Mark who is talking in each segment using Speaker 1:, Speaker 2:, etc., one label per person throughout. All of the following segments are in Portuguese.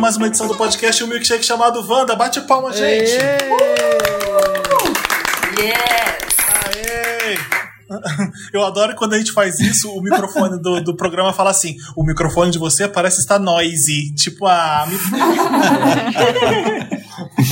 Speaker 1: começando mais uma edição do podcast, um milkshake chamado Wanda. Bate palma, gente!
Speaker 2: Yes!
Speaker 1: Aê! Eu adoro quando a gente faz isso, o microfone do, do programa fala assim: o microfone de você parece estar noisy. Tipo, ah, me...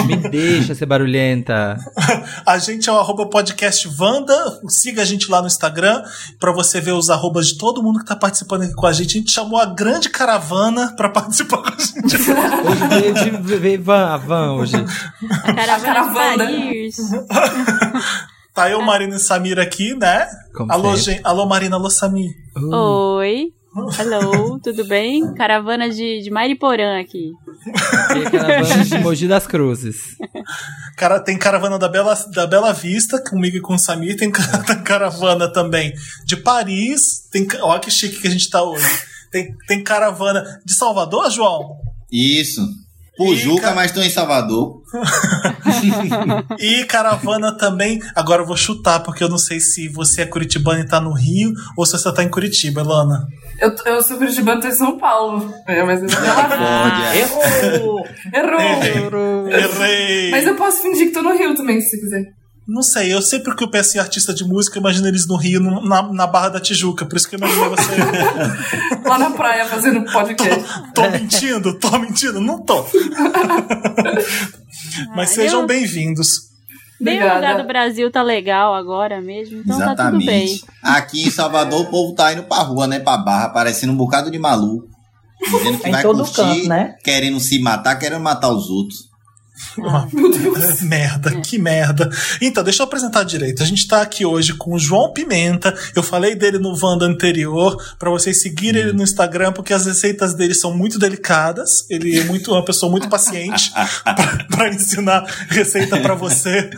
Speaker 3: Me deixa ser barulhenta.
Speaker 1: A gente é o arroba podcast Vanda. Siga a gente lá no Instagram pra você ver os arrobas de todo mundo que tá participando aqui com a gente. A gente chamou a grande caravana pra participar com a gente.
Speaker 3: Hoje veio, de- veio van, a van hoje.
Speaker 4: A caravana.
Speaker 1: Tá eu, Marina e Samir aqui, né?
Speaker 3: Como
Speaker 1: alô,
Speaker 3: sempre.
Speaker 1: gente. Alô, Marina, alô, Samir.
Speaker 3: Uh,
Speaker 4: Oi. Hello, tudo bem? Caravana de, de Mariporã aqui.
Speaker 3: tem caravana de Mogi das Cruzes.
Speaker 1: Cara, tem caravana da Bela, da Bela Vista, comigo e com o Samir. Tem ca- tem caravana também de Paris. Tem, olha que chique que a gente tá hoje. Tem, tem caravana de Salvador, João?
Speaker 5: Isso. Pujuca,
Speaker 1: cara.
Speaker 5: mas tô em Salvador.
Speaker 1: E caravana também. Agora eu vou chutar, porque eu não sei se você é curitibana e tá no Rio ou se você tá em Curitiba, Elana.
Speaker 2: Eu, eu sou curitibana, tô em São Paulo. É, mas eu
Speaker 5: Misericórdia.
Speaker 2: Errou! Errou!
Speaker 1: Errei!
Speaker 2: Mas eu posso fingir que tô no Rio também, se você quiser.
Speaker 1: Não sei, eu sempre que eu penso em artista de música, eu imagino eles no Rio, no- na, na Barra da Tijuca. Por isso que eu imaginei você.
Speaker 2: Lá na praia fazendo podcast.
Speaker 1: tô mentindo? Tô mentindo? Não tô. Mas
Speaker 4: Ah,
Speaker 1: sejam
Speaker 4: eu-
Speaker 1: bem-vindos.
Speaker 4: Bem
Speaker 2: Obrigada.
Speaker 4: lugar do Brasil tá legal agora mesmo, então tá tudo bem.
Speaker 5: Exatamente. Aqui em Salvador, o povo tá indo pra rua, né? Pra barra, parecendo um bocado de maluco. Dizendo que
Speaker 6: Em
Speaker 5: vai
Speaker 6: todo
Speaker 5: curtir,
Speaker 6: canto, né?
Speaker 5: querendo se matar, querendo matar os outros.
Speaker 1: merda, que merda. Então, deixa eu apresentar direito. A gente tá aqui hoje com o João Pimenta. Eu falei dele no Wanda anterior, pra vocês seguirem ele no Instagram, porque as receitas dele são muito delicadas. Ele é muito uma pessoa muito paciente pra ensinar receita pra você.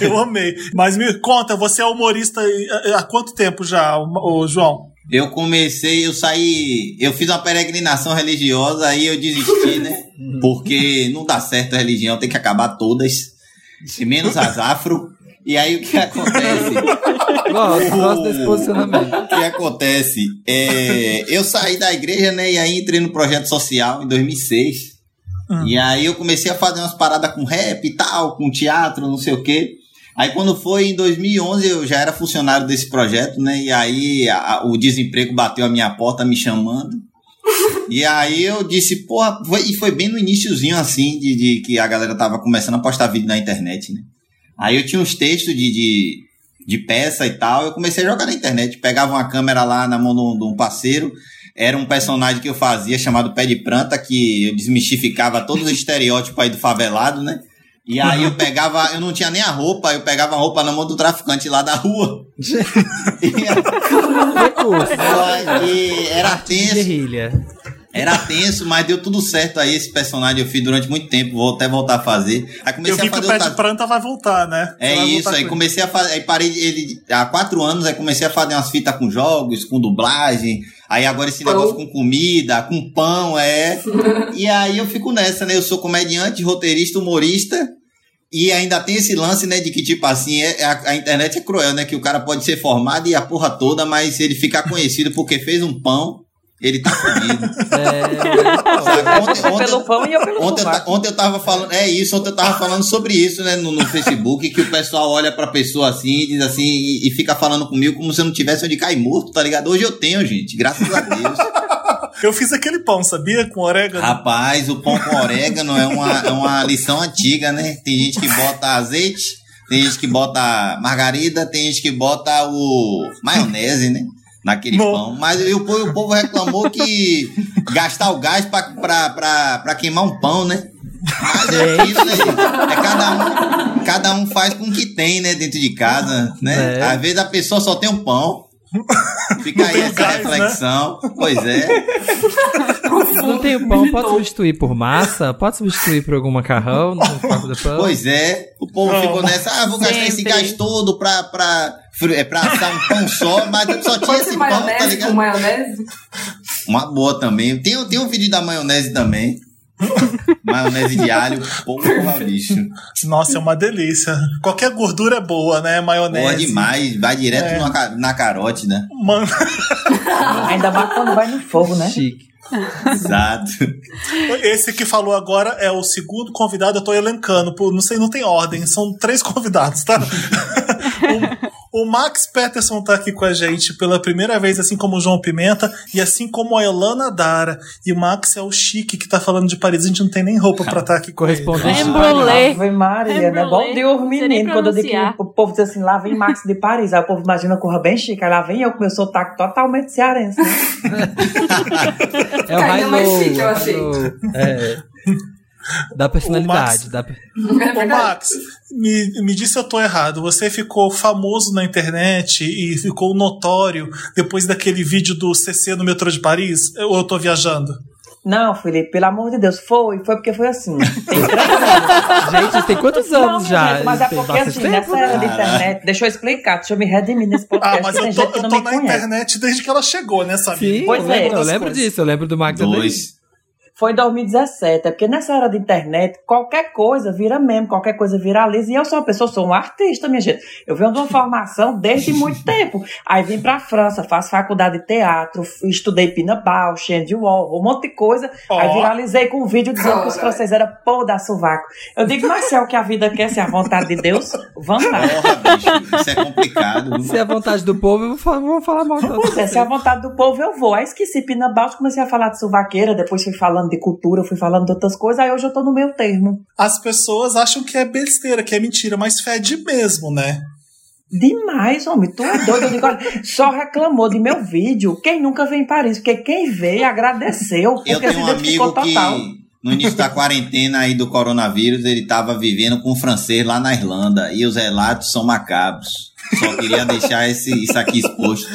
Speaker 1: Eu amei. Mas me conta, você é humorista há há quanto tempo já, o, João?
Speaker 5: Eu comecei, eu saí, eu fiz uma peregrinação religiosa, aí eu desisti, né? Porque não dá certo a religião, tem que acabar todas, menos as afro. E aí o que acontece?
Speaker 3: Gosto desse posicionamento.
Speaker 5: O que acontece? É, eu saí da igreja, né? E aí entrei no projeto social em 2006. E aí eu comecei a fazer umas paradas com rap e tal, com teatro, não sei o quê. Aí quando foi em 2011 eu já era funcionário desse projeto, né? E aí a- o desemprego bateu a minha porta me chamando. E aí eu disse, porra, foi- e foi bem no iníciozinho assim, de, de que a galera tava começando a postar vídeo na internet, né? Aí eu tinha uns textos de, de, de peça e tal, eu comecei a jogar na internet, pegava uma câmera lá na mão um, de um parceiro, era um personagem que eu fazia chamado Pé de Pranta, que eu desmistificava todos os estereótipos aí do favelado, né? E aí eu pegava, eu não tinha nem a roupa, eu pegava a roupa na mão do traficante lá da rua.
Speaker 3: Recurso.
Speaker 5: e era tenso, era tenso, mas deu tudo certo aí. Esse personagem eu fiz durante muito tempo, vou até voltar a fazer. Aí
Speaker 1: Eu
Speaker 5: comecei
Speaker 1: vi
Speaker 5: a
Speaker 1: que o
Speaker 5: fazer
Speaker 1: pé de planta vai voltar, né?
Speaker 5: É
Speaker 1: vai
Speaker 5: isso, aí comecei a fazer, aí parei ele há quatro anos, aí comecei a fazer umas fitas com jogos, com dublagem, aí agora esse
Speaker 2: Pão.
Speaker 5: negócio com comida, com pão, é. e aí eu fico nessa, né? Eu sou comediante, roteirista, humorista, e ainda tem esse lance, né, de que tipo assim, é, a, a internet é cruel, né? Que o cara pode ser formado e a porra toda, mas se ele ficar conhecido porque fez um pão, ele tá fudido.
Speaker 3: É?
Speaker 5: Ontem,
Speaker 6: pelo pão e eu pelo
Speaker 5: eu, ontem eu tava falando, é isso, ontem eu tava falando sobre isso, né, no, no Facebook, que o pessoal olha pra pessoa assim e diz assim, e, e fica falando comigo como se eu não tivesse onde cair morto, tá ligado? Hoje eu tenho, gente, graças a Deus.
Speaker 1: Eu fiz aquele pão, sabia? Com orégano.
Speaker 5: Rapaz, o pão com orégano é uma, é uma lição antiga, né? Tem gente que bota azeite, tem gente que bota margarida, tem gente que bota o maionese, né? Naquele
Speaker 1: Bom.
Speaker 5: pão. Mas e o, povo- o povo reclamou que gastar o gás pra, pra, pra, pra queimar um pão, né? Mas é isso, né, gente? É cada um, cada um faz com o que tem, né, dentro de casa, né?
Speaker 3: É.
Speaker 5: Às vezes a pessoa só tem um pão. Fica
Speaker 1: Não
Speaker 5: aí essa
Speaker 1: gás, né?
Speaker 5: reflexão. Pois é.
Speaker 3: não tem o pão, pode substituir por massa? Pode substituir por algum macarrão?
Speaker 5: Pois é, o povo
Speaker 1: Não.
Speaker 5: ficou nessa, ah, vou gastar esse
Speaker 4: Sempre.
Speaker 5: gás todo pra, pra, é, pra assar um pão só, mas eu só tinha
Speaker 2: Pode
Speaker 5: esse pão, tá
Speaker 2: maionese com
Speaker 5: ligado?
Speaker 2: maionese?
Speaker 5: Uma boa também. Tem, tem um vídeo da maionese também. Maionese de alho, porra, bicho.
Speaker 1: Nossa, é uma delícia. Qualquer gordura é boa, né? Maionese.
Speaker 5: Boa demais, vai direto
Speaker 1: É.
Speaker 5: na, na carote, né?
Speaker 1: Mano,
Speaker 6: Ainda mais quando vai no fogo, né?
Speaker 3: Chique.
Speaker 5: Exato.
Speaker 1: Esse que falou agora é o segundo convidado, eu tô elencando, por, não sei, não tem ordem, são três convidados, tá? o, o Max Peterson tá aqui com a gente pela primeira vez, assim como o João Pimenta, e assim como a Elana Dara. E o Max é o chique que tá falando de Paris, a gente não tem nem roupa pra estar tá aqui.
Speaker 3: Correspondente.
Speaker 4: Embrulê.
Speaker 6: Ave Maria, né? Igual Deus menino. Quando eu digo o povo diz assim, lá vem Max de Paris. Aí o povo imagina a corra bem chique. Aí lá vem eu com meu sotaque totalmente cearense. Né?
Speaker 3: É o
Speaker 2: Ainda mais chique, eu achei.
Speaker 3: high-low. É. Da personalidade. Da...
Speaker 1: Ô Max, me, me disse se eu tô errado. Você ficou famoso na internet e ficou notório depois daquele vídeo do CC no metrô de Paris? Ou eu tô viajando?
Speaker 6: Não, Felipe, pelo amor de Deus. Foi, foi porque foi assim. Tem três anos.
Speaker 3: Gente, tem quantos
Speaker 6: Não,
Speaker 3: anos
Speaker 6: minha
Speaker 3: já?
Speaker 6: gente, mas é porque assim,
Speaker 3: tempo,
Speaker 6: nessa
Speaker 3: né?
Speaker 6: era de internet, deixa eu explicar, deixa eu me redimir nesse podcast.
Speaker 1: Ah, mas eu tô, eu
Speaker 6: não
Speaker 1: tô na
Speaker 6: conhece.
Speaker 1: internet desde que ela chegou, né, Samir?
Speaker 3: Sim,
Speaker 6: Pois
Speaker 3: eu
Speaker 6: é.
Speaker 3: lembro, eu lembro
Speaker 1: coisas.
Speaker 3: disso. Eu lembro do Max também.
Speaker 5: Dois.
Speaker 6: Foi em 2017, é porque nessa era de internet, qualquer coisa vira meme, qualquer coisa viraliza. E eu sou uma pessoa, sou um artista, minha gente. Eu venho de uma formação desde muito tempo. Aí vim pra França, faço faculdade de teatro, estudei Pina Bausch, Andy Warhol, um monte de coisa.
Speaker 1: Ó.
Speaker 6: Aí viralizei com um vídeo dizendo que os franceses eram pô da sovaco. Eu digo, mas se é o que a vida quer, se é a vontade de Deus, vamos lá.
Speaker 5: Porra, bicho, isso é complicado.
Speaker 3: Se é a vontade do povo, eu vou falar, vou falar mal.
Speaker 6: Pois é, se é a vontade do povo, eu vou. Aí esqueci Pina Bausch, comecei a falar de suvaqueira, depois fui falando de cultura, fui falando de outras coisas, aí hoje eu tô no meio termo.
Speaker 1: As pessoas acham que é besteira, que é mentira, mas fede mesmo, né?
Speaker 6: Demais, homem, tu é doido. Eu digo, olha, só reclamou de meu vídeo. Quem nunca veio em Paris? Porque quem veio agradeceu. Porque
Speaker 5: Eu tenho um
Speaker 6: identificou
Speaker 5: amigo que
Speaker 6: total.
Speaker 5: no início da quarentena aí do coronavírus, ele tava vivendo com um francês lá na Irlanda e os relatos são macabros. Só queria deixar esse, isso aqui exposto.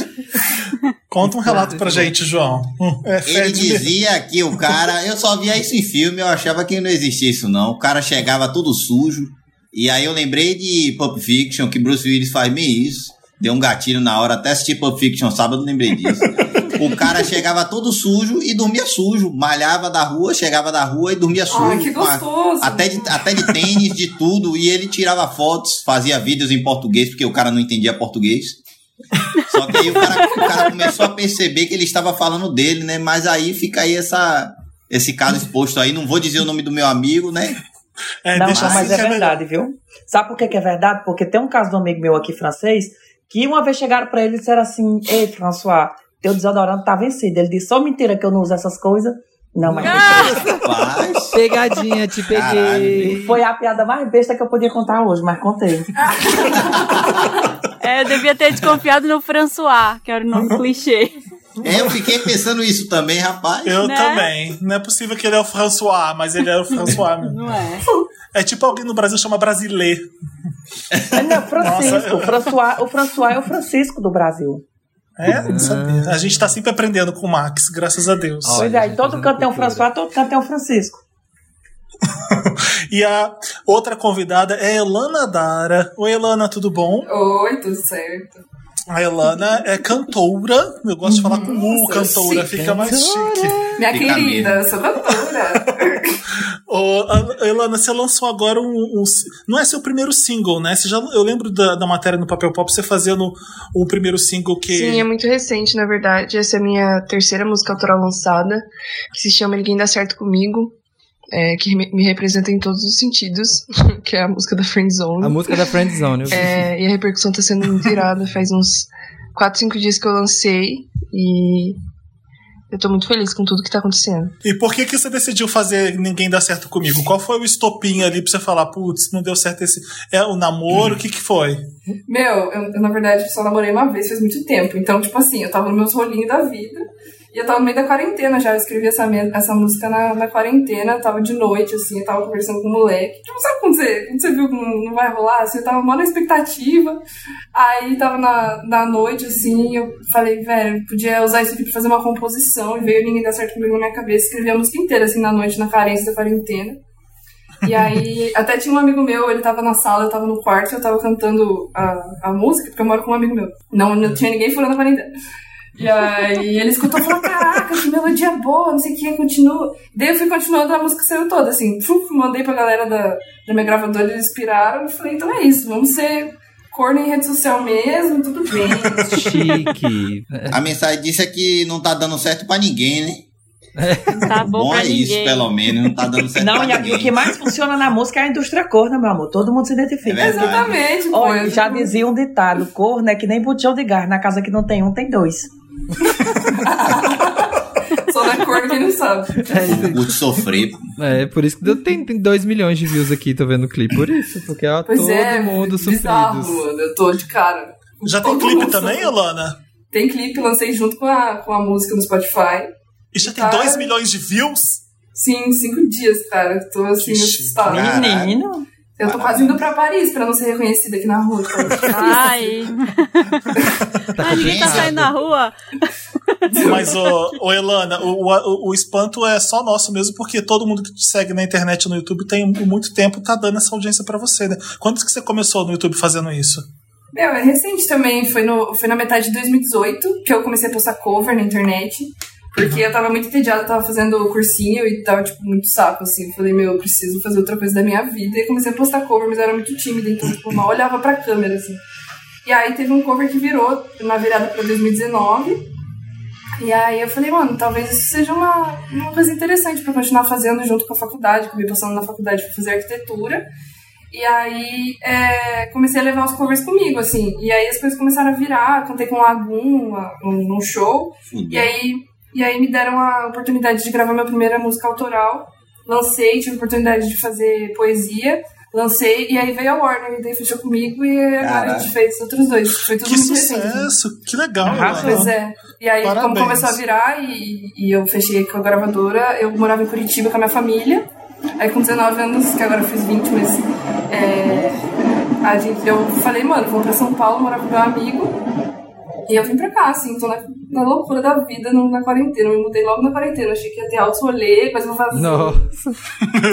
Speaker 1: Conta um relato pra gente, João. Hum, É
Speaker 5: Ele dizia que o cara, eu só via isso em filme, eu achava que não existia isso não. O cara chegava todo sujo. E aí eu lembrei de Pulp Fiction, que Bruce Willis faz bem isso. Deu um gatilho na hora, até assisti Pulp Fiction sábado, lembrei disso. O cara chegava todo sujo e dormia sujo. Malhava da rua, chegava da rua e dormia sujo.
Speaker 2: Ai, que gostoso.
Speaker 5: até de, até de tênis, de tudo. E ele tirava fotos, fazia vídeos em português, porque o cara não entendia português. Só que aí o cara, o cara começou a perceber que ele estava falando dele, né? Mas aí fica aí essa, esse caso exposto aí. Não vou dizer o nome do meu amigo, né?
Speaker 1: É,
Speaker 6: Não,
Speaker 1: deixa
Speaker 6: não, mas
Speaker 1: assim
Speaker 6: é verdade, viu? Sabe por que, que é verdade? Porque tem um caso de um amigo meu aqui francês que uma vez chegaram pra ele e disseram assim: Ei, François, teu desodorante tá vencido. Ele disse: Só mentira que eu não uso essas coisas. Não, mas
Speaker 5: Rapaz.
Speaker 3: Pegadinha, te peguei.
Speaker 5: Caralho.
Speaker 6: foi a piada mais besta que eu podia contar hoje, mas contei.
Speaker 4: É, eu devia ter desconfiado no François, que era o nome clichê.
Speaker 5: É, eu fiquei pensando isso também, rapaz.
Speaker 1: Eu
Speaker 4: Né?
Speaker 1: também. Não é possível que ele é o François, mas ele é o François mesmo.
Speaker 4: Não é?
Speaker 1: É tipo alguém no Brasil chama brasileiro.
Speaker 6: É, Não, Francisco.
Speaker 1: Nossa, eu-
Speaker 6: François, o François é o Francisco do Brasil.
Speaker 1: É, não sabia. A gente tá sempre aprendendo com o Max, graças a Deus.
Speaker 3: Olha,
Speaker 6: Pois é,
Speaker 3: gente,
Speaker 6: e todo canto tem um. François, todo canto tem um Francisco.
Speaker 1: E a outra convidada é Elana Dara. Oi, Elana, tudo bom?
Speaker 2: Oi, tudo certo.
Speaker 1: A Elana é cantora. Eu gosto de falar com U,
Speaker 2: Nossa,
Speaker 1: cantora,
Speaker 2: chique.
Speaker 1: fica mais chique.
Speaker 2: Minha
Speaker 5: Fica
Speaker 2: querida, eu sou cantora.
Speaker 1: A- Elana, você lançou agora um, um- Não é seu primeiro single, né? Você já, eu lembro da, da matéria no Papel Pop, você fazendo o primeiro single que.
Speaker 7: Sim, é muito recente, na verdade. Essa é a minha terceira música autoral lançada, que se chama Ninguém Dá Certo Comigo, é, que me me representa em todos os sentidos, que é a música da Friendzone.
Speaker 3: A música da Friend Zone. eu vi.
Speaker 7: É, e a repercussão tá sendo muito irada. Faz uns 4, 5 dias que eu lancei e eu tô muito feliz com tudo que tá acontecendo.
Speaker 1: E por que, que você decidiu fazer Ninguém Dá Certo Comigo? Qual foi o estopim ali pra você falar, putz, não deu certo esse. É o namoro? O que, que foi?
Speaker 2: Meu, eu, eu, na verdade só namorei uma vez faz muito tempo. Então, tipo assim, eu tava nos meus rolinhos da vida. E eu tava no meio da quarentena já. Eu escrevi essa, essa música na, na quarentena. Tava de noite, assim, eu tava conversando com o moleque. Tipo, sabe quando você, quando você viu que não, não vai rolar? Assim, eu tava mó na expectativa. Aí tava na, na noite, assim, eu falei, velho, podia usar isso aqui pra fazer uma composição. E veio Ninguém Dá Certo Comigo na minha cabeça. Escrevi a música inteira, assim, na noite, na carência da quarentena. E aí, até tinha um amigo meu, ele tava na sala, eu tava no quarto, eu tava cantando a, a música, porque eu moro com um amigo meu. Não, não tinha ninguém furando a quarentena. E aí ele escutou e falou, caraca, que melodia boa, não sei o que, continua. Daí eu fui continuando, a música saiu toda, assim. Fuf, mandei pra galera da, da minha gravadora, eles inspiraram, e falei, então é isso, vamos ser corno em rede social mesmo, tudo bem.
Speaker 3: Chique.
Speaker 5: A mensagem disso é que não tá dando certo pra ninguém, né?
Speaker 4: Tá bom,
Speaker 5: Bom
Speaker 4: pra
Speaker 5: é
Speaker 4: ninguém.
Speaker 5: isso, pelo menos. Não tá dando certo
Speaker 6: Não,
Speaker 5: pra
Speaker 6: e e
Speaker 5: ninguém.
Speaker 6: o que mais funciona na música é a indústria corna, meu amor. Todo mundo se identifica.
Speaker 5: É.
Speaker 2: Exatamente.
Speaker 6: Olha,
Speaker 2: eu
Speaker 6: já dizia um ditado, corno é que nem botijão de gás. Na casa que não tem um, tem dois.
Speaker 2: Só na cor quem não sabe.
Speaker 3: É, isso
Speaker 5: Curte sofrer.
Speaker 3: É, por isso que deu, tem, tem 2 milhões de views aqui, tô vendo o clipe. Por isso, porque ó,
Speaker 2: Pois
Speaker 3: todo
Speaker 2: é,
Speaker 3: mundo
Speaker 2: bizarro,
Speaker 3: sofridos.
Speaker 2: mano. Eu tô de cara.
Speaker 1: Já tem
Speaker 2: Todo
Speaker 1: clipe
Speaker 2: mundo
Speaker 1: também,
Speaker 2: sofrendo.
Speaker 1: Alana?
Speaker 2: Tem clipe, lancei junto com a, com a música no Spotify.
Speaker 1: E já tem
Speaker 2: Cara.
Speaker 1: 2 milhões de views?
Speaker 2: Sim, cinco dias, cara. Tô assim,
Speaker 1: Que.
Speaker 5: Caralho.
Speaker 6: Menino.
Speaker 2: Eu tô quase indo pra Paris pra não ser reconhecida aqui na rua.
Speaker 4: Ai.
Speaker 3: Tá
Speaker 4: Ai, ninguém tá saindo na rua.
Speaker 1: Mas, ô, ô Elana, o, o, o espanto é só nosso mesmo, porque todo mundo que te segue na internet no YouTube tem muito tempo tá dando essa audiência pra você, né? Quando que você começou no YouTube fazendo isso?
Speaker 2: Meu, é recente também. Foi, no, foi na metade de 2018 que eu comecei a postar cover na internet. Porque eu tava muito entediada, tava fazendo cursinho e tava, tipo, muito saco, assim. Falei, meu, eu preciso fazer outra coisa da minha vida. E comecei a postar cover, mas eu era muito tímida, então, tipo, mal olhava pra câmera, assim. E aí teve um cover que virou na virada pra 2019. E aí eu falei, mano, talvez isso seja uma, uma coisa interessante pra continuar fazendo junto com a faculdade. Acabei passando na faculdade pra fazer arquitetura. E aí é, comecei a levar os covers comigo, assim. E aí as coisas começaram a virar. Cantei com o Lagum num show. E aí, e aí me deram a oportunidade de gravar minha primeira música autoral. Lancei, tive a oportunidade de fazer poesia. Lancei, e aí veio a Warner, e daí fechou comigo, e agora a gente fez outros dois. Foi tudo
Speaker 1: Que
Speaker 2: muito recente.
Speaker 1: sucesso! Que legal,
Speaker 6: Arrasou.
Speaker 2: Pois é. E aí,
Speaker 1: Parabéns.
Speaker 2: como começou a virar e, e eu fechei com a gravadora, eu morava em Curitiba com a minha família. Aí com 19 anos, que agora eu fiz 20, mas é, a gente, eu falei, mano, vou pra São Paulo morar com meu amigo. E eu vim pra cá, assim, tô na, na loucura da vida no- na quarentena. Eu me mudei logo na quarentena. Achei que ia ter alto rolê, mas eu vou fazer.
Speaker 3: Nossa,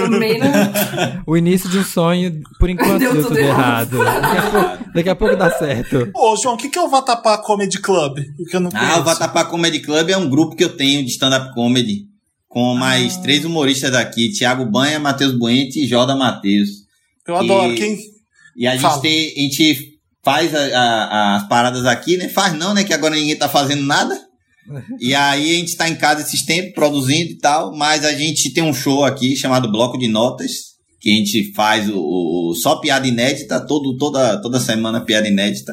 Speaker 2: Tomei na.
Speaker 3: o início de um sonho, por enquanto
Speaker 2: Deu
Speaker 3: deu,
Speaker 2: tudo
Speaker 3: tudo errado.
Speaker 2: errado.
Speaker 3: Daqui a, pouco, daqui a pouco dá certo.
Speaker 1: Ô, João, o que, que é o Vatapá Comedy Club? O que eu não
Speaker 5: Ah,
Speaker 1: conheço.
Speaker 5: o Vatapá Comedy Club é um grupo que eu tenho de stand-up comedy. Com mais
Speaker 1: Ah.
Speaker 5: três humoristas daqui: Thiago Banha, Matheus Buente e Jorda Matheus.
Speaker 1: Eu adoro.
Speaker 5: E-
Speaker 1: Quem...
Speaker 5: E a
Speaker 1: Fala.
Speaker 5: gente, tem, a gente faz a- a- as paradas aqui, né? Faz não, né? Que agora ninguém tá fazendo nada. E aí a gente tá em casa esses tempos, produzindo e tal, mas a gente tem um show aqui chamado Bloco de Notas, que a gente faz o, o- só piada inédita, todo, toda, toda semana piada inédita.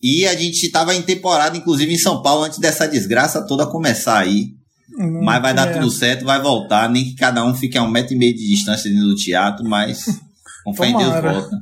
Speaker 5: E a gente tava em temporada, inclusive em São Paulo, antes dessa desgraça toda começar aí.
Speaker 1: Hum,
Speaker 5: Mas vai dar
Speaker 1: é.
Speaker 5: tudo certo, vai voltar, nem que cada um fique a um metro e meio de distância dentro do teatro, mas com fé em Deus volta.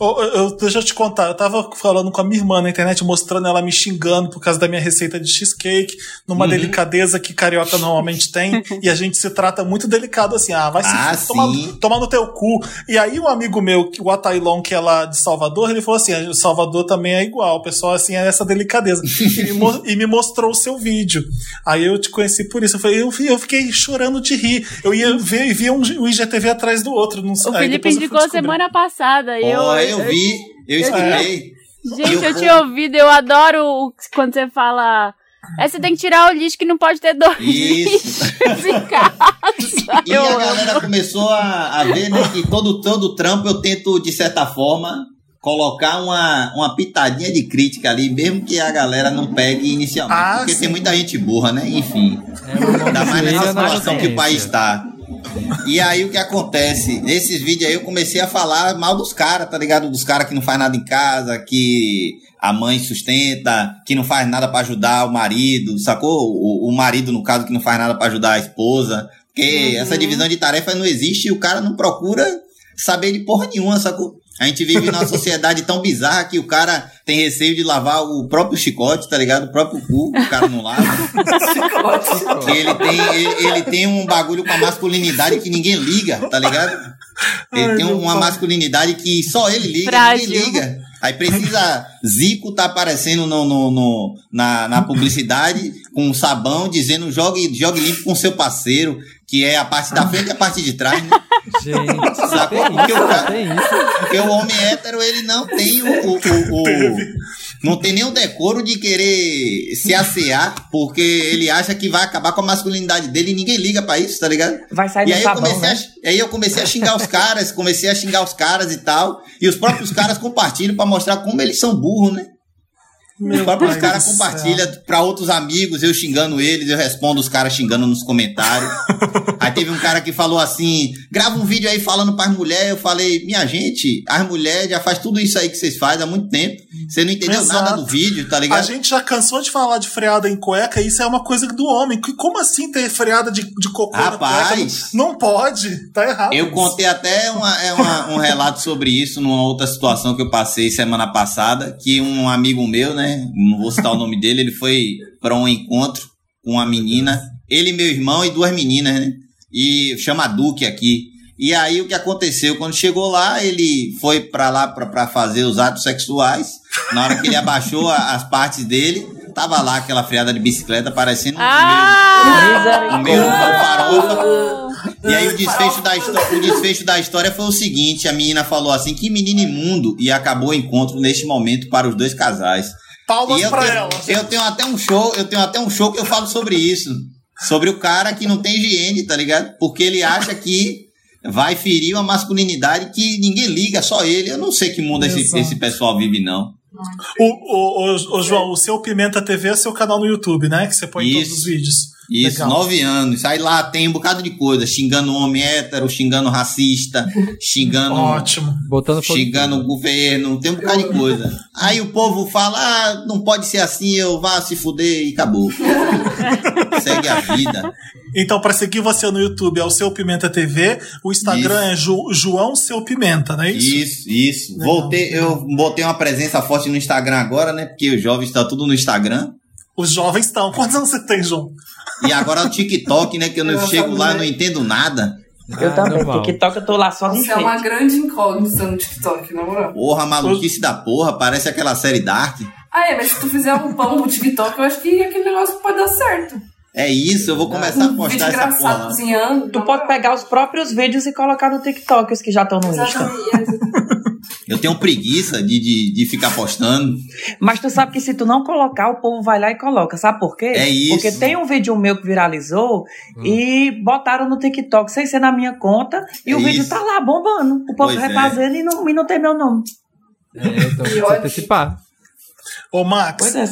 Speaker 1: Eu- eu- deixa eu te contar, eu tava falando com a minha irmã na internet, mostrando ela me xingando por causa da minha receita de cheesecake, numa
Speaker 5: Uhum.
Speaker 1: delicadeza que carioca normalmente tem, e a gente se trata muito delicado assim, ah, vai se
Speaker 5: Ah,
Speaker 1: tomar, tomar no teu cu. E aí um amigo meu, que- o Atailon, que é lá de Salvador, ele falou assim, "Ah, Salvador também é igual, o pessoal assim é essa delicadeza. e, me, e me mostrou o seu vídeo. Aí eu te conheci por isso, eu, falei, eu, eu fiquei chorando de rir. Eu ia ver e via um, um IGTV atrás do outro. Não, sei-
Speaker 4: O Felipe indicou semana passada. E eu,
Speaker 5: Ó, eu, vi, eu escutei.
Speaker 4: Gente, eu
Speaker 5: povo-
Speaker 4: tinha ouvido, eu adoro o- quando você fala. É, você tem que tirar o lixo que não pode ter dois
Speaker 5: Isso.
Speaker 4: lixos em casa.
Speaker 5: E
Speaker 4: Eu
Speaker 5: a
Speaker 4: amo.
Speaker 5: galera começou a, a ver, né, que todo, todo trampo eu tento, de certa forma, colocar uma, uma pitadinha de crítica ali, mesmo que a galera não pegue inicialmente.
Speaker 1: Ah,
Speaker 5: porque
Speaker 1: sim.
Speaker 5: tem muita gente burra, né? Enfim.
Speaker 3: É
Speaker 5: Ainda mais nessa situação que o país está. E aí o que acontece? Nesses vídeos aí eu comecei a falar mal dos caras, tá ligado? Dos caras que não faz nada em casa, que a mãe sustenta, que não faz nada pra ajudar o marido, sacou? O, o marido, no caso, que não faz nada pra ajudar a esposa. Porque essa divisão de tarefas não existe e o cara não procura saber de porra nenhuma, sacou? A gente vive numa sociedade tão bizarra que o cara tem receio de lavar o próprio chicote, tá ligado? O próprio cu, o cara não lava.
Speaker 2: Chicote.
Speaker 5: Que ele tem, ele, ele tem um bagulho com a masculinidade que ninguém liga, tá ligado? Ele
Speaker 1: Ai,
Speaker 5: tem uma
Speaker 1: pai.
Speaker 5: masculinidade que só ele liga,
Speaker 4: Frágil.
Speaker 5: ninguém liga. Aí precisa. Zico tá aparecendo no, no, no- na, na publicidade com um sabão dizendo jogue, jogue limpo com seu parceiro, que é a parte da frente e a parte de trás, né?
Speaker 3: Gente,
Speaker 5: Sacou?
Speaker 3: tem
Speaker 5: Porque o
Speaker 3: isso,
Speaker 5: cara-
Speaker 3: tem isso.
Speaker 5: Porque o homem hétero, ele não tem o. o- o- o- não tem nem o decoro de querer se assear, porque ele acha que vai acabar com a masculinidade dele e ninguém liga pra isso, tá ligado?
Speaker 6: Vai sair
Speaker 5: E aí eu,
Speaker 6: sabão,
Speaker 5: comecei
Speaker 6: né?
Speaker 5: a, aí eu comecei a xingar os caras, comecei a xingar os caras e tal. E os próprios caras compartilham pra mostrar como eles são burros, né? Os próprios caras compartilham pra outros amigos, eu xingando eles, eu respondo os caras xingando nos comentários. aí teve um cara que falou assim: grava um vídeo aí falando pras mulheres. Eu falei, minha gente, as mulheres já faz tudo isso aí que vocês fazem há muito tempo. Você não entendeu
Speaker 1: Exato.
Speaker 5: nada do vídeo, tá ligado?
Speaker 1: A gente já cansou de falar de freada em cueca, isso é uma coisa do homem. Como assim ter freada de, de cocô?
Speaker 5: Rapaz.
Speaker 1: Não, não pode, tá errado.
Speaker 5: Eu
Speaker 1: isso.
Speaker 5: contei até uma- é uma- um relato sobre isso numa outra situação que eu passei semana passada, que um amigo meu, né, não vou citar o nome dele, ele foi para um encontro com uma menina, ele, meu irmão e duas meninas, né, e chama Duque aqui. E aí o que aconteceu? Quando chegou lá, ele foi pra lá pra, pra fazer os atos sexuais. Na hora que ele abaixou a- as partes dele, tava lá aquela freada de bicicleta parecendo um
Speaker 4: Ah!
Speaker 5: no meio de uma farofa. E aí o desfecho, da o desfecho da história foi o seguinte: a menina falou assim, que menino imundo, e acabou o encontro neste momento para os dois casais.
Speaker 1: Palmas
Speaker 5: E eu
Speaker 1: pra
Speaker 5: tenho,
Speaker 1: ela.
Speaker 5: eu tenho até um show, eu tenho até um show que eu falo sobre isso. Sobre o cara que não tem higiene, tá ligado? Porque ele acha que vai ferir uma masculinidade que ninguém liga, só ele. Eu não sei que mundo esse, esse pessoal vive, não.
Speaker 1: O, o, o, o João, o seu Pimenta TV é seu canal no YouTube, né? Que você põe
Speaker 5: Isso.
Speaker 1: todos os vídeos.
Speaker 5: Isso,
Speaker 1: Legal.
Speaker 5: nove anos. Aí lá tem um bocado de coisa, xingando homem hétero, xingando racista, xingando.
Speaker 1: Ótimo.
Speaker 3: Botando
Speaker 5: xingando o governo, tem um bocado de coisa. Aí o povo fala, ah, não pode ser assim, eu vá se fuder e acabou. Segue a vida.
Speaker 1: Então, pra seguir você no YouTube é o Seu Pimenta TV, o Instagram é Ju- João Seu Pimenta, não é isso?
Speaker 5: Isso, isso.
Speaker 1: Legal.
Speaker 5: Voltei, eu botei uma presença forte no Instagram agora, né? Porque os jovens estão tudo no Instagram.
Speaker 1: Os jovens estão. Quantos anos você tem, João?
Speaker 5: E agora o TikTok, né? Que eu não
Speaker 2: Eu
Speaker 5: chego lá e não entendo nada.
Speaker 6: Eu
Speaker 3: Ah,
Speaker 6: também.
Speaker 3: normal.
Speaker 6: TikTok eu tô lá só de
Speaker 2: Você é uma grande incógnita no TikTok, na moral.
Speaker 5: Porra, maluquice da porra, parece aquela série Dark.
Speaker 2: Ah, é, mas se tu fizer um pão no TikTok, eu acho que aquele negócio pode dar certo.
Speaker 5: É isso, eu vou começar a
Speaker 2: Um vídeo
Speaker 5: postar essa porra.
Speaker 2: cozinhando.
Speaker 6: Tu pode pegar os próprios vídeos e colocar no TikTok, os que já estão no Insta.
Speaker 5: Eu tenho preguiça de, de, de ficar postando.
Speaker 6: Mas tu sabe que se tu não colocar, o povo vai lá e coloca. Sabe por quê?
Speaker 5: É isso.
Speaker 6: Porque tem um vídeo meu que viralizou e botaram no TikTok sem ser na minha conta e
Speaker 5: É
Speaker 6: o vídeo
Speaker 5: isso.
Speaker 6: tá lá bombando. O povo
Speaker 5: é.
Speaker 6: refazendo e, não, e não tem meu nome.
Speaker 3: É, então
Speaker 2: ótimo.
Speaker 3: antecipar.
Speaker 1: Ô, Max,
Speaker 6: é.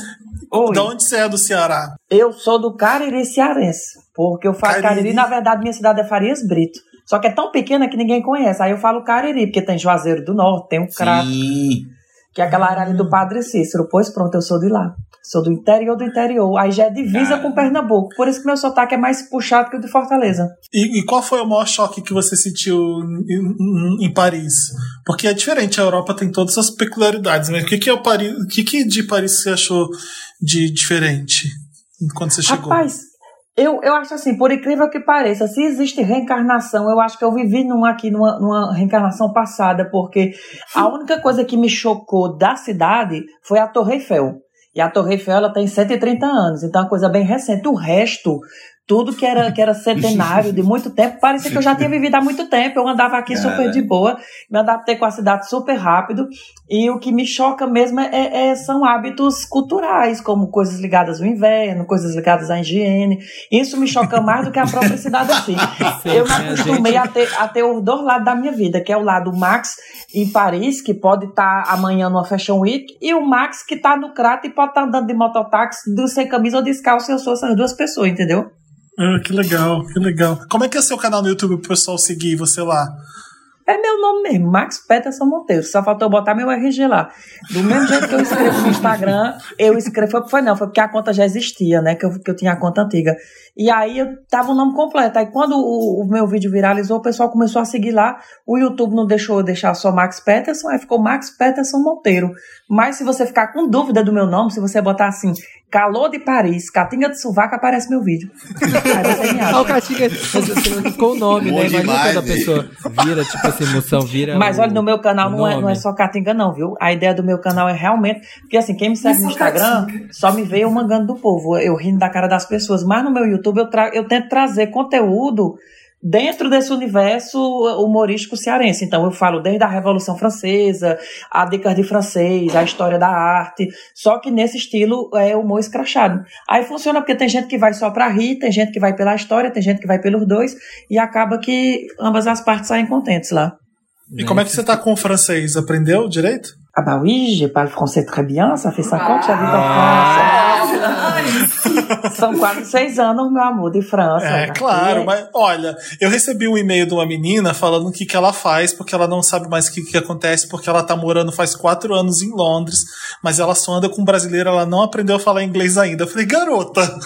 Speaker 6: Oi.
Speaker 1: da onde você é do Ceará?
Speaker 6: Eu sou do Cariri cearense. Porque eu falo
Speaker 1: Cariri.
Speaker 6: Cariri, na verdade, minha cidade é Farias Brito. Só que é tão pequena que ninguém conhece. Aí eu falo Cariri, porque tem Juazeiro do Norte, tem um crato,
Speaker 5: Sim.
Speaker 6: que é aquela área ali do Padre Cícero. Pois pronto, eu sou de lá. Sou do interior do interior. Aí já é divisa
Speaker 5: Cara.
Speaker 6: com Pernambuco. Por isso que meu sotaque é mais puxado que o de Fortaleza.
Speaker 1: E, e qual foi o maior choque que você sentiu em, em- em Paris? Porque é diferente, a Europa tem todas as peculiaridades, mas o que, que é o Paris? O que, que de Paris você achou de diferente quando você chegou?
Speaker 6: Rapaz, eu, eu acho assim, por incrível que pareça, se existe reencarnação, eu acho que eu vivi numa, aqui numa, numa reencarnação passada, porque a única coisa que me chocou da cidade foi a Torre Eiffel. E a Torre Eiffel ela tem 130 anos, então é uma coisa bem recente. O resto, tudo que era, que era centenário de muito tempo, parecia que eu já tinha vivido há muito tempo. Eu andava aqui super
Speaker 5: Cara.
Speaker 6: de boa, me adaptei com a cidade super rápido. E o que me choca mesmo é, é- é- são hábitos culturais, como coisas ligadas ao inverno, coisas ligadas à higiene. Isso me choca mais do que a própria cidade si. Eu me acostumei a ter, a ter os dois lados da minha vida, que é o lado Max em Paris, que pode estar amanhã numa Fashion Week, e o Max que está no Crato e pode estar andando de mototáxi do- sem camisa ou descalço, eu sou essas duas pessoas, entendeu?
Speaker 1: Ah, que legal, que legal. Como é que é seu canal no YouTube pro pessoal seguir você lá?
Speaker 6: É meu nome mesmo, Max Peterson Monteiro. Só faltou botar meu RG lá. Do mesmo jeito que eu escrevo no Instagram, eu escrevo. Foi, foi não, foi porque a conta já existia, né? Que eu, que eu tinha a conta antiga. E aí eu tava o nome completo. Aí quando o, o meu vídeo viralizou, o pessoal começou a seguir lá. O YouTube não deixou eu deixar só Max Peterson, aí ficou Max Peterson Monteiro. Mas se você ficar com dúvida do meu nome, se você botar assim, Calor de Paris, Catinga de Sovaco, aparece meu vídeo. Aí você me
Speaker 3: Ah, o. Catinga ficou o nome,
Speaker 5: Bom
Speaker 3: né? Imagina
Speaker 5: demais,
Speaker 3: quando a pessoa vira, tipo assim, moção vira.
Speaker 6: Mas
Speaker 3: o-
Speaker 6: olha, no meu canal não é, não é só Catinga, não, viu? A ideia do meu canal é realmente. Porque assim, quem me segue
Speaker 2: Isso
Speaker 6: no
Speaker 2: é
Speaker 6: Instagram
Speaker 2: Caatinga.
Speaker 6: só me vê eu mangando do povo, eu rindo da cara das pessoas. Mas no meu YouTube eu, tra eu tento trazer conteúdo dentro desse universo humorístico cearense. Então eu falo desde a Revolução Francesa, a dicas de francês, a história da arte, só que nesse estilo é humor escrachado. Aí funciona porque tem gente que vai só pra rir, tem gente que vai pela história, tem gente que vai pelos dois, e acaba que ambas as partes saem contentes lá.
Speaker 1: E como é que você tá com o francês? Aprendeu direito?
Speaker 6: Ah bah oui, je parle français très bien, ça fait 5 ans que j'habite en France. São quase seis anos, meu amor, de França.
Speaker 1: É,
Speaker 6: Aqui
Speaker 1: claro, mas olha, eu recebi um e-mail de uma menina falando o que, que ela faz, porque ela não sabe mais o que, que acontece, porque ela tá morando faz quatro anos em Londres, mas ela só anda com brasileiro, ela não aprendeu a falar inglês ainda. Eu falei, garota,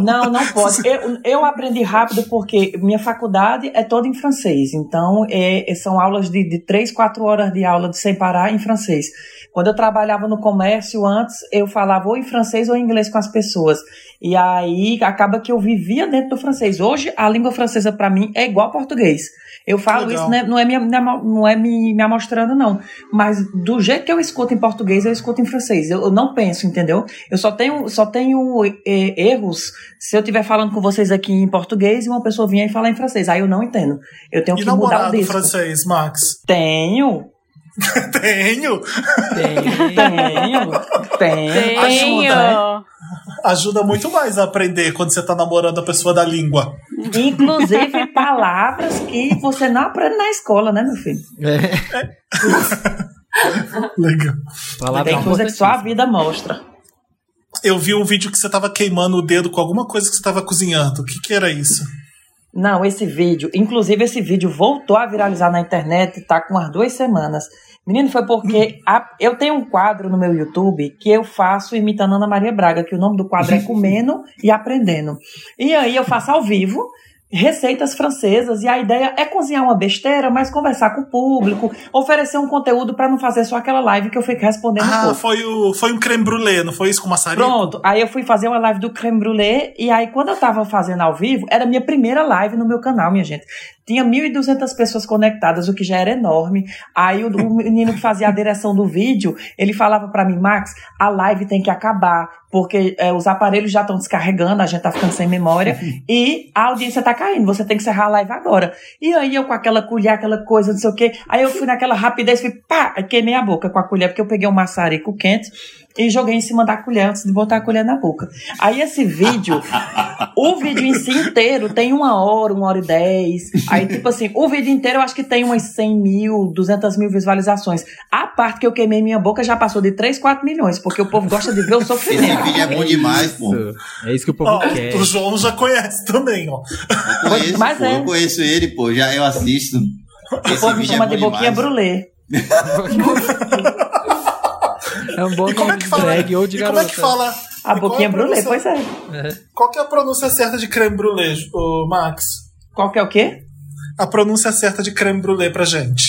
Speaker 6: Não, não pode. Eu, eu aprendi rápido porque minha faculdade é toda em francês. Então, é- são aulas de, de três, quatro horas de aula de sem parar em francês. Quando eu trabalhava no comércio antes, eu falava ou em francês ou em inglês com as pessoas. E aí acaba que eu vivia dentro do francês. Hoje, a língua francesa para mim é igual ao português. Eu falo
Speaker 1: Legal.
Speaker 6: isso, né, não é, me, não é me, me amostrando, não. Mas do jeito que eu escuto em português, eu escuto em francês. Eu, eu não penso, entendeu? Eu só tenho, só tenho eh, erros se eu estiver falando com vocês aqui em português e uma pessoa vier e falar em francês. Aí eu não entendo. Eu tenho
Speaker 1: e
Speaker 6: que mudar o disco.
Speaker 1: francês, Max?
Speaker 6: Tenho,
Speaker 1: Tenho!
Speaker 6: Tenho, tenho.
Speaker 4: Tenho.
Speaker 6: Ajuda, né?
Speaker 1: Ajuda muito mais a aprender quando você tá namorando a pessoa da língua.
Speaker 6: Inclusive palavras que você não aprende na escola, né, meu filho?
Speaker 3: É,
Speaker 1: Legal.
Speaker 3: palavra
Speaker 6: Tem coisa que só a vida mostra.
Speaker 1: Eu vi um vídeo que você tava queimando o dedo com alguma coisa que você tava cozinhando. O que, que era isso?
Speaker 6: Não, esse vídeo, inclusive esse vídeo voltou a viralizar na internet, tá com umas duas semanas. Menino, foi porque a- eu tenho um quadro no meu YouTube que eu faço imitando Ana Maria Braga, que o nome do quadro é Comendo e Aprendendo. E aí eu faço ao vivo receitas francesas e a ideia é cozinhar uma besteira, mas conversar com o público, oferecer um conteúdo para não fazer só aquela live que eu fico respondendo
Speaker 1: Ah,
Speaker 6: pouco.
Speaker 1: foi, o, foi um creme brulee, não foi isso com maçarico?
Speaker 6: Pronto, aí eu fui fazer uma live do creme brulee e aí quando eu tava fazendo ao vivo, era a minha primeira live no meu canal, minha gente. Tinha 1.200 pessoas conectadas, o que já era enorme. Aí o, o menino que fazia a direção do vídeo, ele falava pra mim, Max, a live tem que acabar, porque é, os aparelhos já estão descarregando, a gente tá ficando sem memória e a audiência tá caindo, você tem que encerrar a live agora. E aí eu com aquela colher, aquela coisa, não sei o quê, aí eu fui naquela rapidez, fui pá, queimei a boca com a colher, porque eu peguei um maçarico quente e joguei em cima da colher antes de botar a colher na boca. Aí esse vídeo, o vídeo em si inteiro tem uma hora, uma hora e dez. Aí, tipo assim, o vídeo inteiro eu acho que tem umas 100 mil, 200 mil visualizações. A parte que eu queimei minha boca já passou de 3, 4 milhões, porque o povo gosta de ver o
Speaker 5: Esse
Speaker 6: sofrimento.
Speaker 5: vídeo é bom demais, pô.
Speaker 3: Isso. É isso que o povo
Speaker 1: Ó,
Speaker 3: quer.
Speaker 1: o João já conhece também, ó.
Speaker 5: Eu conheço,
Speaker 6: Mas
Speaker 5: pô,
Speaker 6: é.
Speaker 5: eu conheço ele, pô. Já eu assisto.
Speaker 6: O
Speaker 5: Esse
Speaker 6: povo me
Speaker 5: vídeo é
Speaker 6: chama
Speaker 5: bom
Speaker 6: de boquinha
Speaker 5: demais.
Speaker 6: brulê.
Speaker 3: É um bom
Speaker 1: E como é que fala?
Speaker 3: drag ou de
Speaker 1: e como é que fala?
Speaker 6: A
Speaker 1: e
Speaker 6: boquinha
Speaker 1: é
Speaker 6: brulê,
Speaker 1: pronúncia-
Speaker 6: pois é.
Speaker 1: Qual que é a pronúncia certa de creme brulee, ô, Max?
Speaker 6: Qual que é o quê?
Speaker 1: A pronúncia certa de creme brulee pra gente.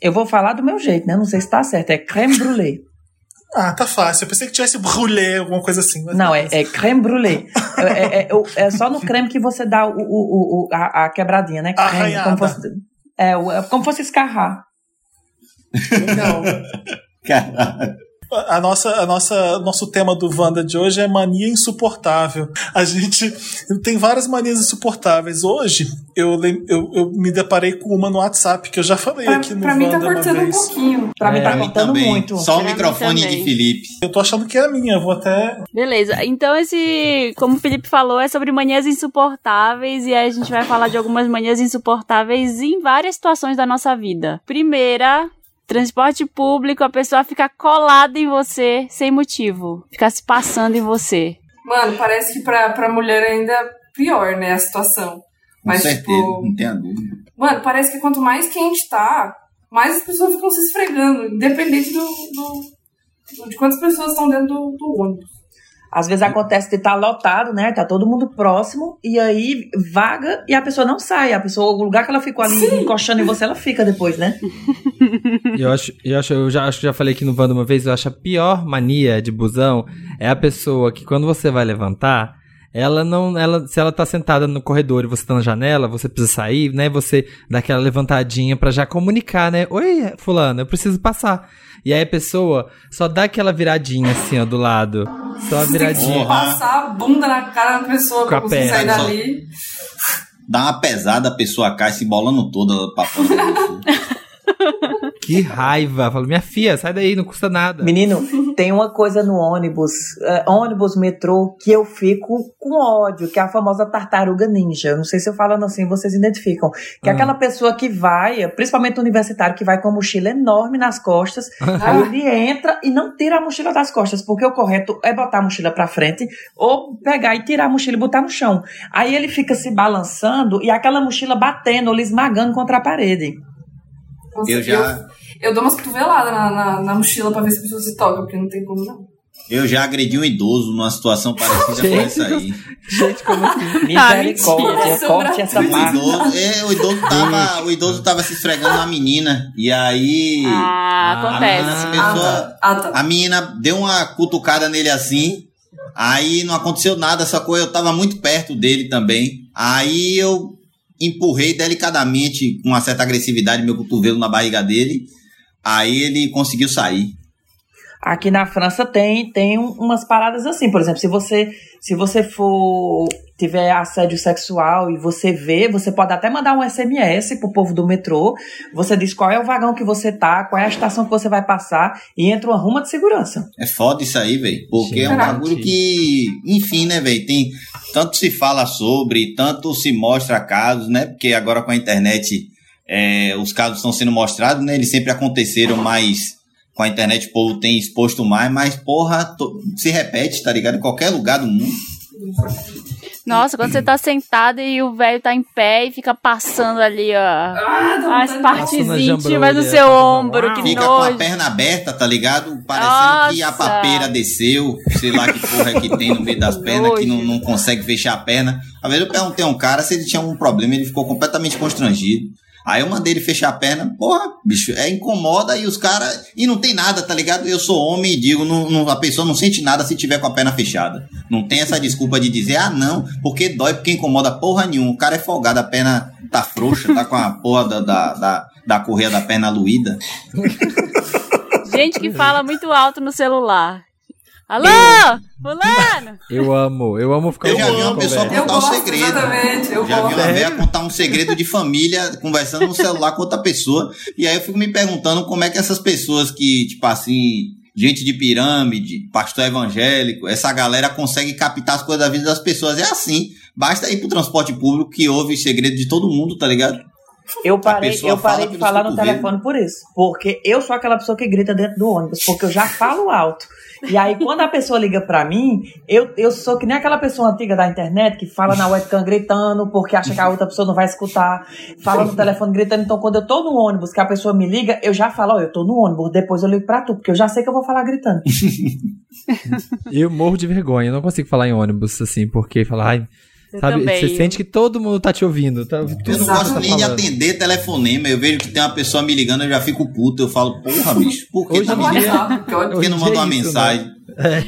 Speaker 6: Eu vou falar do meu jeito, né? Não sei se tá certo. É creme brulê.
Speaker 1: Ah, tá fácil. Eu pensei que tivesse brulé, alguma coisa assim. mas
Speaker 6: Não, é,
Speaker 1: beleza.
Speaker 6: é creme brulee. É, é- é- o- é só no creme que você dá o, o, o- o- a, a quebradinha, né? Creme,
Speaker 1: Arranhada.
Speaker 6: como fosse, é, o- é como fosse escarrar.
Speaker 1: Legal.
Speaker 5: Caralho.
Speaker 1: A nossa, a nossa, nosso tema do Wanda de hoje é mania insuportável. A gente tem várias manias insuportáveis. Hoje eu, eu, eu me deparei com uma no WhatsApp que eu já falei
Speaker 2: Pra,
Speaker 1: aqui no
Speaker 2: pra mim tá
Speaker 1: Wanda uma
Speaker 2: cortando um pouquinho.
Speaker 6: Pra mim
Speaker 3: É,
Speaker 6: tá
Speaker 5: Pra mim
Speaker 6: cortando
Speaker 5: também.
Speaker 6: muito.
Speaker 5: Só o
Speaker 4: Pra mim
Speaker 5: microfone de Felipe.
Speaker 1: Eu tô achando que é a minha. Eu vou até.
Speaker 4: Beleza, então esse, como o Felipe falou, é sobre manias insuportáveis e aí a gente vai falar de algumas manias insuportáveis em várias situações da nossa vida. Primeira, transporte público, a pessoa fica colada em você sem motivo, ficar se passando em você.
Speaker 2: Mano, parece que pra, pra mulher ainda é pior, né, a situação.
Speaker 5: Com
Speaker 2: Mas,
Speaker 5: certeza,
Speaker 2: tipo,
Speaker 5: não tenha dúvida.
Speaker 2: mano, parece que quanto mais quente tá, mais as pessoas ficam se esfregando, independente do, do- de quantas pessoas estão dentro do, do ônibus.
Speaker 6: Às vezes acontece de estar lotado, né? Tá todo mundo próximo, e aí vaga e a pessoa não sai. A pessoa, o lugar que ela ficou ali encoxando em você, ela fica depois, né?
Speaker 3: Eu acho, eu acho, eu já acho que já falei aqui no Wanda uma vez, eu acho a pior mania de busão é a pessoa que quando você vai levantar, ela não, ela, se ela tá sentada no corredor e você tá na janela, você precisa sair, né? Você dá aquela levantadinha pra já comunicar, né? Oi, fulano, eu preciso passar. E aí a pessoa só dá aquela viradinha assim, ó, do lado. Só a
Speaker 2: Você tem que
Speaker 3: viradinha.
Speaker 2: Passar a bunda na cara da pessoa pra conseguir sair dali.
Speaker 5: Dá uma pesada, a pessoa cai se bolando toda pra fora.
Speaker 3: Que raiva. Falo, minha filha, sai daí, não custa nada.
Speaker 6: Menino, tem uma coisa no ônibus, é, ônibus, metrô, que eu fico com ódio, que é a famosa tartaruga ninja. Não sei se eu falando assim, vocês identificam. Que é
Speaker 3: Ah.
Speaker 6: aquela pessoa que vai, principalmente universitário, que vai com a mochila enorme nas costas,
Speaker 3: Ah.
Speaker 6: aí ele entra e não tira a mochila das costas, porque o correto é botar a mochila pra frente ou pegar e tirar a mochila e botar no chão. Aí ele fica se balançando e aquela mochila batendo ou lhe esmagando contra a parede.
Speaker 2: Nossa,
Speaker 5: Eu já,
Speaker 2: Eu dou umas cotoveladas na, na, na mochila pra ver se a pessoa se toca, porque não tem como não.
Speaker 5: eu já agredi um idoso numa situação parecida com essa aí.
Speaker 3: Gente, como assim?
Speaker 6: Misericórdia,
Speaker 2: mentira.
Speaker 6: corte essa
Speaker 5: O
Speaker 6: parte.
Speaker 5: idoso, é, o idoso tava, o idoso tava se esfregando na menina. E aí.
Speaker 4: Ah,
Speaker 5: a
Speaker 4: acontece.
Speaker 5: menina, pessoa,
Speaker 2: Ah, tá.
Speaker 5: a menina deu uma cutucada nele assim. Aí não aconteceu nada, só que eu tava muito perto dele também. Aí eu empurrei delicadamente, com uma certa agressividade, meu cotovelo na barriga dele. Aí ele conseguiu sair.
Speaker 6: Aqui na França tem, tem um- umas paradas assim, por exemplo, se você se você for tiver assédio sexual e você vê, você pode até mandar um SMS pro povo do metrô. Você diz qual é o vagão que você tá, qual é a estação que você vai passar e entra uma ruma de segurança.
Speaker 5: É foda isso aí, velho. Porque é um bagulho que, enfim, né, velho? Tem tanto se fala sobre, tanto se mostra casos, né? Porque agora com a internet é, os casos estão sendo mostrados, né? Eles sempre aconteceram, mas com a internet o povo tem exposto mais, mas porra, to- se repete, tá ligado? Em qualquer lugar do mundo.
Speaker 4: Nossa, quando você tá sentado e o velho tá em pé e fica passando ali, ó.
Speaker 2: Ah,
Speaker 4: As partes íntimas do seu
Speaker 3: fazendo
Speaker 4: ombro, que
Speaker 5: Fica com a
Speaker 4: nojo.
Speaker 5: perna aberta, tá ligado? Parecendo que a
Speaker 4: Nossa.
Speaker 5: papeira desceu, sei lá que porra é que tem no meio das pernas, que não,
Speaker 4: Nojo.
Speaker 5: não consegue fechar a perna. Às vezes eu perguntei a um cara se ele tinha algum problema, ele ficou completamente constrangido. Aí eu mandei ele fechar a perna, porra, bicho, é incomoda e os caras. E não tem nada, tá ligado? Eu sou homem e digo, não, não- a pessoa não sente nada se tiver com a perna fechada. Não tem essa desculpa de dizer, ah, não, porque dói, porque incomoda porra nenhuma. O cara é folgado, a perna tá frouxa, tá com a porra da, da, da, da correia da perna luída.
Speaker 4: Gente que fala muito alto no celular. Alô? Fulano?
Speaker 3: Eu amo, eu amo ficar
Speaker 5: Eu já vi uma pessoa
Speaker 3: conversa.
Speaker 2: Eu
Speaker 5: contar um
Speaker 2: gosto,
Speaker 5: segredo.
Speaker 2: exatamente. Eu
Speaker 5: Já vi uma véia contar um segredo de família conversando no celular com outra pessoa. E aí eu fico me perguntando como é que essas pessoas que, tipo assim, gente de pirâmide, pastor evangélico, essa galera consegue captar as coisas da vida das pessoas. É assim. Basta ir pro transporte público que ouve segredo de todo mundo, tá ligado?
Speaker 6: Eu parei, eu parei de falar no telefone por isso. Porque eu sou aquela pessoa que grita dentro do ônibus, porque eu já falo alto. E aí, quando a pessoa liga pra mim, eu, eu sou que nem aquela pessoa antiga da internet que fala na webcam gritando, porque acha que a outra pessoa não vai escutar. Fala no telefone gritando. Então, quando eu tô no ônibus, que a pessoa me liga, eu já falo, ó, eu tô no ônibus, depois eu ligo pra tu, porque eu já sei que eu vou falar gritando.
Speaker 3: Eu morro de vergonha, eu não consigo falar em ônibus assim, porque falar, ai,
Speaker 4: Eu
Speaker 3: sabe,
Speaker 4: também.
Speaker 3: você sente que todo mundo tá te ouvindo, tá,
Speaker 5: Eu não gosto
Speaker 3: tá
Speaker 5: nem de atender telefonema. Eu vejo que tem uma pessoa me ligando, eu já fico puto. Eu falo, porra, bicho, por que tá me ligando? Por que não manda
Speaker 3: é
Speaker 5: uma
Speaker 3: isso,
Speaker 5: mensagem?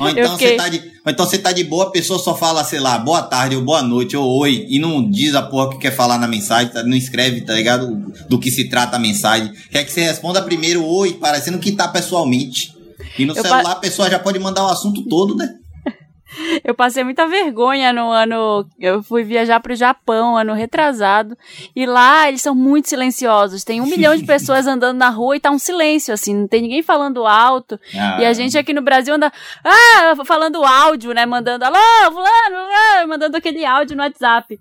Speaker 5: Ou
Speaker 4: Eu
Speaker 5: então,
Speaker 4: fiquei-
Speaker 5: você tá de, ou então você tá de boa, a pessoa só fala, sei lá, boa tarde, ou boa noite, ou oi, e não diz a porra que quer falar na mensagem, tá? não escreve, tá ligado? Do que se trata a mensagem. Quer que você responda primeiro oi, parecendo que tá pessoalmente. E no
Speaker 4: Eu
Speaker 5: celular
Speaker 4: pa-
Speaker 5: a pessoa já pode mandar o assunto todo, né?
Speaker 4: Eu passei muita vergonha no ano. Eu fui viajar pro Japão, ano retrasado. E lá eles são muito silenciosos. Tem um milhão de pessoas andando na rua e tá um silêncio, assim. Não tem ninguém falando alto.
Speaker 5: Ah,
Speaker 4: E a gente aqui no Brasil anda. Ah, falando áudio, né? Mandando alô, fulano, fulano", mandando aquele áudio no WhatsApp.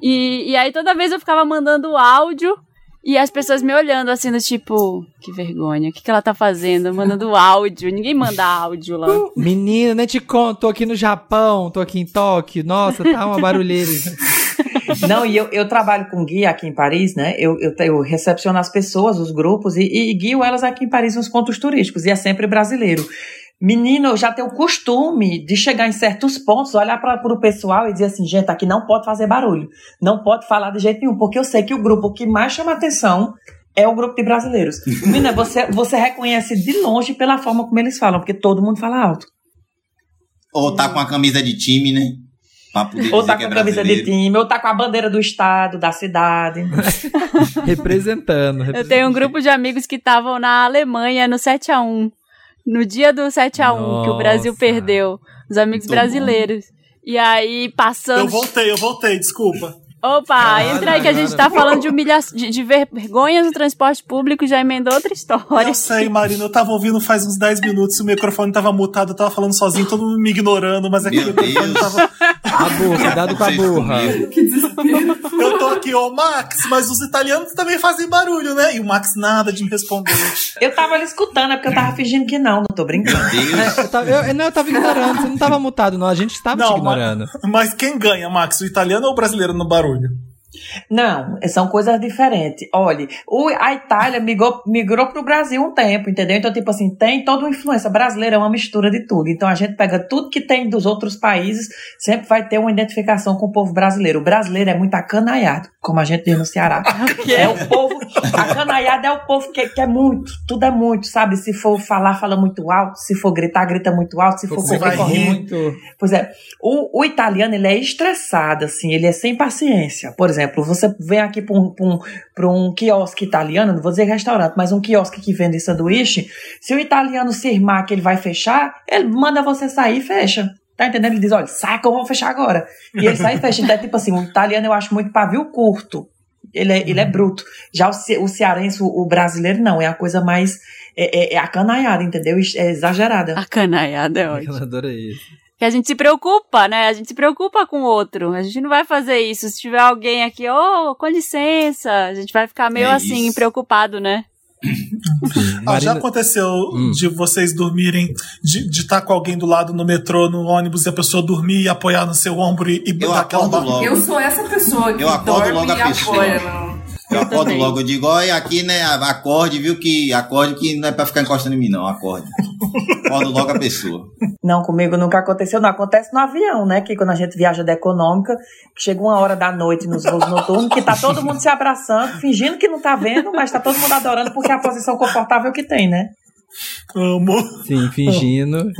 Speaker 4: E, e aí toda vez eu ficava mandando áudio. E as pessoas me olhando assim, do tipo, que vergonha, o que, que ela tá fazendo? Mandando áudio. Ninguém manda áudio lá.
Speaker 3: Menina, nem te conto, tô aqui no Japão, tô aqui em Tóquio, nossa, tá uma barulheira.
Speaker 6: Não, e eu, eu trabalho com guia aqui em Paris, né? Eu, eu, eu recepciono as pessoas, os grupos, e, e guio elas aqui em Paris nos pontos turísticos, e é sempre brasileiro. Menino, eu já tenho o costume de chegar em certos pontos, olhar para o pessoal e dizer assim, gente, aqui não pode fazer barulho, não pode falar de jeito nenhum, porque eu sei que o grupo que mais chama atenção é o grupo de brasileiros. Menina, você, você reconhece de longe pela forma como eles falam, porque todo mundo fala alto.
Speaker 5: Ou tá com a camisa de time, né?
Speaker 6: Ou tá com
Speaker 5: é
Speaker 6: a camisa de time, ou tá com a bandeira do estado, da cidade.
Speaker 3: representando,
Speaker 4: Eu
Speaker 3: representando.
Speaker 4: tenho um grupo de amigos que estavam na Alemanha no 7x1. No dia do 7x1, que o Brasil perdeu. Os amigos
Speaker 5: Muito bom.
Speaker 4: brasileiros. E aí,
Speaker 1: Eu
Speaker 4: passando.
Speaker 1: voltei, eu voltei, desculpa.
Speaker 4: Opa, entra aí que a gente tá falando de humilhação, de, de vergonhas no transporte público, já emendou outra história.
Speaker 1: Eu sei, Marina, eu tava ouvindo faz uns 10 minutos, o microfone tava mutado, eu tava falando sozinho, todo mundo me ignorando, mas é que o
Speaker 5: Meu
Speaker 1: microfone
Speaker 5: Deus.
Speaker 1: tava.
Speaker 3: A burra, cuidado com a burra.
Speaker 2: Que desespero.
Speaker 1: Eu tô aqui, ô Max, mas os italianos também fazem barulho, né? E o Max nada de me responder.
Speaker 6: Eu tava ali escutando, é porque eu tava fingindo que não, não tô brincando.
Speaker 5: Meu Deus.
Speaker 3: Eu tava, eu, não, eu tava ignorando, você não tava mutado, não. A gente estava te
Speaker 1: Não,
Speaker 3: ignorando.
Speaker 1: mas, mas quem ganha, Max? O italiano ou o brasileiro no barulho? сегодня.
Speaker 6: Não, são coisas diferentes. Olha, o- a Itália migrou, migrou pro Brasil um tempo, entendeu? Então, tipo assim, tem toda uma influência brasileira, é uma mistura de tudo. Então, a gente pega tudo que tem dos outros países, sempre vai ter uma identificação com o povo brasileiro. O brasileiro é muito acanaiado, como a gente diz no Ceará. É o povo, acanaiado é o povo que, que é muito, tudo é muito, sabe? Se for falar, fala muito alto, se for gritar, grita muito alto, se for
Speaker 1: Você
Speaker 6: correr,
Speaker 1: vai
Speaker 6: corre. Muito. Pois é, o, o italiano ele é estressado, assim, ele é sem paciência. Por exemplo, você vem aqui para um, pra um, pra um quiosque italiano, não vou dizer restaurante, mas um quiosque que vende sanduíche, se o italiano se irmar que ele vai fechar, ele manda você sair e fecha. Tá entendendo? Ele diz, olha, sai que eu vou fechar agora. E ele sai e fecha. Então, é tipo assim, o italiano eu acho muito pavio curto. Ele é, ele é bruto. Já o, ce- o cearense, o, o brasileiro, não. É a coisa mais. É, é, é acanaiada, entendeu? É exagerada.
Speaker 4: A canaiada é ótimo.
Speaker 3: Eu adorei isso.
Speaker 4: Que a gente se preocupa, né? A gente se preocupa com o outro. A gente não vai fazer isso. Se tiver alguém aqui, ô, com licença, a gente vai ficar meio
Speaker 5: É
Speaker 4: assim,
Speaker 5: isso.
Speaker 4: preocupado, né?
Speaker 1: Ah, já aconteceu
Speaker 3: Hum.
Speaker 1: de vocês dormirem, de estar com alguém do lado no metrô, no ônibus, e a pessoa dormir e apoiar no seu ombro e, e
Speaker 5: Eu
Speaker 1: aquela
Speaker 5: logo.
Speaker 2: Eu sou essa pessoa que
Speaker 5: Eu acordo
Speaker 2: dorme
Speaker 5: logo a
Speaker 2: e apoia.
Speaker 5: Eu acordo
Speaker 4: também.
Speaker 5: logo, eu digo, olha, aqui, né, acorde, viu que acorde que não é pra ficar encostando em mim, não, acorde. Acordo logo a pessoa.
Speaker 6: Não, comigo nunca aconteceu. Não, acontece no avião, né? Que quando a gente viaja da econômica, chega uma hora da noite nos voos noturnos, que tá todo mundo se abraçando, fingindo que não tá vendo, mas tá todo mundo adorando porque é a posição confortável que tem, né?
Speaker 1: Amo.
Speaker 3: Sim, fingindo.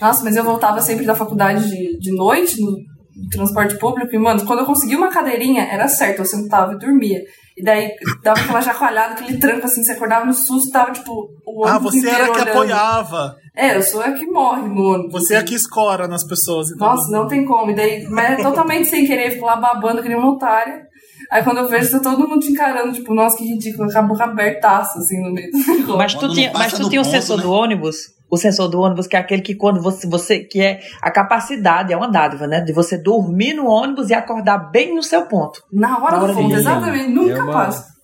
Speaker 2: Nossa, mas eu voltava sempre da faculdade de, de noite, no transporte público, e, mano, quando eu conseguia uma cadeirinha, era certo, eu sentava e dormia. E daí dava aquela chacoalhada, aquele tranco assim, você acordava no susto, tava tipo o
Speaker 1: Ah,
Speaker 2: ônibus
Speaker 1: você era que
Speaker 2: olhando.
Speaker 1: apoiava.
Speaker 2: É, eu sou a que morre no ônibus.
Speaker 1: Você é que escora nas pessoas. Então.
Speaker 2: Nossa, não tem como. E daí, mas é totalmente sem querer, fico lá babando que nem uma otária. Aí quando eu vejo, tá todo mundo te encarando, tipo, nossa, que ridículo, com a boca abertaça, assim, no meio do negócio.
Speaker 6: Mas tu tinha, mas tu tinha o sensor
Speaker 5: né?
Speaker 6: do ônibus? O sensor do ônibus, que é aquele que quando você, você. que é a capacidade, é uma dádiva, né? De você dormir no ônibus e acordar bem no seu ponto.
Speaker 2: Na hora do ponto, exatamente, nunca
Speaker 3: É uma-
Speaker 2: passa.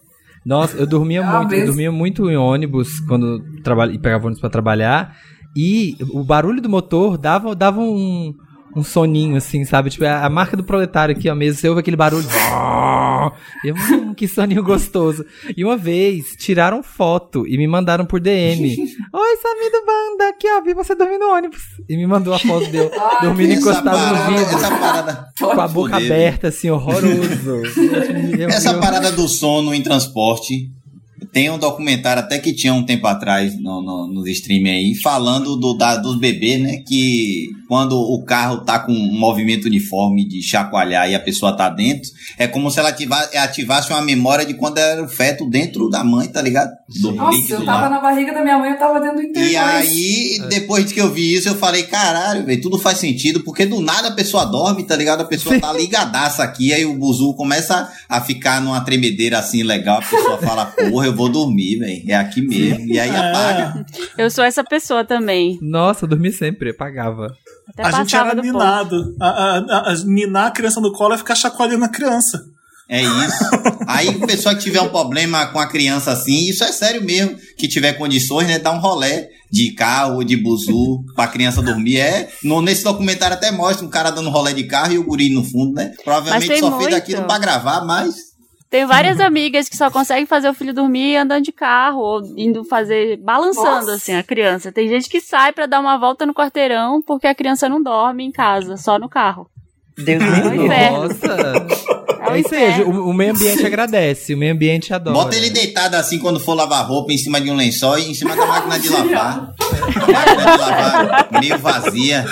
Speaker 3: Nossa, eu dormia
Speaker 2: Ah,
Speaker 3: muito, eu
Speaker 2: benção.
Speaker 3: dormia muito em ônibus quando trabalha, e pegava ônibus pra trabalhar. E o barulho do motor dava, dava um, um soninho, assim, sabe? Tipo, a, a marca do proletário aqui, ó, mesmo, você ouve aquele barulho. Eu, hum, que soninho gostoso. E uma vez tiraram foto e me mandaram por DM. Oi, Samir do Banda, aqui, ó, vi você dormir no ônibus. E me mandou a foto dele
Speaker 2: Ai,
Speaker 3: dormindo encostado no
Speaker 5: parada,
Speaker 3: vidro.
Speaker 5: essa parada,
Speaker 3: Com a boca aberta, assim, horroroso. Eu-
Speaker 5: essa
Speaker 3: eu-
Speaker 5: parada do sono em transporte. Tem um documentário até que tinha um tempo atrás no, no, nos streaming aí, falando do, da, dos bebês, né? Que quando o carro tá com um movimento uniforme de chacoalhar e a pessoa tá dentro, é como se ela ativa- ativasse uma memória de quando era o feto dentro da mãe, tá ligado? Do
Speaker 2: Nossa, eu tava
Speaker 5: lá.
Speaker 2: na barriga da minha mãe, eu tava dentro do
Speaker 5: E
Speaker 2: internet.
Speaker 5: aí, depois que eu vi isso, eu falei, caralho, velho, tudo faz sentido, porque do nada a pessoa dorme, tá ligado? A pessoa tá ligadaça aqui, aí o buzu começa a ficar numa tremedeira assim legal, a pessoa fala, porra, eu vou dormir, velho, é aqui mesmo. E aí apaga.
Speaker 1: É,
Speaker 4: Eu sou essa pessoa também.
Speaker 3: Nossa, eu dormi sempre, eu pagava.
Speaker 4: Até
Speaker 1: a gente era ninado. A, a, a- a- ninar a criança no colo é ficar chacoalhando a criança.
Speaker 5: É isso. Aí, pessoa que tiver um problema com a criança assim, isso é sério mesmo, que tiver condições, né, dá um rolé de carro, de buzu, pra criança dormir. É, no, nesse documentário até mostra um cara dando rolé de carro e o guri no fundo, né? Provavelmente só fez
Speaker 4: muito.
Speaker 5: aquilo pra gravar, mas
Speaker 4: Tenho várias amigas que só conseguem fazer o filho dormir andando de carro ou indo fazer, balançando
Speaker 2: Nossa.
Speaker 4: assim a criança. Tem gente que sai pra dar uma volta no quarteirão porque a criança não dorme em casa, só no carro.
Speaker 6: Deus me
Speaker 4: É
Speaker 6: livre.
Speaker 4: inferno.
Speaker 3: Nossa!
Speaker 4: É um
Speaker 3: É isso aí,
Speaker 4: inferno.
Speaker 3: o, o meio ambiente agradece, o meio ambiente adora.
Speaker 5: Bota ele deitado assim quando for lavar roupa em cima de um lençol e em cima da máquina de lavar. A máquina de lavar meio vazia.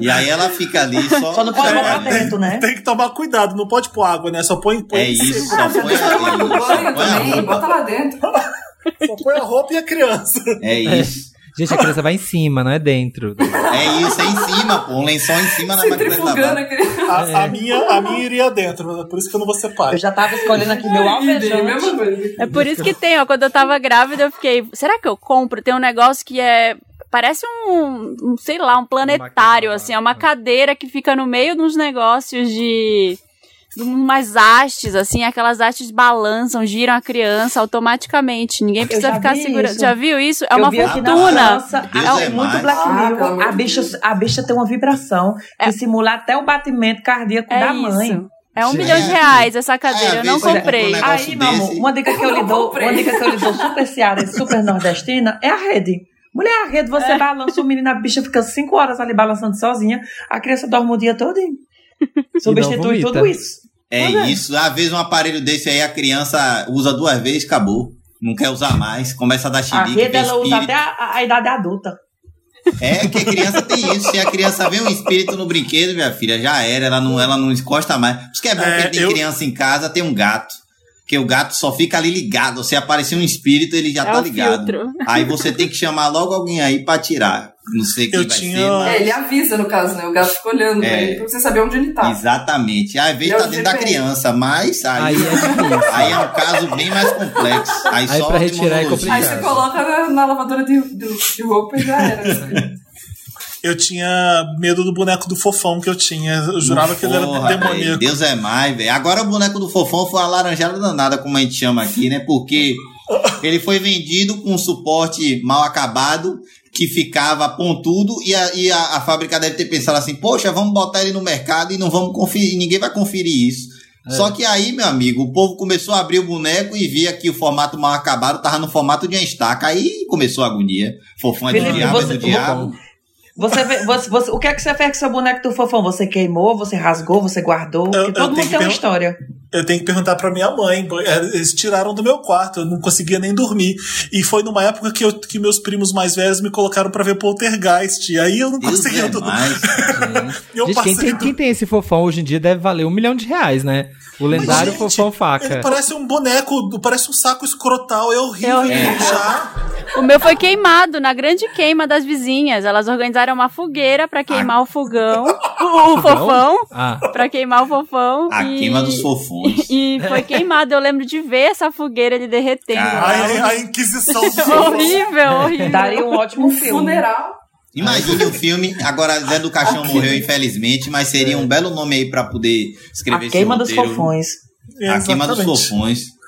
Speaker 5: E aí ela fica ali só.
Speaker 6: Só não pode botar dentro, né?
Speaker 1: Tem que tomar cuidado, não pode pôr água, né? Só põe, põe
Speaker 5: É isso, só
Speaker 2: Ah,
Speaker 5: põe, põe a
Speaker 2: também, bota
Speaker 5: roupa.
Speaker 2: lá dentro.
Speaker 1: Só põe a roupa e a criança.
Speaker 5: É isso.
Speaker 3: Gente, a criança vai em cima, não é dentro.
Speaker 5: É isso, é em cima, pô. Um lençol em cima na máquina de
Speaker 2: Centrifugando
Speaker 5: lavar.
Speaker 2: a criança.
Speaker 1: A, a minha, a minha iria dentro, por isso que eu não vou ser pai.
Speaker 6: Eu já tava escolhendo aqui meu alvejante.
Speaker 2: coisa.
Speaker 4: É por isso que tem, ó. Quando eu tava grávida, eu fiquei. Será que eu compro? Tem um negócio que é. Parece um, um, sei lá, um planetário, assim. É uma cadeira que fica no meio dos negócios de. Umas hastes, assim. Aquelas hastes balançam, giram a criança automaticamente. Ninguém precisa ficar segurando. Já viu isso? É
Speaker 6: Eu
Speaker 4: uma fortuna.
Speaker 6: França, é,
Speaker 5: é
Speaker 6: muito. Black
Speaker 2: Ah,
Speaker 6: Mirror. a, bicha, a bicha tem uma vibração que simula até o batimento cardíaco
Speaker 4: É
Speaker 6: da mãe.
Speaker 4: isso. É um
Speaker 5: Sim.
Speaker 4: milhão de reais essa cadeira.
Speaker 5: É,
Speaker 4: eu não comprei.
Speaker 5: eu um
Speaker 6: Aí, meu amor, uma dica que eu lhe dou, uma dica que eu lhe dou super cearense, super nordestina, é a rede. Mulher, a rede, você
Speaker 4: É.
Speaker 6: balança o menino, a bicha fica cinco horas ali balançando sozinha, a criança dorme o dia todo. Substitui
Speaker 3: vomita.
Speaker 6: tudo isso.
Speaker 5: É
Speaker 6: é.
Speaker 5: isso. Às vezes um aparelho desse aí a criança usa duas vezes, acabou. Não quer usar mais. Começa a dar
Speaker 6: A
Speaker 5: chilique,
Speaker 6: rede ela usa
Speaker 5: espírito.
Speaker 6: até a, a idade adulta.
Speaker 5: É que a criança tem isso. Se a criança vê um espírito no brinquedo, minha filha, já era. Ela não, ela não encosta mais. Por isso que é bom
Speaker 1: É,
Speaker 5: que tem
Speaker 1: eu-
Speaker 5: criança em casa, tem um gato. Porque o gato só fica ali ligado. Se aparecer um espírito, ele já
Speaker 4: É
Speaker 5: tá ligado.
Speaker 4: filtro.
Speaker 5: Aí você tem que chamar logo alguém aí pra tirar. Não sei quem
Speaker 1: Eu
Speaker 5: vai
Speaker 1: tinha-
Speaker 5: ser, mas...
Speaker 2: É, ele avisa, no caso, né? O gato fica olhando pra
Speaker 5: É.
Speaker 2: ele pra você saber onde ele tá.
Speaker 5: Exatamente. Às vezes
Speaker 2: É o
Speaker 5: tá dentro da criança, mas aí,
Speaker 3: Aí é
Speaker 5: aí é um caso bem mais complexo. Aí,
Speaker 3: Aí
Speaker 5: só
Speaker 3: pra
Speaker 5: de
Speaker 3: retirar é
Speaker 5: imunologia.
Speaker 2: Aí você coloca na, na lavadora de, do- de roupa e já era.
Speaker 1: Eu tinha medo do boneco do fofão que eu tinha. Eu jurava que ele era demoníaco.
Speaker 5: Deus é mais, velho. Agora o boneco do fofão foi uma laranjada danada, como a gente chama aqui, né? Porque ele foi vendido com um suporte mal acabado, que ficava pontudo, e a, e a, a fábrica deve ter pensado assim, poxa, vamos botar ele no mercado e não vamos conferir, ninguém vai conferir isso.
Speaker 3: É.
Speaker 5: Só que aí, meu amigo, o povo começou a abrir o boneco e via que o formato mal acabado tava no formato de uma estaca. Aí começou a agonia. Fofão é do
Speaker 6: Felipe,
Speaker 5: diabo, é
Speaker 6: você-
Speaker 5: do diabo.
Speaker 6: Você, você, você- o que é que você fez com seu boneco do fofão? Você queimou, você rasgou, você guardou?
Speaker 1: Eu-
Speaker 6: todo mundo
Speaker 1: que
Speaker 6: tem uma história.
Speaker 1: Eu tenho que perguntar pra minha mãe. Eles tiraram do meu quarto, eu não conseguia nem dormir. E foi numa época que, eu, que meus primos mais velhos me colocaram pra ver Poltergeist. E aí eu não
Speaker 5: Deus
Speaker 1: conseguia
Speaker 5: é
Speaker 1: dormir.
Speaker 5: mais.
Speaker 1: Eu
Speaker 3: Gente, quem
Speaker 1: passei
Speaker 3: tem,
Speaker 1: do-
Speaker 3: quem tem esse fofão hoje em dia deve valer um milhão de reais, né? O lendário
Speaker 1: Gente,
Speaker 3: fofão faca.
Speaker 1: Ele parece um boneco, parece um saco escrotal, é horrível.
Speaker 4: É horrível.
Speaker 1: puxar.
Speaker 4: O meu foi queimado na grande queima das vizinhas. Elas organizaram uma fogueira pra queimar o fogão, o, fofão,
Speaker 3: Ah,
Speaker 4: pra queimar o fofão.
Speaker 5: A
Speaker 4: e,
Speaker 5: queima dos fofões.
Speaker 4: E foi queimado. Eu lembro de ver essa fogueira ele derretendo.
Speaker 1: A, a Inquisição
Speaker 4: horrível, horrível.
Speaker 6: Daria um ótimo
Speaker 2: Um
Speaker 6: filme.
Speaker 2: funeral.
Speaker 5: Imagine o filme, agora Zé do Caixão morreu, infelizmente, mas seria um belo nome aí pra poder escrever
Speaker 6: A
Speaker 5: esse
Speaker 6: queima dos
Speaker 5: roteiro.
Speaker 6: fofões.
Speaker 5: A queima dos
Speaker 1: Exatamente.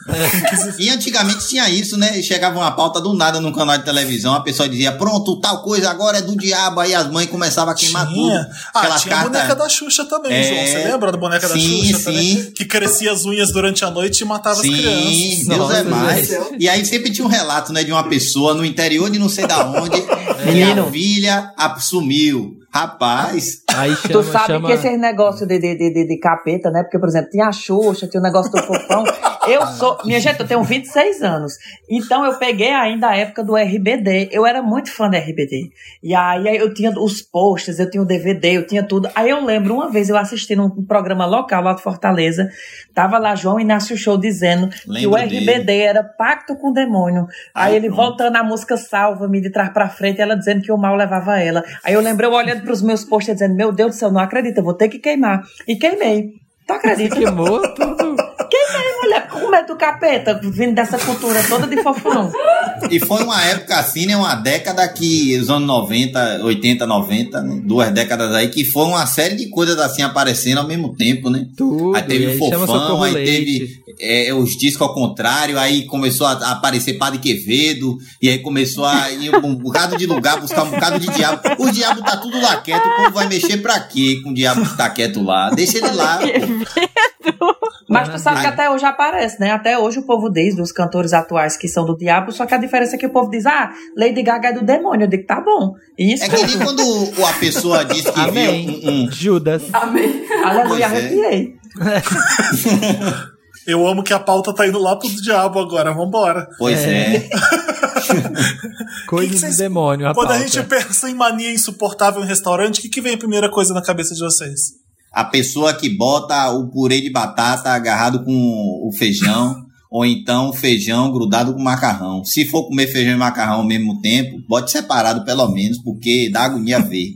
Speaker 5: E antigamente tinha isso, né? Chegava uma pauta do nada num canal de televisão, a pessoa dizia, pronto, tal coisa agora é do diabo, aí as mães começavam a queimar tudo.
Speaker 1: Tinha. Ah,
Speaker 5: Aquelas
Speaker 1: tinha a boneca da Xuxa também,
Speaker 5: É.
Speaker 1: João. Você lembra da boneca
Speaker 5: Sim,
Speaker 1: da Xuxa
Speaker 5: sim.
Speaker 1: também? Que crescia as unhas durante a noite e matava as
Speaker 5: Sim,
Speaker 1: crianças.
Speaker 5: Deus
Speaker 3: Nossa,
Speaker 5: é mais.
Speaker 2: gente.
Speaker 5: E aí sempre tinha um relato, né, de uma pessoa no interior de não sei da onde, que a filha sumiu. Rapaz,
Speaker 3: aí chama,
Speaker 6: Tu sabe
Speaker 3: chama...
Speaker 6: que esse negócio de, de, de, de, de capeta, né? Porque, por exemplo, tinha a Xuxa, tinha o negócio do fofão. Eu sou. Minha gente, eu tenho 26 anos. Então eu peguei ainda a época do RBD. Eu era muito fã da RBD. E aí eu tinha os posters, eu tinha o DVD, eu tinha tudo. Aí eu lembro, uma vez eu assisti num programa local lá de Fortaleza. Tava lá João Inácio Show dizendo que
Speaker 5: Lembro
Speaker 6: o RBD
Speaker 5: dele.
Speaker 6: era pacto com o demônio.
Speaker 5: Ai,
Speaker 6: Aí ele
Speaker 5: pronto.
Speaker 6: voltando a música Salva-me de trás pra frente, ela dizendo que o mal levava ela. Aí eu lembrei eu olhando pros meus posters dizendo: Meu Deus do céu, não acredito, eu vou ter que queimar. E queimei. Tu acredita?
Speaker 3: Queimou tudo.
Speaker 6: Do capeta, vindo dessa cultura toda de fofão.
Speaker 5: E foi uma época assim, né? Uma década que, os anos 90, 80, 90, né, duas décadas aí, que foi uma série de coisas assim aparecendo ao mesmo tempo, né?
Speaker 3: Tudo.
Speaker 5: Aí teve o
Speaker 3: aí chama
Speaker 5: Fofão, aí
Speaker 3: Leite.
Speaker 5: teve é, os discos ao contrário, aí começou a, a aparecer Padre Quevedo, e aí começou a ir um bocado de lugar, buscar um bocado de diabo. O diabo tá tudo lá quieto, o povo vai mexer pra quê com o diabo que tá quieto lá? Deixa ele lá.
Speaker 6: Mas tu sabe que até hoje aparece, né? Até hoje o povo diz, dos cantores atuais que são do diabo, só que a diferença é que o povo diz, ah, Lady Gaga é do demônio. Eu digo, tá bom. Isso,
Speaker 5: É que nem quando o- a pessoa diz que
Speaker 3: Amém.
Speaker 5: viu um, um-
Speaker 3: Judas.
Speaker 2: Amém.
Speaker 6: aleluia,
Speaker 5: Pois é.
Speaker 6: arrepiei.
Speaker 1: Eu amo que a pauta tá indo lá pro diabo agora. Vambora.
Speaker 5: Pois é.
Speaker 3: É. Coisas
Speaker 1: vocês-
Speaker 3: do demônio. A
Speaker 1: Quando a
Speaker 3: pauta.
Speaker 1: gente pensa em mania insuportável em restaurante, o que, que vem a primeira coisa na cabeça de vocês?
Speaker 5: A pessoa que bota o purê de batata agarrado com o feijão, ou então feijão grudado com macarrão. Se for comer feijão e macarrão ao mesmo tempo, bote separado pelo menos, porque dá agonia ver.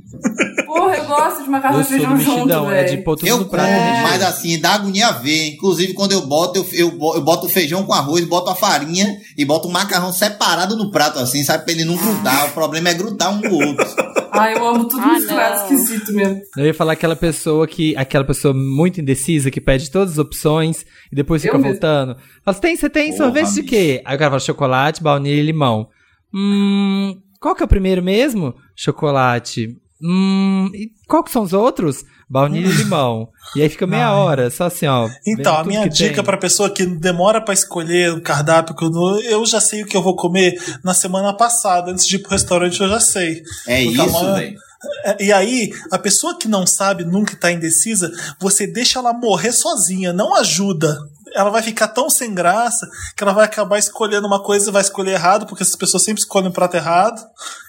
Speaker 2: Porra, eu gosto de macarrão
Speaker 3: Eu
Speaker 2: e feijão junto,
Speaker 3: é de
Speaker 2: velho.
Speaker 3: pôr tudo
Speaker 5: Eu
Speaker 3: no
Speaker 5: como,
Speaker 3: prato.
Speaker 5: mas assim, dá agonia ver. Inclusive, quando eu boto, eu, eu, eu boto o feijão com arroz, boto a farinha e boto o macarrão separado no prato, assim, sabe? Pra ele não grudar. O problema é grudar um no outro.
Speaker 2: Ai, eu amo tudo
Speaker 4: Ah,
Speaker 2: misturado,
Speaker 4: não.
Speaker 2: esquisito mesmo.
Speaker 3: Eu ia falar aquela pessoa que. Aquela pessoa muito indecisa que pede todas as opções e depois fica
Speaker 2: Eu
Speaker 3: voltando. Fala, você tem, você tem
Speaker 5: Porra,
Speaker 3: sorvete de
Speaker 5: bicho.
Speaker 3: quê? Aí o cara fala chocolate, baunilha e limão. Hum. Qual que é o primeiro mesmo? Chocolate. Hum. E qual que são os outros? Baunilha e limão. E aí fica meia
Speaker 1: Ai.
Speaker 3: hora, só assim, ó.
Speaker 1: Então, a minha dica pra pessoa que demora pra escolher o cardápio, que eu, já sei o que eu vou comer na semana passada, antes de ir pro restaurante eu já sei.
Speaker 5: É
Speaker 1: O
Speaker 5: isso, velho.
Speaker 1: É, E aí, a pessoa que não sabe, nunca tá indecisa, você deixa ela morrer sozinha, não ajuda. Ela vai ficar tão sem graça que ela vai acabar escolhendo uma coisa e vai escolher errado, porque essas pessoas sempre escolhem o prato errado.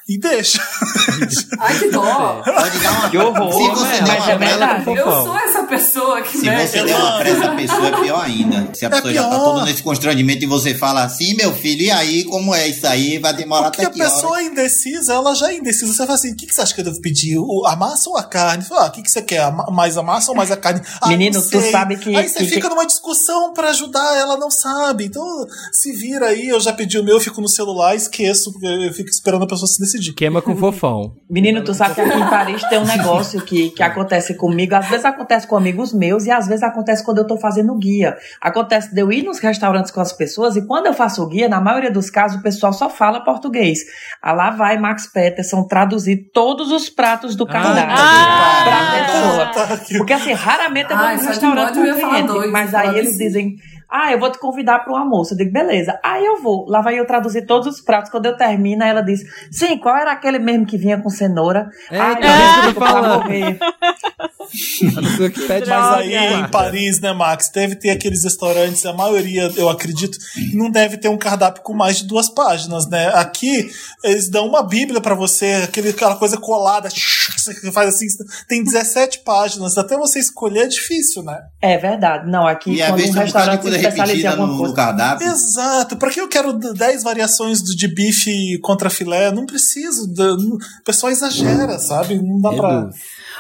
Speaker 1: E deixa.
Speaker 2: Ai, que dó.
Speaker 5: Pode dar uma.
Speaker 6: Que horror,
Speaker 5: se
Speaker 6: né? Mas é verdade.
Speaker 2: Eu
Speaker 3: Fofão.
Speaker 2: sou essa pessoa que,
Speaker 5: Se
Speaker 2: né?
Speaker 5: você der uma pressa à pessoa, é pior ainda. Se a pessoa já tá toda nesse constrangimento e você fala assim, meu filho, e aí, como é isso aí? Vai demorar
Speaker 1: Porque
Speaker 5: até
Speaker 1: a
Speaker 5: que hora?
Speaker 1: pessoa é indecisa, ela já é indecisa. Você fala assim: o que, que você acha que eu devo pedir? O- A massa ou a carne? Fala, ah, o que, que você quer? A ma- Mais a massa ou mais a carne? Ah,
Speaker 6: Menino, tu sabe que-
Speaker 1: Aí você
Speaker 6: que-
Speaker 1: fica numa discussão pra ajudar, ela não sabe. Então, se vira aí, eu já pedi o meu, eu fico no celular, esqueço, porque eu fico esperando a pessoa se decidir.
Speaker 3: Queima com fofão.
Speaker 6: Menino, tu sabe que aqui em Paris tem um negócio que, que acontece comigo. Às vezes acontece com amigos meus e às vezes acontece quando eu tô fazendo guia. Acontece de eu ir nos restaurantes com as pessoas e quando eu faço o guia, na maioria dos casos, o pessoal só fala português. Ah, lá vai Max Peterson traduzir todos os pratos do cardápio
Speaker 3: Ah,
Speaker 6: pra pessoa.
Speaker 1: Tá.
Speaker 6: Porque assim, raramente eu vou
Speaker 2: só de
Speaker 6: restaurante com cliente, mas aí eles
Speaker 2: desse.
Speaker 6: Dizem, ah, eu vou te convidar para um almoço. Eu digo, beleza. Aí eu vou. Lá vai eu traduzir todos os pratos. Quando eu termino, ela diz, sim, qual era aquele mesmo que vinha com cenoura?
Speaker 3: É,
Speaker 6: Ai,
Speaker 3: é,
Speaker 6: meu
Speaker 3: é, falando.
Speaker 6: morrer.
Speaker 3: Que pede
Speaker 1: Mas aí em Paris, né, Max, deve ter aqueles restaurantes, a maioria, eu acredito, não deve ter um cardápio com mais de duas páginas, né? Aqui, eles dão uma bíblia pra você, aquele, aquela coisa colada, que você faz assim, tem 17 páginas, até você escolher é difícil, né?
Speaker 6: É verdade. Não, aqui
Speaker 5: E às
Speaker 6: quando um restaurante
Speaker 5: repetida no, no cardápio.
Speaker 1: Exato. Pra que eu quero 10 variações do- de bife contra filé? Não preciso. O pessoal exagera, sabe? Não dá pra.
Speaker 3: Reduz.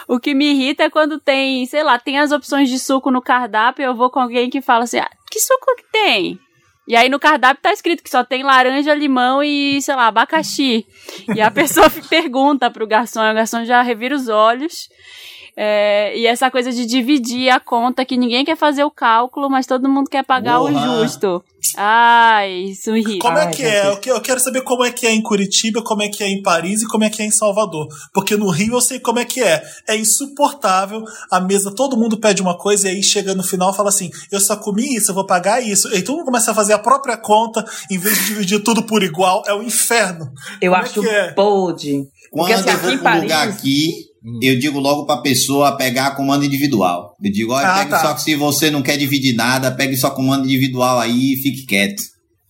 Speaker 4: O que me irrita é quando tem, sei lá, tem as opções de suco no cardápio, eu vou com alguém que fala assim, ah, que suco que tem? E aí no cardápio tá escrito que só tem laranja, limão e, sei lá, abacaxi. E a pessoa pergunta pro garçom, e o garçom já revira os olhos. É, e essa coisa de dividir a conta, que ninguém quer fazer o cálculo, mas todo mundo quer pagar o justo. Ai, isso irrita.
Speaker 1: Como é que é? Eu que- Eu quero saber como é que é em Curitiba, como é que é em Paris e como é que é em Salvador. Porque no Rio eu sei como é que é. É insuportável. A mesa, todo mundo pede uma coisa e aí chega no final e fala assim: eu só comi isso, eu vou pagar isso. E aí todo mundo começa a fazer a própria conta em vez de dividir tudo por igual. É o inferno.
Speaker 6: Eu
Speaker 1: Como é
Speaker 6: acho
Speaker 1: que é?
Speaker 6: podre.
Speaker 5: Quando
Speaker 6: Porque assim,
Speaker 5: eu
Speaker 6: aqui
Speaker 5: vou um
Speaker 6: Paris...
Speaker 5: lugar aqui, eu digo logo pra pessoa pegar a comanda individual. Eu digo, olha,
Speaker 1: Ah,
Speaker 5: pegue
Speaker 1: tá.
Speaker 5: só que se você não quer dividir nada, pegue sua comanda individual aí e fique quieto.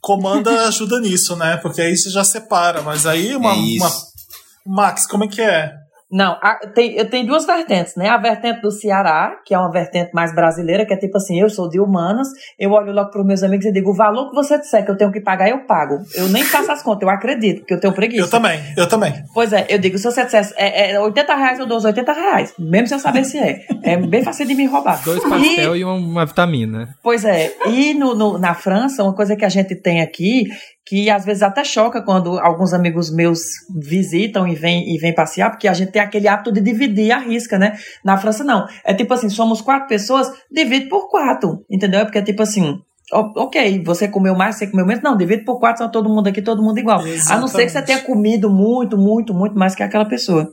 Speaker 1: Comanda ajuda nisso, né? Porque aí você já separa. Mas aí uma.
Speaker 5: é
Speaker 1: uma- Max, como é que é?
Speaker 6: Não, a- tem, eu tenho duas vertentes, né? A vertente do Ceará, que é uma vertente mais brasileira, que é tipo assim, eu sou de humanas, eu olho logo para meus amigos e digo, o valor que você disser que eu tenho que pagar, eu pago. Eu nem faço as contas, eu acredito, porque eu tenho preguiça.
Speaker 1: Eu também, eu também.
Speaker 6: Pois é, eu digo, se você dissesse é, é 80 reais, eu dou os 80 reais, mesmo sem eu saber se é. É bem fácil de me roubar.
Speaker 3: Dois
Speaker 6: E-
Speaker 3: pastel e uma, uma vitamina.
Speaker 6: Pois é, e no, no- na França, uma coisa que a gente tem aqui, que às vezes até choca quando alguns amigos meus visitam e vêm e vêm passear, porque a gente tem aquele hábito de dividir a risca, né? Na França, não. É tipo assim, somos quatro pessoas, divide por quatro, entendeu? É Porque é tipo assim. Ok, você comeu mais, você comeu menos. Não, divide por quatro, são todo mundo aqui, todo mundo igual. A não ser que você
Speaker 1: Exatamente.
Speaker 6: tenha comido muito, muito, muito mais que aquela pessoa.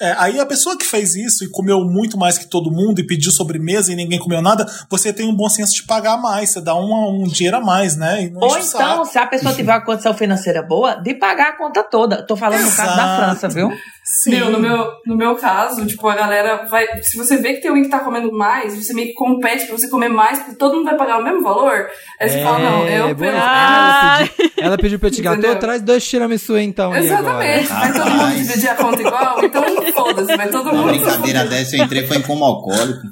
Speaker 1: É, aí a pessoa que fez isso e comeu muito mais que todo mundo e pediu sobremesa e ninguém comeu nada, você tem um bom senso de pagar mais, você dá um, um dinheiro a mais, né? Não
Speaker 6: Ou então, se a pessoa tiver uma condição financeira boa, de pagar a conta toda. Tô falando no caso da
Speaker 1: Exato.
Speaker 6: França, viu?
Speaker 1: Sim.
Speaker 2: Meu, no meu, no meu caso, tipo, a galera vai. Se você vê que tem alguém que tá comendo mais, você meio que compete pra você comer mais, porque todo mundo vai pagar o mesmo valor. Aí você fala, não, eu
Speaker 3: É,
Speaker 2: pelo.
Speaker 4: Ah.
Speaker 3: ela, pediu, ela pediu pra eu te gato, traz dois tiramisu então.
Speaker 2: Exatamente. Vai todo mundo dividir a conta igual, então foda-se, vai todo
Speaker 5: Uma
Speaker 2: mundo.
Speaker 5: brincadeira dessa eu entrei foi em coma alcoólico.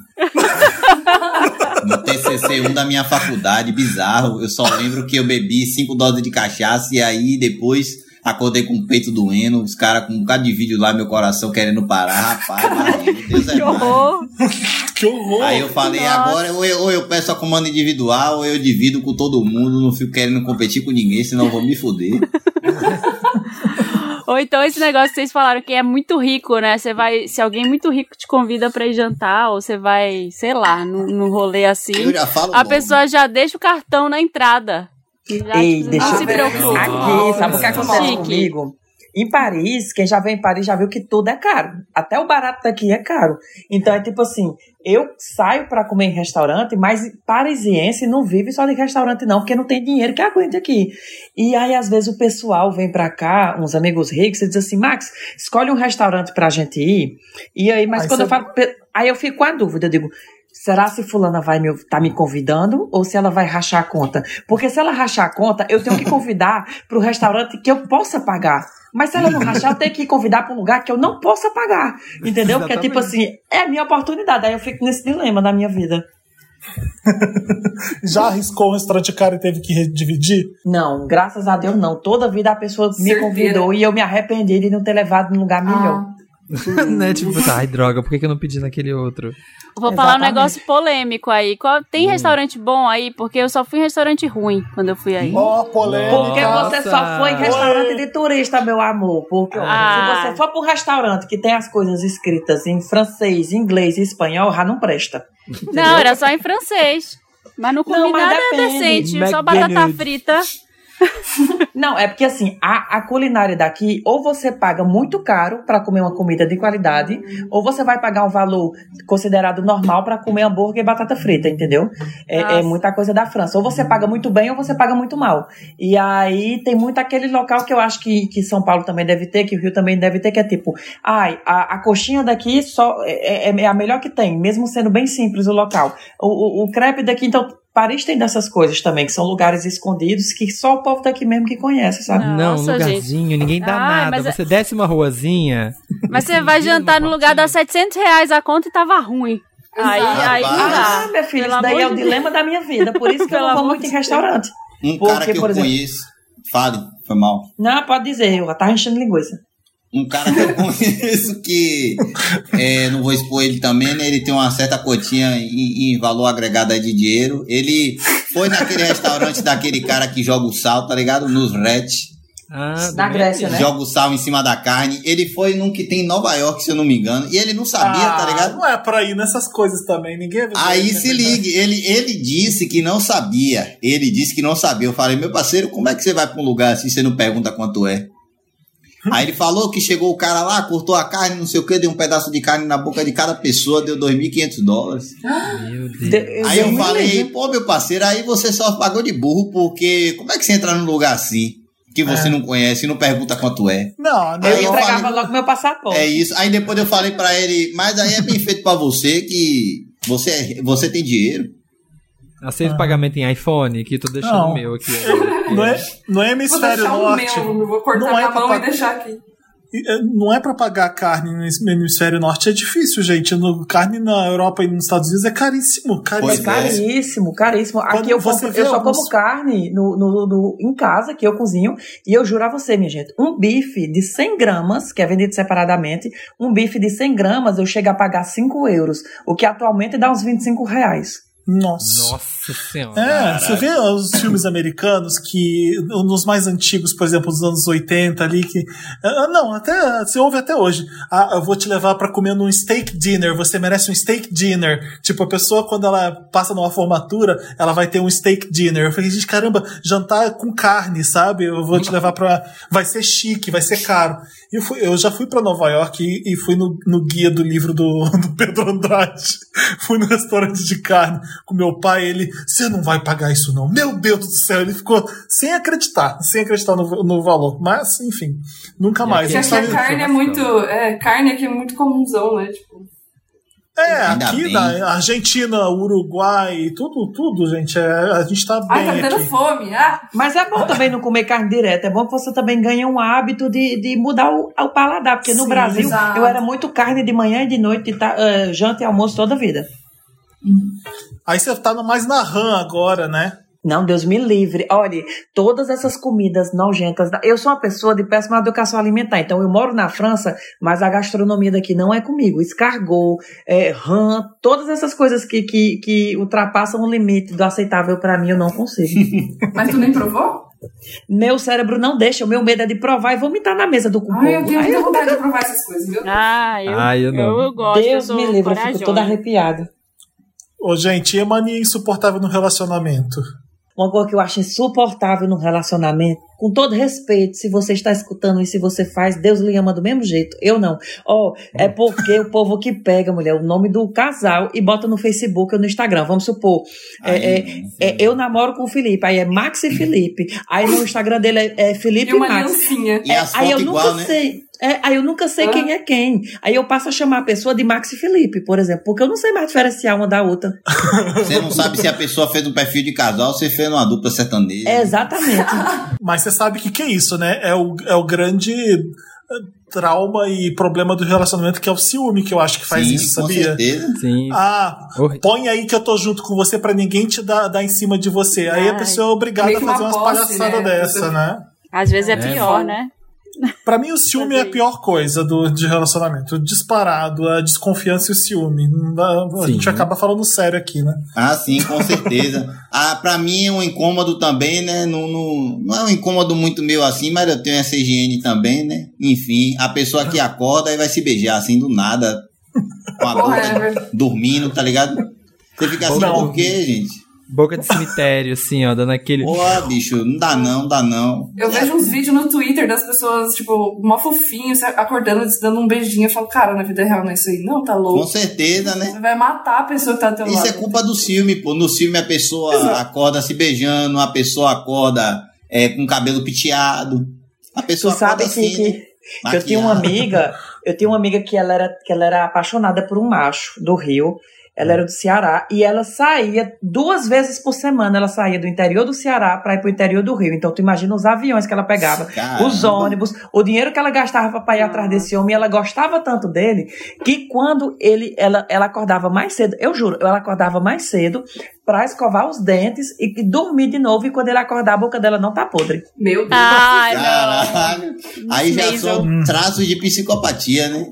Speaker 5: No TCC1 da minha faculdade, bizarro. Eu só lembro que eu bebi cinco doses de cachaça e aí depois acordei com o peito doendo, os caras com um bocado de vídeo lá, meu coração querendo parar. Rapaz, Deus é
Speaker 4: Que
Speaker 5: mais.
Speaker 4: horror!
Speaker 1: Que horror!
Speaker 5: Aí eu falei,
Speaker 4: Nossa.
Speaker 5: agora ou eu, ou eu peço a comando individual, ou eu divido com todo mundo, não fico querendo competir com ninguém, senão eu vou me foder.
Speaker 4: Ou então esse negócio que vocês falaram que é muito rico, né? Você vai. Se alguém muito rico te convida pra ir jantar, ou você vai, sei lá, num, num rolê assim,
Speaker 5: Eu já falo
Speaker 4: a
Speaker 5: logo.
Speaker 4: pessoa já deixa o cartão na entrada. Já,
Speaker 6: Ei,
Speaker 4: tipo,
Speaker 6: deixa
Speaker 4: não
Speaker 6: eu
Speaker 4: se
Speaker 2: ver.
Speaker 4: preocupe.
Speaker 6: Aqui, sabe o que acontece
Speaker 4: Chique.
Speaker 6: comigo? Em Paris, quem já veio em Paris já viu que tudo é caro. Até o barato daqui é caro. Então é tipo assim, eu saio pra comer em restaurante, mas parisiense não vive só de restaurante não, porque não tem dinheiro que aguente aqui. E aí às vezes o pessoal vem pra cá, uns amigos ricos, e diz assim, Max, escolhe um restaurante pra gente ir. E aí, mas
Speaker 1: Aí
Speaker 6: quando
Speaker 1: você-
Speaker 6: eu falo, aí eu fico com a dúvida, eu digo, Será se fulana vai me tá me convidando ou se ela vai rachar a conta? Porque se ela rachar a conta, eu tenho que convidar para o restaurante que eu possa pagar. Mas se ela não rachar, eu tenho que convidar para um lugar que eu não possa pagar. Entendeu? Porque é tipo assim, é a minha oportunidade. Aí eu fico nesse dilema na minha vida.
Speaker 1: Já arriscou um restaurante caro e teve que dividir?
Speaker 6: Não, graças a Deus não. Toda vida a pessoa me
Speaker 2: Certeira.
Speaker 6: convidou e eu me arrependi de não ter levado num lugar melhor.
Speaker 2: Ah,
Speaker 3: né? Tipo, ai, droga, por que, eu não pedi naquele outro?
Speaker 4: Vou falar um
Speaker 6: Exatamente.
Speaker 4: negócio polêmico aí. Qual- tem restaurante bom aí? Porque eu só fui em restaurante ruim quando eu fui aí.
Speaker 1: Ó, polêmica.
Speaker 6: Porque
Speaker 3: Nossa.
Speaker 6: você só foi em restaurante de turista, meu amor. Porque
Speaker 4: Ah.
Speaker 6: se você for para um restaurante que tem as coisas escritas em francês, inglês e espanhol, já não presta.
Speaker 4: Não, era só em francês. Mas não comi
Speaker 6: Não, mas
Speaker 4: nada
Speaker 6: depende.
Speaker 4: decente. Só batata frita.
Speaker 6: Não, é porque assim, a, a culinária daqui, ou você paga muito caro para comer uma comida de qualidade, ou você vai pagar um valor considerado normal para comer hambúrguer e batata frita, entendeu? É, é muita coisa da França. Ou você paga muito bem, ou você paga muito mal. E aí tem muito aquele local que eu acho que, que São Paulo também deve ter, que o Rio também deve ter, que é tipo, ai, a, a coxinha daqui só é, é- é a melhor que tem, mesmo sendo bem simples o local. O, o, o crepe daqui, então. Paris tem dessas coisas também, que são lugares escondidos que só o povo daqui mesmo que conhece, sabe?
Speaker 3: não,
Speaker 4: Nossa,
Speaker 3: lugarzinho, ninguém dá
Speaker 4: Ai,
Speaker 3: nada.
Speaker 4: é-
Speaker 3: Você desce uma ruazinha.
Speaker 4: Mas você vai jantar no lugar das 700 reais a conta e tava ruim. Aí,
Speaker 2: Exato.
Speaker 4: aí não
Speaker 6: Ah,
Speaker 4: dá.
Speaker 6: minha filha,
Speaker 4: Pelo
Speaker 6: isso daí é o
Speaker 4: de
Speaker 6: dilema da minha vida. Por isso que eu não vou muito em restaurante.
Speaker 5: Um
Speaker 6: Porque,
Speaker 5: cara que eu
Speaker 6: por exemplo-
Speaker 5: conheço. Fale, foi mal.
Speaker 6: Não, pode dizer, eu tava enchendo linguiça.
Speaker 5: Um cara que eu conheço que é, não vou expor ele também, né? Ele tem uma certa cotinha em, em valor agregado aí de dinheiro. Ele foi naquele restaurante daquele cara que joga o sal, tá ligado? Nos Red.
Speaker 3: Ah,
Speaker 6: Na
Speaker 3: do
Speaker 6: Grécia, né?
Speaker 5: Joga o sal em cima da carne. Ele foi num que tem em Nova York, se eu não me engano. E ele não sabia,
Speaker 1: Ah,
Speaker 5: tá ligado?
Speaker 1: Não é pra ir nessas coisas também. Ninguém
Speaker 5: Aí se ligue, ele, ele disse que não sabia. Ele disse que não sabia. Eu falei, meu parceiro, como é que você vai pra um lugar assim e você não pergunta quanto é? Aí ele falou que chegou o cara lá, cortou a carne, não sei o que, deu um pedaço de carne na boca de cada pessoa, deu 2.500 dólares.
Speaker 3: Meu Deus.
Speaker 6: De-
Speaker 5: Aí eu falei, pô, meu parceiro, aí você só pagou de burro, porque como é que você entra num lugar assim, que você não conhece e não pergunta quanto é?
Speaker 1: Não, não.
Speaker 5: Aí eu
Speaker 6: entregava
Speaker 5: falei-
Speaker 6: logo meu passaporte.
Speaker 5: É isso. Aí depois eu falei pra ele, mas aí é bem feito pra você que você, é- você tem dinheiro.
Speaker 3: Aceito pagamento em iPhone, que tô deixando
Speaker 1: Não.
Speaker 3: o meu aqui.
Speaker 1: No, é, no
Speaker 2: Vou
Speaker 1: hemisfério
Speaker 2: deixar o
Speaker 1: norte.
Speaker 2: meu, vou cortar
Speaker 1: não é
Speaker 2: na
Speaker 1: pra
Speaker 2: mão
Speaker 1: pa-
Speaker 2: e deixar aqui.
Speaker 1: é, Não é pra pagar carne no hemisfério norte, é difícil, gente. No, carne na Europa e nos Estados Unidos é caríssimo.
Speaker 6: É
Speaker 5: Pois
Speaker 1: Caríssimo.
Speaker 6: caríssimo, caríssimo.
Speaker 1: Quando
Speaker 6: Aqui eu, compro- eu só
Speaker 1: alguns-
Speaker 6: como carne no, no, no- em casa, que eu cozinho. E eu juro a você, minha gente, um bife de 100 gramas, que é vendido separadamente, um bife de 100 gramas eu chego a pagar 5 euros, o que atualmente dá uns 25 reais.
Speaker 1: Nossa.
Speaker 3: Nossa senhora.
Speaker 1: É, você vê os filmes americanos que, nos mais antigos, por exemplo, dos anos 80 ali, que. ah, Não, até. Você ouve até hoje. Ah, eu vou te levar pra comer num steak dinner, você merece um steak dinner. Tipo, a pessoa, quando ela passa numa formatura, ela vai ter um steak dinner. Eu falei, gente, caramba, jantar com carne, sabe? Eu vou te levar pra. Vai ser chique, vai ser caro. E eu, fui- eu já fui pra Nova York e, e fui no, no guia do livro do, do Pedro Andrade. Fui no restaurante de carne com meu pai, ele, você não vai pagar isso não. Meu Deus do céu, ele ficou sem acreditar, sem acreditar no, no valor. Mas, enfim, nunca
Speaker 3: E
Speaker 1: mais.
Speaker 3: aqui
Speaker 2: Porque aqui a
Speaker 1: sabe-
Speaker 2: carne é muito. É, carne aqui é muito comunzão, né? Tipo,
Speaker 1: É,
Speaker 5: Ainda
Speaker 1: aqui
Speaker 5: bem.
Speaker 1: na Argentina, Uruguai, tudo, tudo, gente. é, a gente tá
Speaker 2: ai, tá
Speaker 1: bem
Speaker 2: me dando
Speaker 1: aqui.
Speaker 2: fome. Ah,
Speaker 6: Mas é bom também não comer carne direto. É bom que você também ganhe um hábito de, de mudar o, o paladar. Porque no
Speaker 1: Sim,
Speaker 6: Brasil
Speaker 2: exato.
Speaker 6: eu era muito carne de manhã e de noite, ta- eh, janta e almoço toda a vida.
Speaker 1: Aí você tá no- mais na RAM agora, né?
Speaker 6: Não, Deus me livre. Olha, todas essas comidas nojentas. Eu sou uma pessoa de péssima educação alimentar. Então, eu moro na França, mas a gastronomia daqui não é comigo. Escargot, é, rã, todas essas coisas que, que, que ultrapassam o limite do aceitável pra mim, eu não consigo.
Speaker 2: Mas tu nem provou?
Speaker 6: meu cérebro não deixa. O meu medo é de provar e vomitar na mesa do povo.
Speaker 2: Ai, eu tenho
Speaker 6: Ai,
Speaker 2: vontade de provar essas coisas, viu?
Speaker 4: Ah, eu,
Speaker 3: Ah, eu não.
Speaker 4: eu, gosto, eu
Speaker 6: Deus
Speaker 4: sou
Speaker 6: me livre, eu fico toda arrepiada.
Speaker 1: Ô, gente, e a mania insuportável no relacionamento?
Speaker 6: Uma coisa que eu acho insuportável no relacionamento, com todo respeito, se você está escutando e se você faz, Deus lhe ama do mesmo jeito. Eu não. Ó, é porque o povo que pega, mulher, o nome do casal e bota no Facebook ou no Instagram. Vamos supor, é,
Speaker 5: Aí,
Speaker 6: é, é, eu namoro com o Felipe, aí é Max e Felipe. Aí no Instagram dele é, é Felipe
Speaker 2: E uma
Speaker 6: Max.
Speaker 2: aliancinha.
Speaker 5: E as
Speaker 6: Aí eu
Speaker 5: fotos
Speaker 6: nunca
Speaker 5: igual, né?
Speaker 6: sei. É, aí eu nunca sei
Speaker 2: Hã?
Speaker 6: quem é quem. Aí eu passo a chamar a pessoa de Max e Felipe, por exemplo, porque eu não sei mais diferenciar uma da outra.
Speaker 5: Você não sabe se a pessoa fez um perfil de casal ou se fez uma dupla sertaneja.
Speaker 6: É, exatamente.
Speaker 1: Mas você sabe o que, que é isso, né? É o, é o grande eh, trauma e problema do relacionamento que é o ciúme, que eu acho que faz
Speaker 5: Sim,
Speaker 1: isso,
Speaker 5: com
Speaker 1: sabia?
Speaker 5: certeza.
Speaker 3: Sim.
Speaker 1: Ah, põe aí que eu tô junto com você pra ninguém te dar, dar em cima de você. Aí a
Speaker 4: Ai.
Speaker 1: pessoa é obrigada a fazer
Speaker 2: uma
Speaker 1: umas
Speaker 2: posse,
Speaker 1: palhaçadas
Speaker 2: né?
Speaker 1: dessa, né?
Speaker 4: Às vezes é,
Speaker 3: É,
Speaker 4: pior, né?
Speaker 1: Pra mim, o ciúme é a pior coisa do, de relacionamento. Disparado, a desconfiança e o ciúme. A
Speaker 3: Sim.
Speaker 1: gente acaba falando sério aqui, né?
Speaker 5: Ah, sim, com certeza. ah, pra mim é um incômodo também, né? Não, não, não é um incômodo muito meu assim, mas eu tenho essa higiene também, né? Enfim, a pessoa que acorda e vai se beijar assim do nada, com a boca
Speaker 2: é
Speaker 5: dormindo, tá ligado? Você fica assim,
Speaker 1: Não.
Speaker 5: por quê, gente?
Speaker 3: Boca de cemitério, assim, ó, dando aquele.
Speaker 5: Porra, bicho, não dá não, não dá não.
Speaker 2: Eu vejo uns vídeos no Twitter das pessoas, tipo, mó fofinhos, acordando, se dando um beijinho. Eu falo, cara, na vida real não é isso aí. Não, tá
Speaker 5: Com
Speaker 2: louco.
Speaker 5: certeza, né?
Speaker 2: Você vai matar a pessoa que tá do teu
Speaker 5: Isso
Speaker 2: lado.
Speaker 5: é culpa do filme, pô. No filme a pessoa
Speaker 2: Exato.
Speaker 5: acorda se beijando, a pessoa acorda é, com o cabelo penteado. A
Speaker 6: Tu
Speaker 5: pessoa
Speaker 6: sabe
Speaker 5: acorda
Speaker 6: que,
Speaker 5: assim,
Speaker 6: que,
Speaker 5: né?
Speaker 6: que eu tinha uma amiga, eu tinha uma amiga que ela era, que ela era apaixonada por um macho do Rio. Ela era do Ceará e ela saía duas vezes por semana. Ela saía do interior do Ceará para ir pro interior do Rio. Então tu imagina os aviões que ela pegava,
Speaker 5: Caramba.
Speaker 6: os ônibus, o dinheiro que ela gastava para ir atrás desse homem. E ela gostava tanto dele que quando ele, ela, ela acordava mais cedo, eu juro, ela acordava mais cedo para escovar os dentes e, e dormir de novo. E quando ele acordar, a boca dela não tá podre.
Speaker 2: Meu Deus.
Speaker 4: Ai.
Speaker 5: Caralho. Aí já
Speaker 4: Mason.
Speaker 5: são traços de psicopatia, né?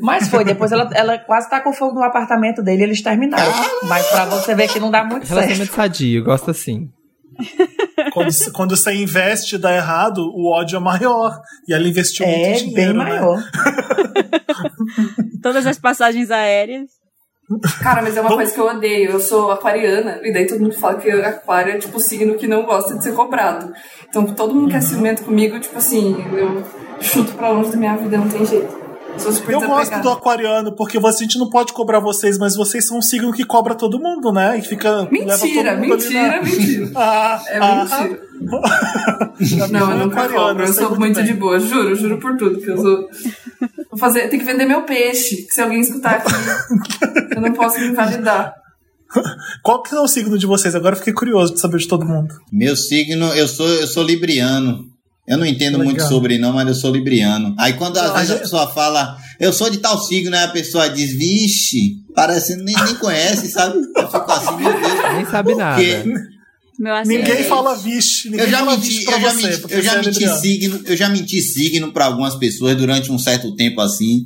Speaker 6: Mas foi, depois ela, ela quase tacou fogo no apartamento dele e eles terminaram. Mas pra você ver que não dá muito certo.
Speaker 3: Relacionamento sadio, gosto assim.
Speaker 1: Quando, quando você investe e dá errado, o ódio é maior. E ela investiu
Speaker 6: É
Speaker 1: muito dinheiro.
Speaker 6: bem
Speaker 1: né?
Speaker 6: maior.
Speaker 4: Todas as passagens aéreas.
Speaker 2: Cara, mas é uma coisa que eu odeio. Eu sou aquariana, e daí todo mundo fala que aquário é tipo signo que não gosta de ser cobrado. Então todo mundo que é
Speaker 1: Uhum.
Speaker 2: ciumento comigo, tipo assim, eu chuto pra longe da minha vida, não tem jeito.
Speaker 1: Eu gosto do aquariano, porque a gente não pode cobrar vocês, mas vocês são um signo que cobra todo mundo, né? E fica. leva todo
Speaker 2: Mentira, mentira, mentira.
Speaker 1: Ah,
Speaker 2: É
Speaker 1: ah,
Speaker 2: mentira. Não, eu nunca
Speaker 1: Aquariano,
Speaker 2: cobro. Eu sou muito
Speaker 1: bem.
Speaker 2: de boa, juro, juro por tudo. Que eu sou. Vou fazer, tem que vender meu peixe. Se alguém escutar aqui, eu não posso me invalidar.
Speaker 1: Qual que é o signo de vocês? Agora eu fiquei curioso de saber de todo mundo.
Speaker 5: Meu signo, eu sou, eu sou libriano. Eu não entendo
Speaker 1: Legal.
Speaker 5: muito sobre não, mas eu sou libriano. Aí quando às
Speaker 1: Não,
Speaker 5: vezes
Speaker 1: a
Speaker 5: pessoa fala, eu sou de tal signo, aí a pessoa diz, vixe, parece nem, nem conhece, sabe? Eu fico assim, meu Deus.
Speaker 3: Nem sabe nada.
Speaker 4: Meu assim,
Speaker 1: Ninguém fala vixe, ninguém
Speaker 5: eu já
Speaker 1: fala
Speaker 5: menti,
Speaker 1: vixe pra
Speaker 5: eu já
Speaker 1: você.
Speaker 5: menti, eu já
Speaker 1: é
Speaker 5: menti signo, eu já menti signo para algumas pessoas durante um certo tempo assim.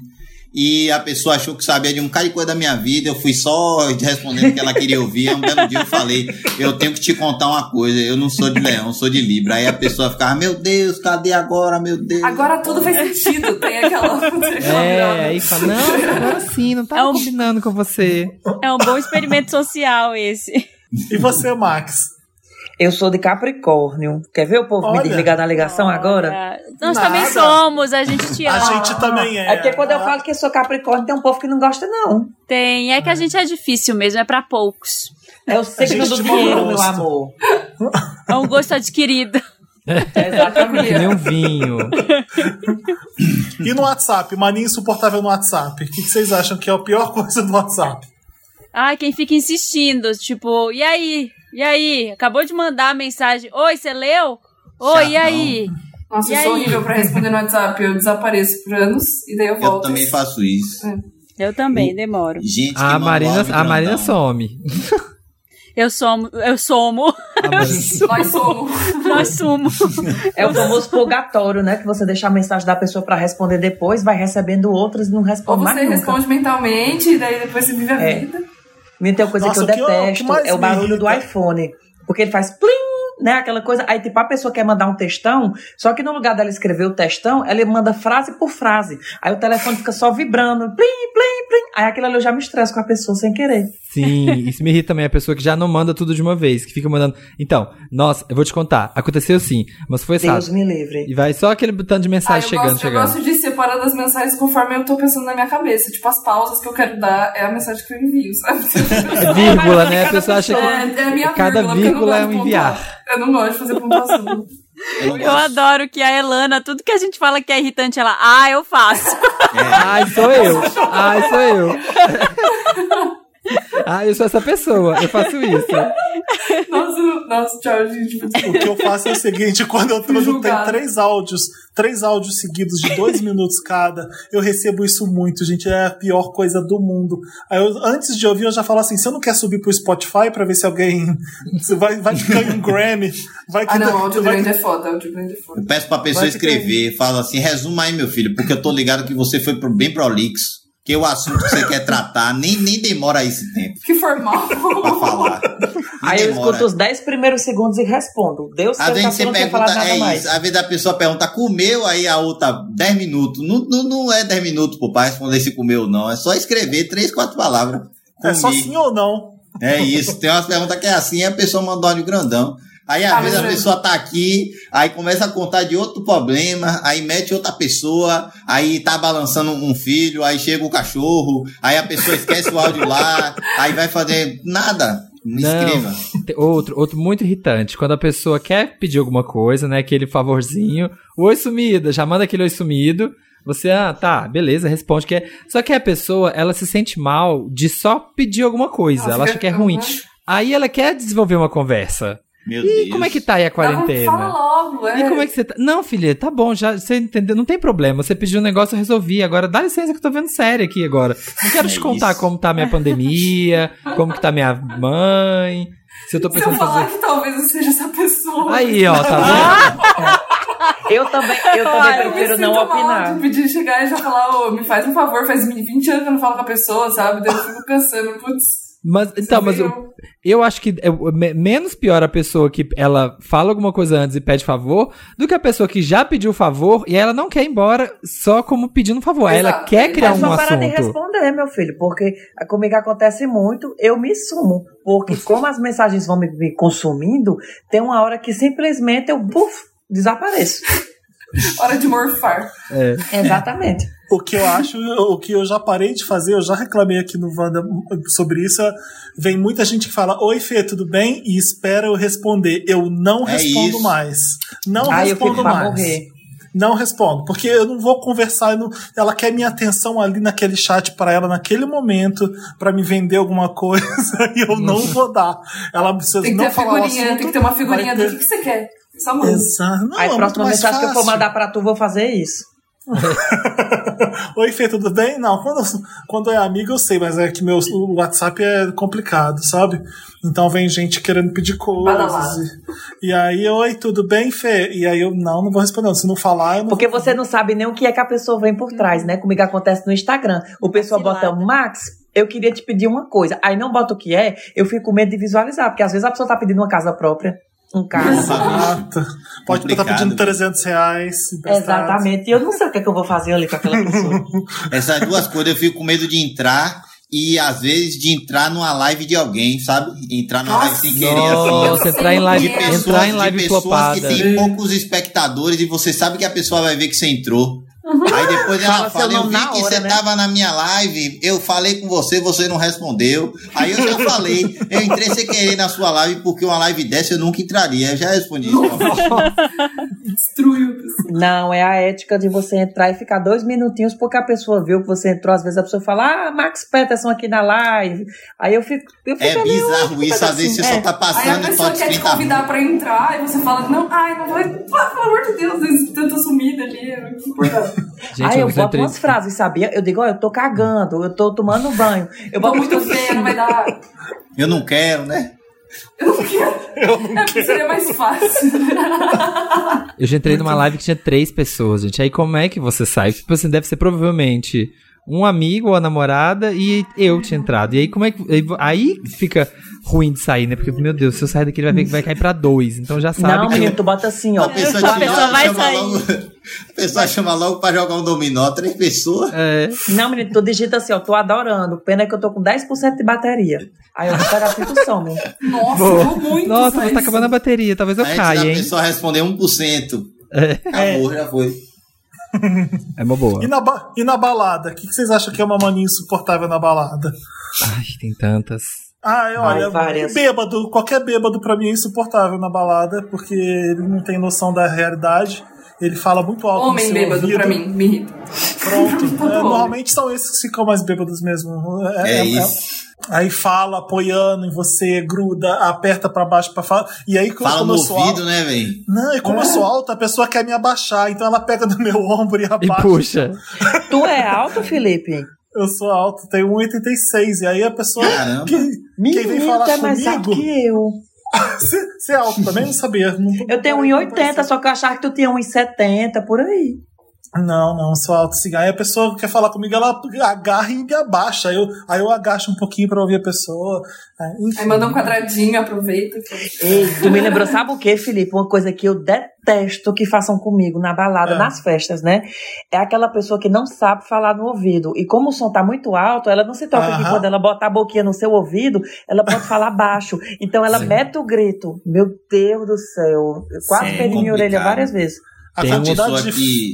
Speaker 5: E a pessoa achou que sabia de um cara de coisa da minha vida. Eu fui só respondendo o que ela queria ouvir. Um belo dia eu falei: Eu tenho que te contar uma coisa. Eu não sou de leão, eu sou de Libra. Aí a pessoa ficava: Meu Deus, cadê agora? Meu Deus.
Speaker 2: Agora tudo faz sentido. Tem aquela.
Speaker 3: É,
Speaker 2: virada.
Speaker 3: aí fala, não, agora sim, não tá
Speaker 4: É um-
Speaker 3: combinando com você.
Speaker 4: É um bom experimento social esse.
Speaker 1: E você, Max?
Speaker 6: Eu sou de Capricórnio. Quer ver o povo
Speaker 1: Olha.
Speaker 6: me desligar na ligação agora?
Speaker 4: Olha, Nós
Speaker 1: Nada.
Speaker 4: também somos, a gente te
Speaker 1: A
Speaker 4: ama.
Speaker 1: gente também é.
Speaker 6: É porque quando eu falo que eu sou Capricórnio, tem um povo que não gosta, não.
Speaker 4: Tem, é que a gente é difícil mesmo, é pra poucos.
Speaker 6: É o signo do dinheiro, meu
Speaker 1: gosto.
Speaker 6: amor.
Speaker 4: É um gosto adquirido.
Speaker 6: Exatamente.
Speaker 3: Que nem um vinho.
Speaker 1: E no WhatsApp? Mania insuportável no WhatsApp. O que que vocês acham que é a pior coisa do WhatsApp?
Speaker 4: Ai, quem fica insistindo, tipo, e aí? E aí? Acabou de mandar a mensagem. Oi, você leu? Oi, e
Speaker 5: Chatão.
Speaker 4: aí?
Speaker 2: Nossa,
Speaker 4: E
Speaker 2: eu sou
Speaker 4: aí?
Speaker 2: horrível pra responder no WhatsApp. Eu desapareço por anos e daí eu
Speaker 5: Eu
Speaker 2: volto.
Speaker 5: também faço isso.
Speaker 4: Eu também, demoro.
Speaker 5: Gente, que
Speaker 3: A Marina, a Marina some.
Speaker 4: Eu somo, eu somo,
Speaker 2: Nós somos.
Speaker 4: nós sumo.
Speaker 6: É o famoso purgatório, né? Que você deixa a mensagem da pessoa pra responder depois, vai recebendo outras e não
Speaker 2: Ou
Speaker 6: responde mais
Speaker 2: você
Speaker 6: nunca.
Speaker 2: responde mentalmente, e daí depois você vive a
Speaker 6: É.
Speaker 2: vida.
Speaker 6: Me tem uma coisa
Speaker 1: Nossa,
Speaker 6: que eu
Speaker 1: o que eu- que
Speaker 6: detesto, é o barulho do
Speaker 1: irrita-
Speaker 6: iPhone. Porque ele faz plim, né? Aquela coisa. Aí, tipo, a pessoa quer mandar um textão, só que no lugar dela escrever o textão, ela manda frase por frase. Aí o telefone fica só vibrando, plim, plim, plim. Aí aquilo ali eu já me estresso com a pessoa sem querer.
Speaker 3: Sim, isso me irrita também, a pessoa que já não manda tudo de uma vez, que fica mandando. Então, nossa, eu vou te contar, aconteceu sim, mas foi
Speaker 6: Deus
Speaker 3: sábado.
Speaker 6: me livre.
Speaker 3: E vai só aquele tanto de
Speaker 2: Ah,
Speaker 3: mensagem
Speaker 2: eu,
Speaker 3: chegando,
Speaker 2: gosto, eu
Speaker 3: chegando.
Speaker 2: gosto de separar das mensagens conforme eu tô pensando na minha cabeça. Tipo, as pausas que eu quero dar é a mensagem que eu envio, sabe?
Speaker 3: É vírgula, né? A pessoa acha que.
Speaker 2: É, é a minha
Speaker 3: Cada
Speaker 2: vírgula, porque eu não
Speaker 3: vírgula é
Speaker 2: gosto
Speaker 3: um
Speaker 2: de
Speaker 3: enviar.
Speaker 2: Eu não gosto de fazer pontuação.
Speaker 5: Eu
Speaker 4: Eu adoro que a Elana, tudo que a gente fala que é irritante, ela, ah, eu faço.
Speaker 3: Ai, sou eu. Ai, sou eu. Ai, eu sou essa pessoa. Eu faço isso.
Speaker 2: nossa, nossa, tchau, gente.
Speaker 1: O que eu faço é o seguinte, quando eu, tenho três áudios, três áudios seguidos de dois minutos cada, eu recebo isso muito, gente. É a pior coisa do mundo. Aí eu, antes de ouvir, eu já falo assim: você não quer subir pro Spotify pra ver se alguém vai, vai que ganha um Grammy? Vai que
Speaker 2: Ah, não, áudio
Speaker 1: vai que-
Speaker 2: grande é foda, áudio grande é foda.
Speaker 5: Eu peço pra pessoa
Speaker 1: Vai que
Speaker 5: escrever, fala assim, resuma aí, meu filho, porque eu tô ligado que você foi pro- bem prolixo, que o assunto que você quer tratar nem, nem demora esse tempo
Speaker 2: Que formal.
Speaker 5: pra falar. Nem
Speaker 6: Aí eu
Speaker 5: demora.
Speaker 6: escuto os 10 primeiros segundos e respondo. Deus
Speaker 5: Às vezes você pergunta, é
Speaker 6: mais.
Speaker 5: isso. Às vezes a pessoa pergunta, comeu, aí a outra, 10 minutos. Não, não, não é 10 minutos pro pai responder se comeu ou não. É só escrever três, quatro palavras.
Speaker 1: É só
Speaker 5: Comi.
Speaker 1: sim ou não?
Speaker 5: É isso. Tem umas perguntas que é assim, e a pessoa manda áudio grandão. Aí às
Speaker 2: Ah,
Speaker 5: vezes a
Speaker 2: eu-
Speaker 5: pessoa tá aqui, aí começa a contar de outro problema, aí mete outra pessoa, aí tá balançando um filho, aí chega o cachorro, aí a pessoa esquece o áudio lá, aí vai fazer nada. Não escreva.
Speaker 3: Outro, outro muito irritante. Quando a pessoa quer pedir alguma coisa, né? Aquele favorzinho. Oi, sumida. Já manda aquele oi sumido. Você, ah, tá, beleza, responde que é. Só que a pessoa, ela se sente mal de só pedir alguma coisa.
Speaker 2: Ela
Speaker 3: ela acha que é ruim. Aí ela quer desenvolver uma conversa.
Speaker 5: Meu
Speaker 3: E
Speaker 5: Deus.
Speaker 3: como é que tá aí a
Speaker 2: Fala
Speaker 3: quarentena?
Speaker 2: logo, é.
Speaker 3: E como é que você tá? Não, filha, tá bom, já você entendeu, não tem problema. Você pediu um negócio, eu resolvi. Agora dá licença que eu tô vendo série aqui agora. Não quero
Speaker 5: É
Speaker 3: te contar
Speaker 5: isso.
Speaker 3: como tá a minha pandemia, como que tá minha mãe. Se eu tô
Speaker 2: Se eu
Speaker 3: pensando
Speaker 2: falar
Speaker 3: fazer.
Speaker 2: que talvez eu seja essa pessoa.
Speaker 3: Aí, ó, tá vendo?
Speaker 6: Eu também, eu também
Speaker 2: eu me
Speaker 6: prefiro não
Speaker 2: sinto mal
Speaker 6: opinar.
Speaker 2: de pedir chegar e já falar, ô, me faz um favor, faz 20 anos que eu não falo com a pessoa, sabe? Daí eu fico pensando, putz.
Speaker 3: Mas, então, mas eu,
Speaker 2: eu-
Speaker 3: acho que é me- menos pior a pessoa que ela fala alguma coisa antes e pede favor do que a pessoa que já pediu favor e ela não quer ir embora só como pedindo favor. Aí ela
Speaker 2: Exato.
Speaker 3: quer criar
Speaker 6: Mas
Speaker 3: um
Speaker 6: não para de
Speaker 3: assunto.
Speaker 6: responder, meu filho, porque comigo acontece muito, eu me sumo. Porque como as mensagens vão me, me consumindo, tem uma hora que simplesmente eu, buf, desapareço.
Speaker 2: Hora de morfar.
Speaker 3: É.
Speaker 6: Exatamente.
Speaker 1: O que eu acho, o que eu já parei de fazer, eu já reclamei aqui no Wanda sobre isso. é, Vem muita gente que fala: Oi, Fê, tudo bem? E espera eu responder. Eu não
Speaker 5: É
Speaker 1: respondo
Speaker 5: isso.
Speaker 1: mais. Não respondo mais.
Speaker 6: morrer.
Speaker 1: Não respondo, porque eu não vou conversar. não- ela quer minha atenção ali naquele chat para ela naquele momento para me vender alguma coisa e eu não vou dar. Ela precisa
Speaker 2: Tem que
Speaker 1: não falar
Speaker 2: tem que ter uma figurinha do que, que você quer. Só manda.
Speaker 1: Exato. Não,
Speaker 6: Aí
Speaker 1: é
Speaker 6: próxima mensagem que eu for
Speaker 1: fácil.
Speaker 6: mandar pra tu, vou fazer isso.
Speaker 1: Oi, Fê, tudo bem? Não, quando, quando é amigo eu sei, mas é que meu o WhatsApp é complicado, sabe? Então vem gente querendo pedir coisas. E, e aí, oi, tudo bem, Fê? E aí eu, não, não vou responder. Se não falar, eu não
Speaker 6: Porque você não sabe nem o que é que a pessoa vem por trás, né? Comigo acontece no Instagram. O pessoal bota. Max, eu queria te pedir uma coisa. Aí não bota o que é, eu fico com medo de visualizar. Porque às vezes a pessoa tá pedindo uma casa própria, um carro.
Speaker 1: Exato. Pode estar
Speaker 5: Complicado,
Speaker 1: pedindo
Speaker 5: viu?
Speaker 1: 300 reais. emprestado.
Speaker 6: Exatamente. E eu não sei o que, é que eu vou fazer ali com aquela pessoa.
Speaker 5: Essas duas coisas eu fico com medo de entrar e às vezes de entrar numa live de alguém, sabe? Entrar numa live sem querer. assim.
Speaker 3: Nossa, entrar em live,
Speaker 5: De pessoas,
Speaker 3: entrar em
Speaker 5: de
Speaker 3: live
Speaker 5: pessoas
Speaker 3: flopada.
Speaker 5: que tem poucos espectadores e você sabe que a pessoa vai ver que você entrou. Aí depois ela
Speaker 6: Fala
Speaker 5: eu vi que
Speaker 6: hora,
Speaker 5: você
Speaker 6: né?
Speaker 5: tava na minha live, eu falei com você, você não respondeu. Aí eu já falei, eu entrei sem querer na sua live, porque uma live dessa eu nunca entraria. Eu já respondi isso.
Speaker 2: Destruiu.
Speaker 6: Não, é a ética de você entrar e ficar dois minutinhos porque a pessoa viu que você entrou. Às vezes a pessoa fala, ah, Max Peterson aqui na live. Aí eu fico. Eu fico
Speaker 5: É bizarro isso, às vezes você
Speaker 6: pedacinho.
Speaker 5: só tá
Speaker 2: Aí a
Speaker 5: passando e
Speaker 2: pessoa quer te
Speaker 5: 30
Speaker 2: convidar pra entrar e você fala, não, ai, não vai. Pelo amor de Deus, eu tô sumida ali. eu não importa.
Speaker 3: Gente,
Speaker 6: Aí eu
Speaker 3: já
Speaker 6: boto
Speaker 3: entrei-
Speaker 6: umas frases, sabia? Eu digo, ó, eu tô cagando, eu tô tomando banho. Eu boto
Speaker 2: muito não vai dar.
Speaker 5: Eu não quero, né?
Speaker 2: Eu não quero. É porque seria mais fácil.
Speaker 3: Eu já entrei numa live que tinha três pessoas, gente. Aí como é que você sai? Tipo assim, deve ser provavelmente um amigo ou a namorada e eu tinha entrado. E aí como é que. aí- fica ruim de sair, né? Porque, meu Deus, se eu sair daqui, ele vai ver que vai cair pra dois. Então já sabe
Speaker 6: Não,
Speaker 3: que.
Speaker 6: menino, tu bota assim, ó.
Speaker 5: A pessoa,
Speaker 4: A pessoa vai sair.
Speaker 5: logo, a pessoa chama logo pra jogar um dominó, três pessoas.
Speaker 3: É.
Speaker 6: Não, menino, tu digita assim, ó, tô adorando. Pena que eu tô com 10% de bateria. Aí eu vou pegar assim pro som?
Speaker 2: Nossa,
Speaker 3: Boa.
Speaker 2: eu muito.
Speaker 3: Nossa, mas tá acabando a bateria. Talvez eu
Speaker 5: antes
Speaker 3: caia, hein?
Speaker 5: pessoa responder 1%.
Speaker 3: É.
Speaker 5: Acabou, já foi.
Speaker 3: É uma boa.
Speaker 1: E na, ba- e na balada? O que, que vocês acham que é uma mania insuportável na balada?
Speaker 3: Ai, tem tantas.
Speaker 1: Ah, olha,
Speaker 6: várias.
Speaker 1: bêbado, qualquer bêbado pra mim é insuportável na balada, porque ele não tem noção da realidade. Ele fala muito alto no
Speaker 2: Homem
Speaker 1: seu
Speaker 2: bêbado
Speaker 1: ouvido.
Speaker 2: pra mim, me irrita.
Speaker 1: Pronto. É, normalmente são esses que ficam mais bêbados mesmo.
Speaker 5: É isso.
Speaker 1: Aí fala apoiando em você, gruda, aperta pra baixo pra falar. E aí
Speaker 5: Fala
Speaker 1: como
Speaker 5: no
Speaker 1: eu sou
Speaker 5: ouvido,
Speaker 1: alto,
Speaker 5: né, velho?
Speaker 1: não, e como eu sou alto, a pessoa quer me abaixar, então ela pega no meu ombro e
Speaker 3: E
Speaker 1: abaixa.
Speaker 3: puxa.
Speaker 6: Tu é alto, Felipe?
Speaker 1: Eu sou alto, tenho 1,86 e aí a pessoa
Speaker 5: Caramba.
Speaker 1: que, quem vem falar
Speaker 6: tu é mais alto
Speaker 1: comigo,
Speaker 6: que eu.
Speaker 1: você você é alto também? Não sabia. Não-
Speaker 6: Eu tenho 1,80, só que eu achava que tu tinha 1,70, por aí.
Speaker 1: Não, não, sou alto sim. Aí a pessoa que quer falar comigo, ela agarra e me abaixa. Aí eu, aí eu agacho um pouquinho pra ouvir a pessoa. É, enfim.
Speaker 2: Aí manda um quadradinho, aproveita.
Speaker 6: Ei, tu me lembrou, sabe o que, Felipe? Uma coisa que eu detesto que façam comigo na balada,
Speaker 1: É.
Speaker 6: nas festas, né? É aquela pessoa que não sabe falar no ouvido. E como o som tá muito alto, ela não se toca que quando ela botar a boquinha no seu ouvido, ela pode falar baixo. Então ela
Speaker 3: Sim.
Speaker 6: mete o grito. Meu Deus do céu. Eu quase
Speaker 5: Sim,
Speaker 6: perdi minha orelha várias vezes.
Speaker 1: A
Speaker 3: Tem uma
Speaker 1: quantidade
Speaker 5: Pessoa
Speaker 1: de.
Speaker 5: que,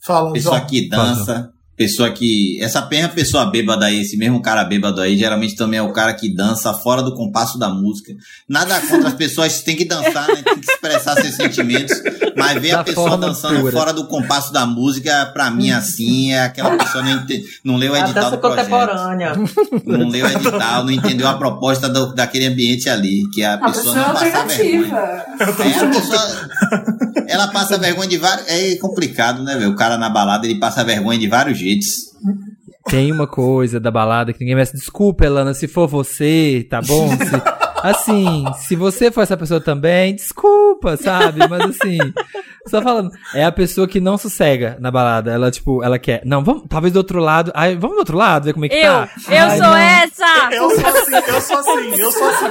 Speaker 1: Fala,
Speaker 5: pessoa que dança, pessoa que. Essa mesma pessoa bêbada aí, esse mesmo cara bêbado aí, geralmente também é o cara que dança fora do compasso da música. Nada contra as pessoas que têm que dançar, né? Tem que expressar seus sentimentos. Mas ver
Speaker 3: Da
Speaker 5: a pessoa dançando
Speaker 3: pura.
Speaker 5: fora do compasso da música, pra mim, assim, é aquela pessoa não, ente- não leu o
Speaker 6: A
Speaker 5: edital
Speaker 6: dança
Speaker 5: do projeto.
Speaker 6: contemporânea.
Speaker 5: Não leu o edital, não entendeu a proposta do- daquele ambiente ali, que a
Speaker 2: A
Speaker 5: pessoa
Speaker 2: pessoa é
Speaker 5: não passar vergonha.
Speaker 2: alternativa.
Speaker 5: É, a pessoa, ela passa vergonha de vários. É complicado, né, velho? O cara na balada ele passa vergonha de vários jeitos.
Speaker 3: Tem uma coisa da balada que ninguém merece. Desculpa, Elana, se for você, tá bom? Se- assim, se você for essa pessoa também, desculpa, sabe? Mas assim, só falando, é a pessoa que não sossega na balada. Ela, tipo, ela quer. Não, vamos, talvez do outro lado. Ai, vamos do outro lado, ver como é que
Speaker 4: Eu,
Speaker 3: tá.
Speaker 4: eu
Speaker 6: Ai,
Speaker 4: sou
Speaker 6: não.
Speaker 4: essa!
Speaker 1: Eu sou assim, eu sou assim, eu sou assim.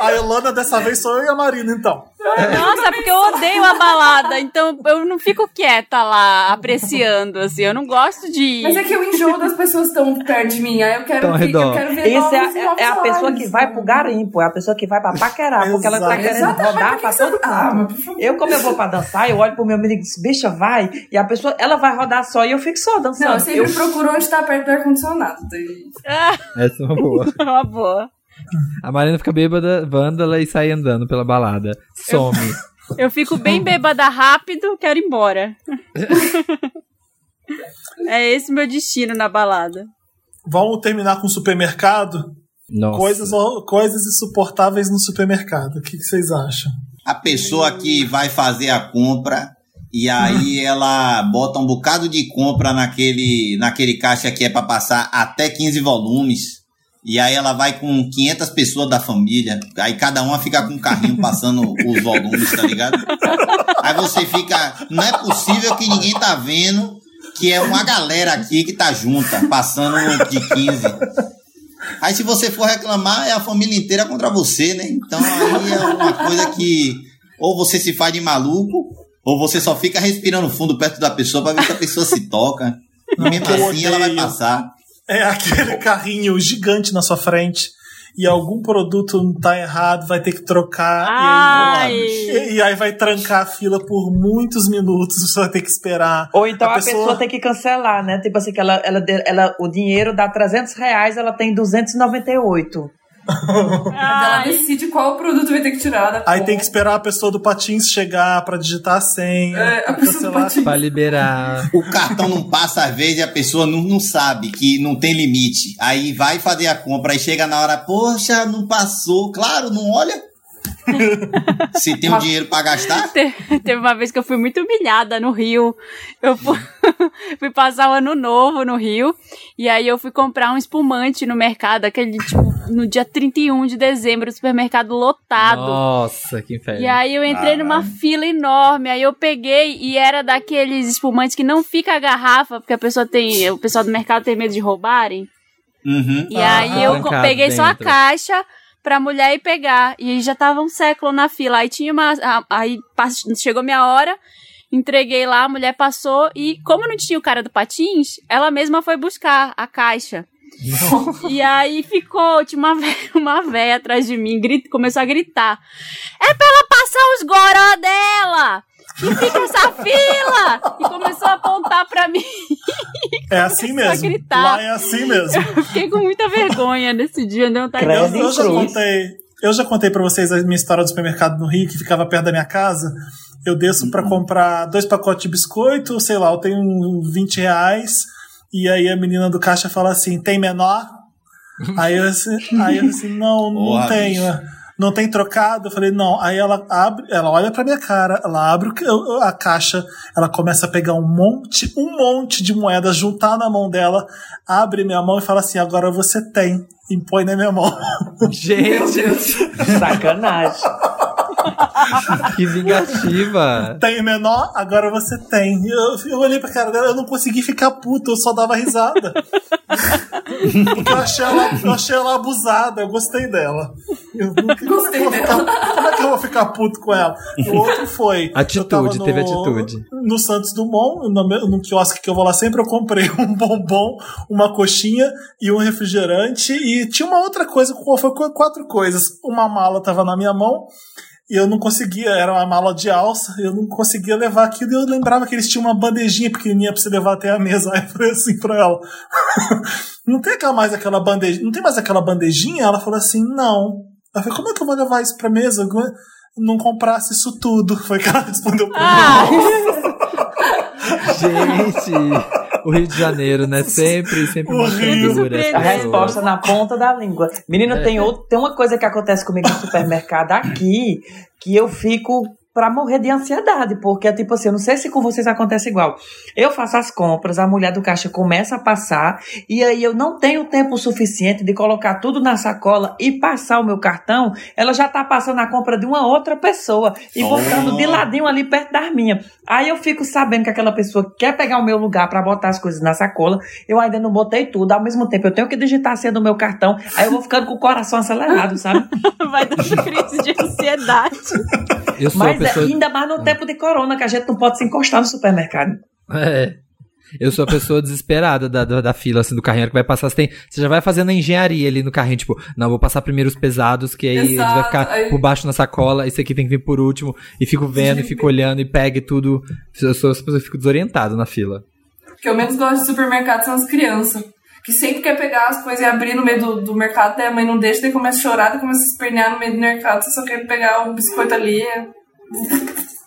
Speaker 1: A, a Elana dessa vez sou eu e a Marina, então.
Speaker 4: Nossa, porque eu odeio a balada, então eu não fico quieta lá, apreciando, assim, eu não gosto de...
Speaker 2: Mas é que eu enjoo das pessoas que estão perto de mim. Aí eu quero,
Speaker 3: Tão redor.
Speaker 2: eu quero ver
Speaker 6: Esse
Speaker 2: novos,
Speaker 6: é,
Speaker 2: novos
Speaker 6: é, é a pessoa que vai pro garimpo, é a pessoa que vai pra paquerar, porque ela tá
Speaker 1: Exato.
Speaker 6: querendo
Speaker 2: Exatamente,
Speaker 6: rodar pra
Speaker 2: que você-
Speaker 6: todo
Speaker 2: Ah, por favor.
Speaker 6: Eu, como eu vou pra dançar, eu olho pro meu menino e digo, bicha, vai. E a pessoa, ela vai rodar só e eu fico só dançando.
Speaker 2: Não, eu sempre
Speaker 6: Eu-
Speaker 2: procuro onde tá perto do ar-condicionado. daí-
Speaker 3: Essa é uma boa.
Speaker 4: Uma boa.
Speaker 3: A Marina fica bêbada, vândala e sai andando pela balada. Some.
Speaker 4: Eu fico bem bêbada rápido, quero ir embora. é esse meu destino na balada.
Speaker 1: Vamos terminar com o supermercado?
Speaker 3: Nossa.
Speaker 1: Coisas, coisas insuportáveis no supermercado. O que, que vocês acham?
Speaker 5: A pessoa que vai fazer a compra e aí ela bota um bocado de compra naquele, naquele caixa que é pra passar até 15 volumes. E aí ela vai com 500 pessoas da família. Aí cada uma fica com um carrinho passando os volumes, tá ligado? Aí você fica. Não é possível que ninguém tá vendo que é uma galera aqui que tá junta, passando de 15. Aí se você for reclamar, é a família inteira contra você, né? Então aí é uma coisa que ou você se faz de maluco, ou você só fica respirando fundo perto da pessoa pra ver se a pessoa se toca. E mesmo assim ela vai passar.
Speaker 1: É aquele carrinho gigante na sua frente e algum produto não tá errado, vai ter que trocar.
Speaker 4: Ai,
Speaker 1: E, aí, e, aí vai trancar a fila por muitos minutos, você vai ter que esperar.
Speaker 6: Ou então
Speaker 1: A
Speaker 6: a,
Speaker 1: pessoa-
Speaker 6: pessoa... tem que cancelar, né? Tipo assim, que ela, ela, ela, o dinheiro dá 300 reais, ela tem 298.
Speaker 2: Ela
Speaker 4: ai,
Speaker 2: decide qual produto vai ter que tirar da
Speaker 1: Aí
Speaker 2: compra.
Speaker 1: tem que esperar a pessoa do patins chegar pra digitar a senha.
Speaker 2: É,
Speaker 1: pra
Speaker 2: a pessoa do patins.
Speaker 3: Pra liberar.
Speaker 5: O cartão não passa às vezes e a pessoa não, não sabe que não tem limite. Aí vai fazer a compra, aí chega na hora, poxa, não passou. Claro, não olha. Se tem um dinheiro pra gastar,
Speaker 4: Te- Teve uma vez que eu fui muito humilhada no Rio. Eu fui, fui passar o ano novo no Rio. E aí eu fui comprar um espumante no mercado, aquele tipo, no dia 31 de dezembro, o supermercado lotado.
Speaker 3: Nossa, que inferno.
Speaker 4: E aí eu entrei numa fila enorme, aí eu peguei e era daqueles espumantes que não fica a garrafa, porque a pessoa tem, o pessoal do mercado tem medo de roubarem.
Speaker 5: uhum.
Speaker 4: E
Speaker 1: Ah,
Speaker 4: aí eu
Speaker 3: trancado
Speaker 4: peguei só a
Speaker 3: dentro.
Speaker 4: caixa pra mulher ir pegar. E aí já tava um século na fila. Aí tinha uma. Aí chegou minha hora, entreguei lá, a mulher passou. E como não tinha o cara do patins, ela mesma foi buscar a caixa. E aí ficou, tinha uma véia, uma véia atrás de mim, grita, começou a gritar. É pra ela passar os goró dela! Que fica essa fila! E começou a apontar pra mim.
Speaker 1: É assim
Speaker 4: Começou a
Speaker 1: mesmo.
Speaker 4: gritar.
Speaker 1: Lá é assim mesmo.
Speaker 4: Eu fiquei com muita vergonha nesse dia, vontade de
Speaker 1: Eu, eu já contei. Eu já contei pra vocês a minha história do supermercado no Rio, que ficava perto da minha casa. Eu desço pra comprar dois pacotes de biscoito, sei lá, eu tenho 20 reais. E aí a menina do caixa fala assim: tem menor? Aí eu assim, aí eu assim não, não
Speaker 5: Porra,
Speaker 1: tenho. Não tem trocado? Eu falei, não. Aí ela abre, ela olha pra minha cara, ela abre a caixa, ela começa a pegar um monte, um monte de moedas, juntar na mão dela, abre minha mão e fala assim: agora você tem. E põe na minha mão.
Speaker 3: Gente,
Speaker 6: Sacanagem.
Speaker 3: que vingativa.
Speaker 1: tem menor, agora você tem. Eu, eu olhei pra cara dela, eu não consegui ficar puto, eu só dava risada. Porque eu achei ela, eu achei ela abusada, eu gostei dela. Eu nunca,
Speaker 2: Gostei
Speaker 1: como é que eu vou ficar- como é que eu vou ficar puto com ela? O outro foi.
Speaker 3: Atitude,
Speaker 1: no-
Speaker 3: teve atitude.
Speaker 1: No Santos Dumont, no, no quiosque que eu vou lá sempre, eu comprei um bombom, uma coxinha e um refrigerante. E tinha uma outra coisa, foi quatro coisas. Uma mala tava na minha mão. E eu não conseguia, era uma mala de alça, eu não conseguia levar aquilo. E eu lembrava que eles tinham uma bandejinha pequenininha pra você levar até a mesa. Aí eu falei assim pra ela: Não tem aquela- mais aquela bandejinha? Não tem mais aquela bandejinha? Ela falou assim: Não. Eu falei: Como é que eu vou levar isso pra mesa? Eu Não comprasse isso tudo. Foi que ela respondeu pra
Speaker 4: Ah,
Speaker 3: Gente, o Rio de Janeiro, né? Sempre, sempre
Speaker 1: O Rio.
Speaker 3: figura.
Speaker 6: A resposta na ponta da língua. Menina, tem, outro, tem uma coisa que acontece comigo no supermercado aqui que eu fico pra morrer de ansiedade, porque é tipo assim, eu não sei se com vocês acontece igual. Eu faço as compras, a mulher do caixa começa a passar, e aí eu não tenho tempo suficiente de colocar tudo na sacola e passar o meu cartão, ela já tá passando a compra de uma outra pessoa e
Speaker 5: Oh.
Speaker 6: botando de ladinho ali perto das minhas. Aí eu fico sabendo que aquela pessoa quer pegar o meu lugar pra botar as coisas na sacola, eu ainda não botei tudo, ao mesmo tempo eu tenho que digitar a senha do meu cartão, aí eu vou ficando com o coração acelerado, sabe?
Speaker 4: vai dar crise de ansiedade.
Speaker 3: Eu sou
Speaker 6: Mas é,
Speaker 3: pessoa.
Speaker 6: ainda mais no tempo de corona, que a gente não pode se encostar no supermercado.
Speaker 3: É. Eu sou a pessoa desesperada da, da, da fila, assim, do carrinho. Que vai passar, você, tem, você já vai fazendo a engenharia ali no carrinho, tipo, não, vou passar primeiro os pesados, que aí eles vai
Speaker 2: Exato,
Speaker 3: ficar
Speaker 2: aí-
Speaker 3: por baixo na sacola, esse aqui tem que vir por último, e fico vendo, e fico olhando, e pega e tudo. Eu sou essa pessoa que fico desorientado na fila.
Speaker 2: O que eu menos gosto de supermercado são as crianças. Que sempre quer pegar as coisas e abrir no meio do, do mercado, daí a mãe não deixa, daí começa a chorar, daí começa a espernear no meio do mercado, você só quer pegar um biscoito ali. é-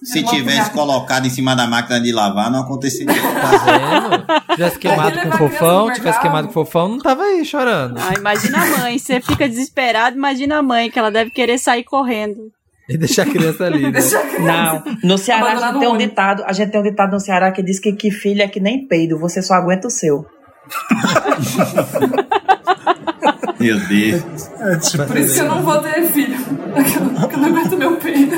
Speaker 5: Se tivesse colocado em cima da máquina de lavar, não aconteceria.
Speaker 3: Tá vendo? Tivesse queimado com fofão, tivesse queimado com fofão, não tava aí chorando.
Speaker 4: Ah, imagina a mãe, você fica desesperado, imagina a mãe, que ela deve querer sair correndo.
Speaker 3: E deixar a criança ali, né?
Speaker 6: Não, no Ceará a gente tem um ditado, a gente tem um ditado no Ceará que diz que, que filho é que nem peido, você só aguenta o seu.
Speaker 5: Meu Deus.
Speaker 1: É, tipo,
Speaker 2: Por isso que eu não vou ter filho. Porque eu não aguento meu peido.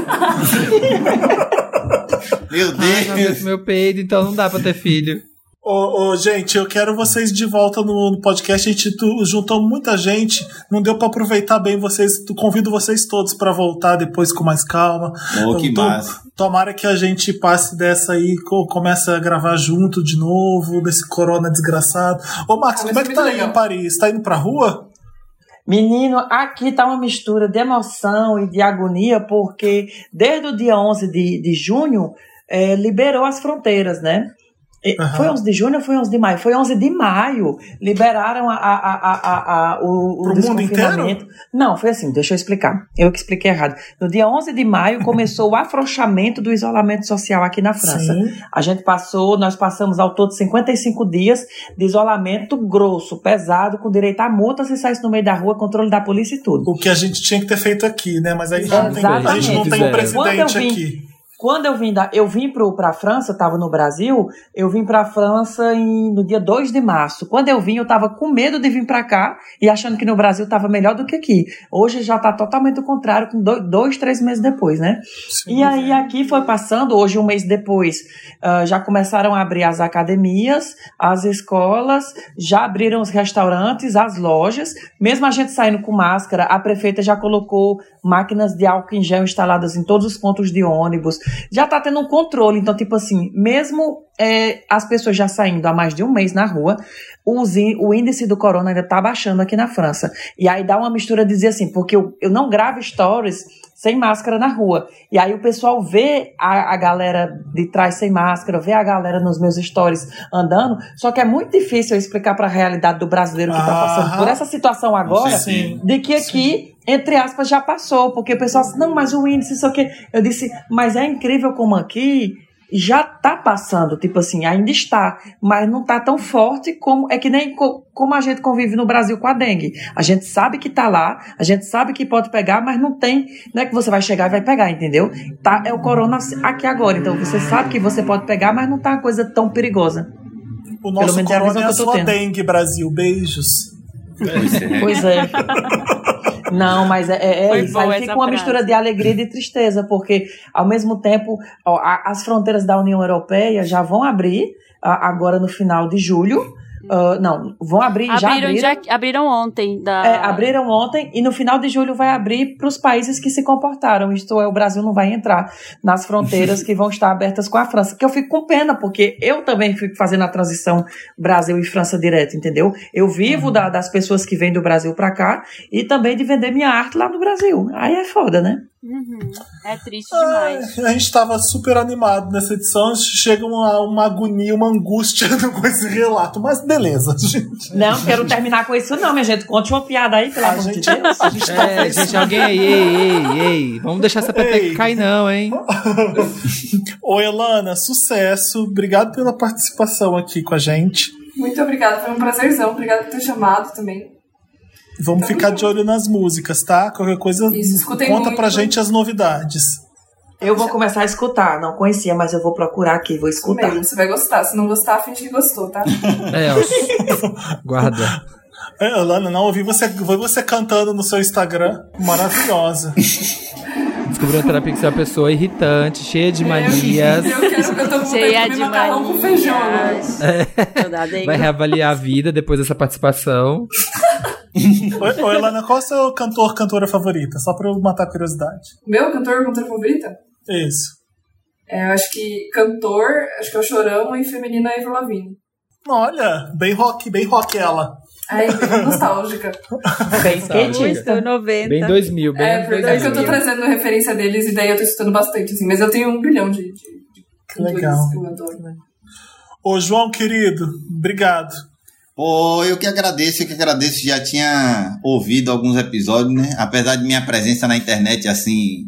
Speaker 5: Meu
Speaker 3: Ai, não aguento
Speaker 5: Deus.
Speaker 3: meu peido, então não dá pra ter filho.
Speaker 1: Ô, ô, gente, eu quero vocês de volta no, no podcast. A gente tu- juntou muita gente, não deu pra aproveitar bem vocês. Tu- Convido vocês todos pra voltar depois com mais calma.
Speaker 5: Oh, que
Speaker 1: tô-
Speaker 5: massa.
Speaker 1: Tomara que a gente passe dessa aí, co- comece a gravar junto de novo, desse corona desgraçado. Ô, Max,
Speaker 2: Ah,
Speaker 1: como é que
Speaker 2: é
Speaker 1: tá aí
Speaker 2: legal.
Speaker 1: em Paris? Tá indo pra rua?
Speaker 6: Menino, aqui tá uma mistura de emoção e de agonia, porque desde o dia 11 de, de junho eh, liberou as fronteiras, né?
Speaker 1: Aham.
Speaker 6: Foi 11 de junho ou foi 11 de maio? Foi 11 de maio. Liberaram a, a, a, o, o desconfinamento. Não, foi assim, deixa eu explicar. Eu que expliquei errado. No dia 11 de maio começou o afrouxamento do isolamento social aqui na França.
Speaker 1: Sim.
Speaker 6: A gente passou, nós passamos ao todo 55 dias de isolamento grosso, pesado, com direito a multa se saísse no meio da rua, controle da polícia e tudo.
Speaker 1: O que a gente tinha que ter feito aqui, né? Mas aí não tem, a gente não tem um presidente aqui.
Speaker 6: Quando eu vim da, eu vim pro, pra França, eu tava no Brasil, eu vim pra França em, no dia 2 de março. Quando eu vim, eu tava com medo de vir pra cá e achando que no Brasil tava melhor do que aqui. Hoje já tá totalmente o contrário, com dois, dois três meses depois, né?
Speaker 1: Sim.
Speaker 6: E aí aqui foi passando, hoje um mês depois, ah, já começaram a abrir as academias, as escolas, já abriram os restaurantes, as lojas. Mesmo a gente saindo com máscara, a prefeita já colocou máquinas de álcool em gel instaladas em todos os pontos de ônibus. Já tá tendo um controle, então tipo assim, mesmo eh, as pessoas já saindo há mais de um mês na rua, o índice do corona ainda tá baixando aqui na França. E aí dá uma mistura de dizer assim, porque eu, eu não gravo stories sem máscara na rua. E aí o pessoal vê a, a galera de trás sem máscara, vê a galera nos meus stories andando, só que é muito difícil eu explicar para a realidade do brasileiro que tá passando por essa situação agora,
Speaker 5: Sim.
Speaker 6: de que aqui, entre aspas, já passou, porque o pessoal disse, não, mas o índice, isso aqui. Eu disse, mas é incrível como aqui já tá passando, tipo assim, ainda está, mas não tá tão forte como é que nem co- como a gente convive no Brasil com a dengue. A gente sabe que tá lá, a gente sabe que pode pegar, mas não tem, não é que você vai chegar e vai pegar, entendeu? Tá, é o corona aqui agora, então você sabe que você pode pegar, mas não tá uma coisa tão perigosa.
Speaker 1: O nosso
Speaker 6: menos é a
Speaker 1: corona
Speaker 6: visão
Speaker 1: é a
Speaker 6: que eu tô
Speaker 1: sua
Speaker 6: tendo.
Speaker 1: dengue, Brasil. Beijos.
Speaker 6: Pois é. Não, mas é, é, é isso. Aí fica uma
Speaker 4: frase.
Speaker 6: mistura de alegria e de tristeza, porque ao mesmo tempo ó, as fronteiras da União Europeia já vão abrir agora no final de julho. Ah, não, vão abrir, já
Speaker 4: Abriram,
Speaker 6: abriram.
Speaker 4: já- abriram ontem. Da...
Speaker 6: É, abriram ontem e no final de julho vai abrir para os países que se comportaram. Isto é, o Brasil não vai entrar nas fronteiras que vão estar abertas com a França. Que eu fico com pena, porque eu também fico fazendo a transição Brasil e França direto, entendeu? Eu vivo da- das pessoas que vêm do Brasil para cá e também de vender minha arte lá no Brasil. Aí é foda, né?
Speaker 4: Uhum. É triste demais.
Speaker 1: Ai, a gente tava super animado nessa edição. Chega uma, uma agonia, uma angústia com esse relato. Mas beleza, gente.
Speaker 6: Não, quero terminar com isso, não, minha gente. Conte uma piada aí, pelo
Speaker 1: A
Speaker 6: amor de
Speaker 1: gente,
Speaker 6: Deus.
Speaker 1: a gente tá
Speaker 3: É, gente, alguém aí, ei, ei, ei. Vamos deixar essa peteca
Speaker 1: Ei.
Speaker 3: cair, não, hein?
Speaker 1: Ô, Elana, sucesso. Obrigado pela participação aqui com a gente.
Speaker 2: Muito obrigada, foi um prazerzão. Obrigada por ter chamado também.
Speaker 1: Vamos ficar de olho nas músicas, tá? Qualquer coisa,
Speaker 2: Isso,
Speaker 1: conta
Speaker 2: muito.
Speaker 1: pra gente as novidades.
Speaker 6: Eu vou começar a escutar. Não conhecia, mas eu vou procurar aqui, vou escutar.
Speaker 2: Mesmo, você vai gostar. Se não gostar, finge que gostou, tá?
Speaker 3: É, ó. Guarda.
Speaker 1: É, Elana, não ouvi você, você cantando no seu Instagram. Maravilhosa.
Speaker 3: Descobriu uma terapia que você é uma pessoa irritante, cheia de manias.
Speaker 2: Eu, quero, eu tô
Speaker 4: Cheia
Speaker 2: de macarrão com feijão
Speaker 4: manias. Dengue.
Speaker 3: Vai reavaliar a vida depois dessa participação.
Speaker 1: Oi, Elana, qual é o seu cantor, cantora favorita? Só pra eu matar a curiosidade.
Speaker 2: Meu cantor, cantora favorita?
Speaker 1: Isso.
Speaker 2: É, eu acho que cantor, acho que é o Chorão e feminino é Avril Lavigne.
Speaker 1: Olha, bem rock, bem rock ela.
Speaker 2: Aí, bem nostálgica.
Speaker 6: Bem skatista.
Speaker 4: Muito 90.
Speaker 3: Bem 2000, bem
Speaker 2: É, porque é que eu tô
Speaker 3: 2000.
Speaker 2: trazendo referência deles e daí eu tô escutando bastante, assim. Mas eu tenho um bilhão de, de, de cantores
Speaker 1: Legal.
Speaker 2: que eu adoro.
Speaker 1: Ô, João, querido, obrigado.
Speaker 5: Pô, eu que agradeço, eu que agradeço. Já tinha ouvido alguns episódios, né? Apesar de minha presença na internet, assim,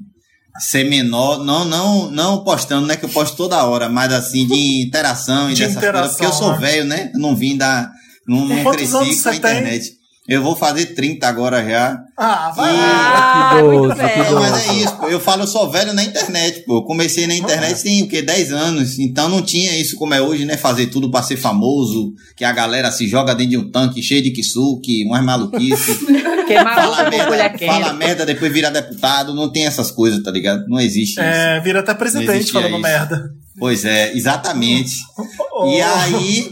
Speaker 5: ser menor, não, não, não postando, né? Que eu posto toda hora, mas assim, de interação e
Speaker 1: De
Speaker 5: dessas
Speaker 1: interação,
Speaker 5: coisas. Porque eu sou
Speaker 1: né?
Speaker 5: velho, né? Eu não vim da. Não, não cresci com a
Speaker 1: você tem?
Speaker 5: Eu vou fazer 30 agora já.
Speaker 1: Ah, vai
Speaker 5: E-
Speaker 1: lá.
Speaker 4: Ah,
Speaker 3: Que
Speaker 4: muito
Speaker 3: doce, que
Speaker 4: velho.
Speaker 5: Não, mas é isso, pô. Eu falo, eu sou velho na internet, pô. Eu comecei na internet tem o quê? 10 anos. Então não tinha isso como é hoje, né? Fazer tudo pra ser famoso, que a galera se joga dentro de um tanque cheio de kisuke, umas maluquices.
Speaker 6: Queimar a
Speaker 5: fala, merda, fala merda, depois vira deputado. Não tem essas coisas, tá ligado? Não existe isso.
Speaker 1: É, vira até presidente falando
Speaker 5: isso.
Speaker 1: merda.
Speaker 5: Pois é, exatamente. E aí,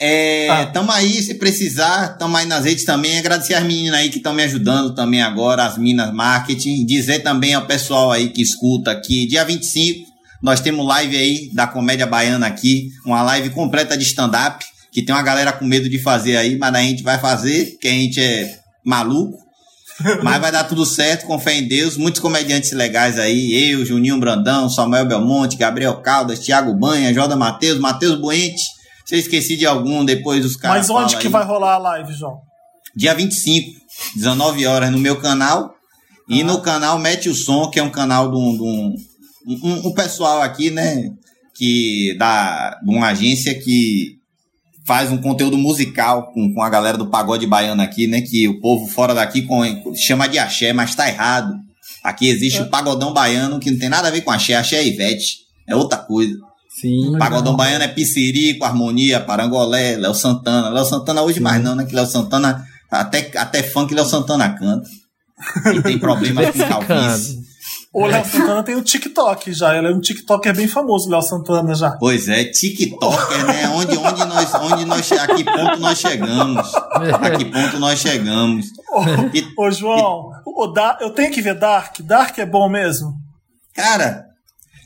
Speaker 5: é,
Speaker 1: Tá.
Speaker 5: tamo aí, se precisar, tamo aí nas redes também. Agradecer as meninas aí que estão me ajudando também agora, as Minas Marketing. Dizer também ao pessoal aí que escuta que dia 25 nós temos live aí da Comédia Baiana aqui, uma live completa de stand-up, que tem uma galera com medo de fazer aí, mas a gente vai fazer, porque a gente é maluco. Mas vai dar tudo certo, com fé em Deus. Muitos comediantes legais aí. Eu, Juninho Brandão, Samuel Belmonte, Gabriel Caldas, Thiago Banha, Joda Matheus, Matheus Buente. Se eu esqueci de algum, depois os caras.
Speaker 1: Mas onde que
Speaker 5: aí.
Speaker 1: vai rolar a live, João?
Speaker 5: Dia 25, 19 horas, no meu canal. E no canal Mete o Som, que é um canal de um, de um, um- um pessoal aqui, né? Que da, de uma agência que faz um conteúdo musical com, com a galera do pagode baiano aqui, né? Que o povo fora daqui com- chama de axé, mas tá errado. Aqui existe o pagodão baiano que não tem nada a ver com axé. Axé é Ivete. É outra coisa.
Speaker 3: Sim.
Speaker 5: Pagodão baiano é Piscirico, Harmonia, Parangolé, Léo Santana. Léo Santana hoje mais não, né? Que Léo Santana, até, até funk Léo Santana canta. E tem problema com calvície.
Speaker 1: O Léo Santana tem o TikTok já. Ele é um TikToker bem famoso, o Léo Santana já.
Speaker 5: Pois é, TikToker, né? Onde, onde nós, onde nós, a que ponto nós chegamos? A que ponto nós chegamos? E,
Speaker 1: Ô, João, o Da- eu tenho que ver Dark. Dark é bom mesmo.
Speaker 5: Cara,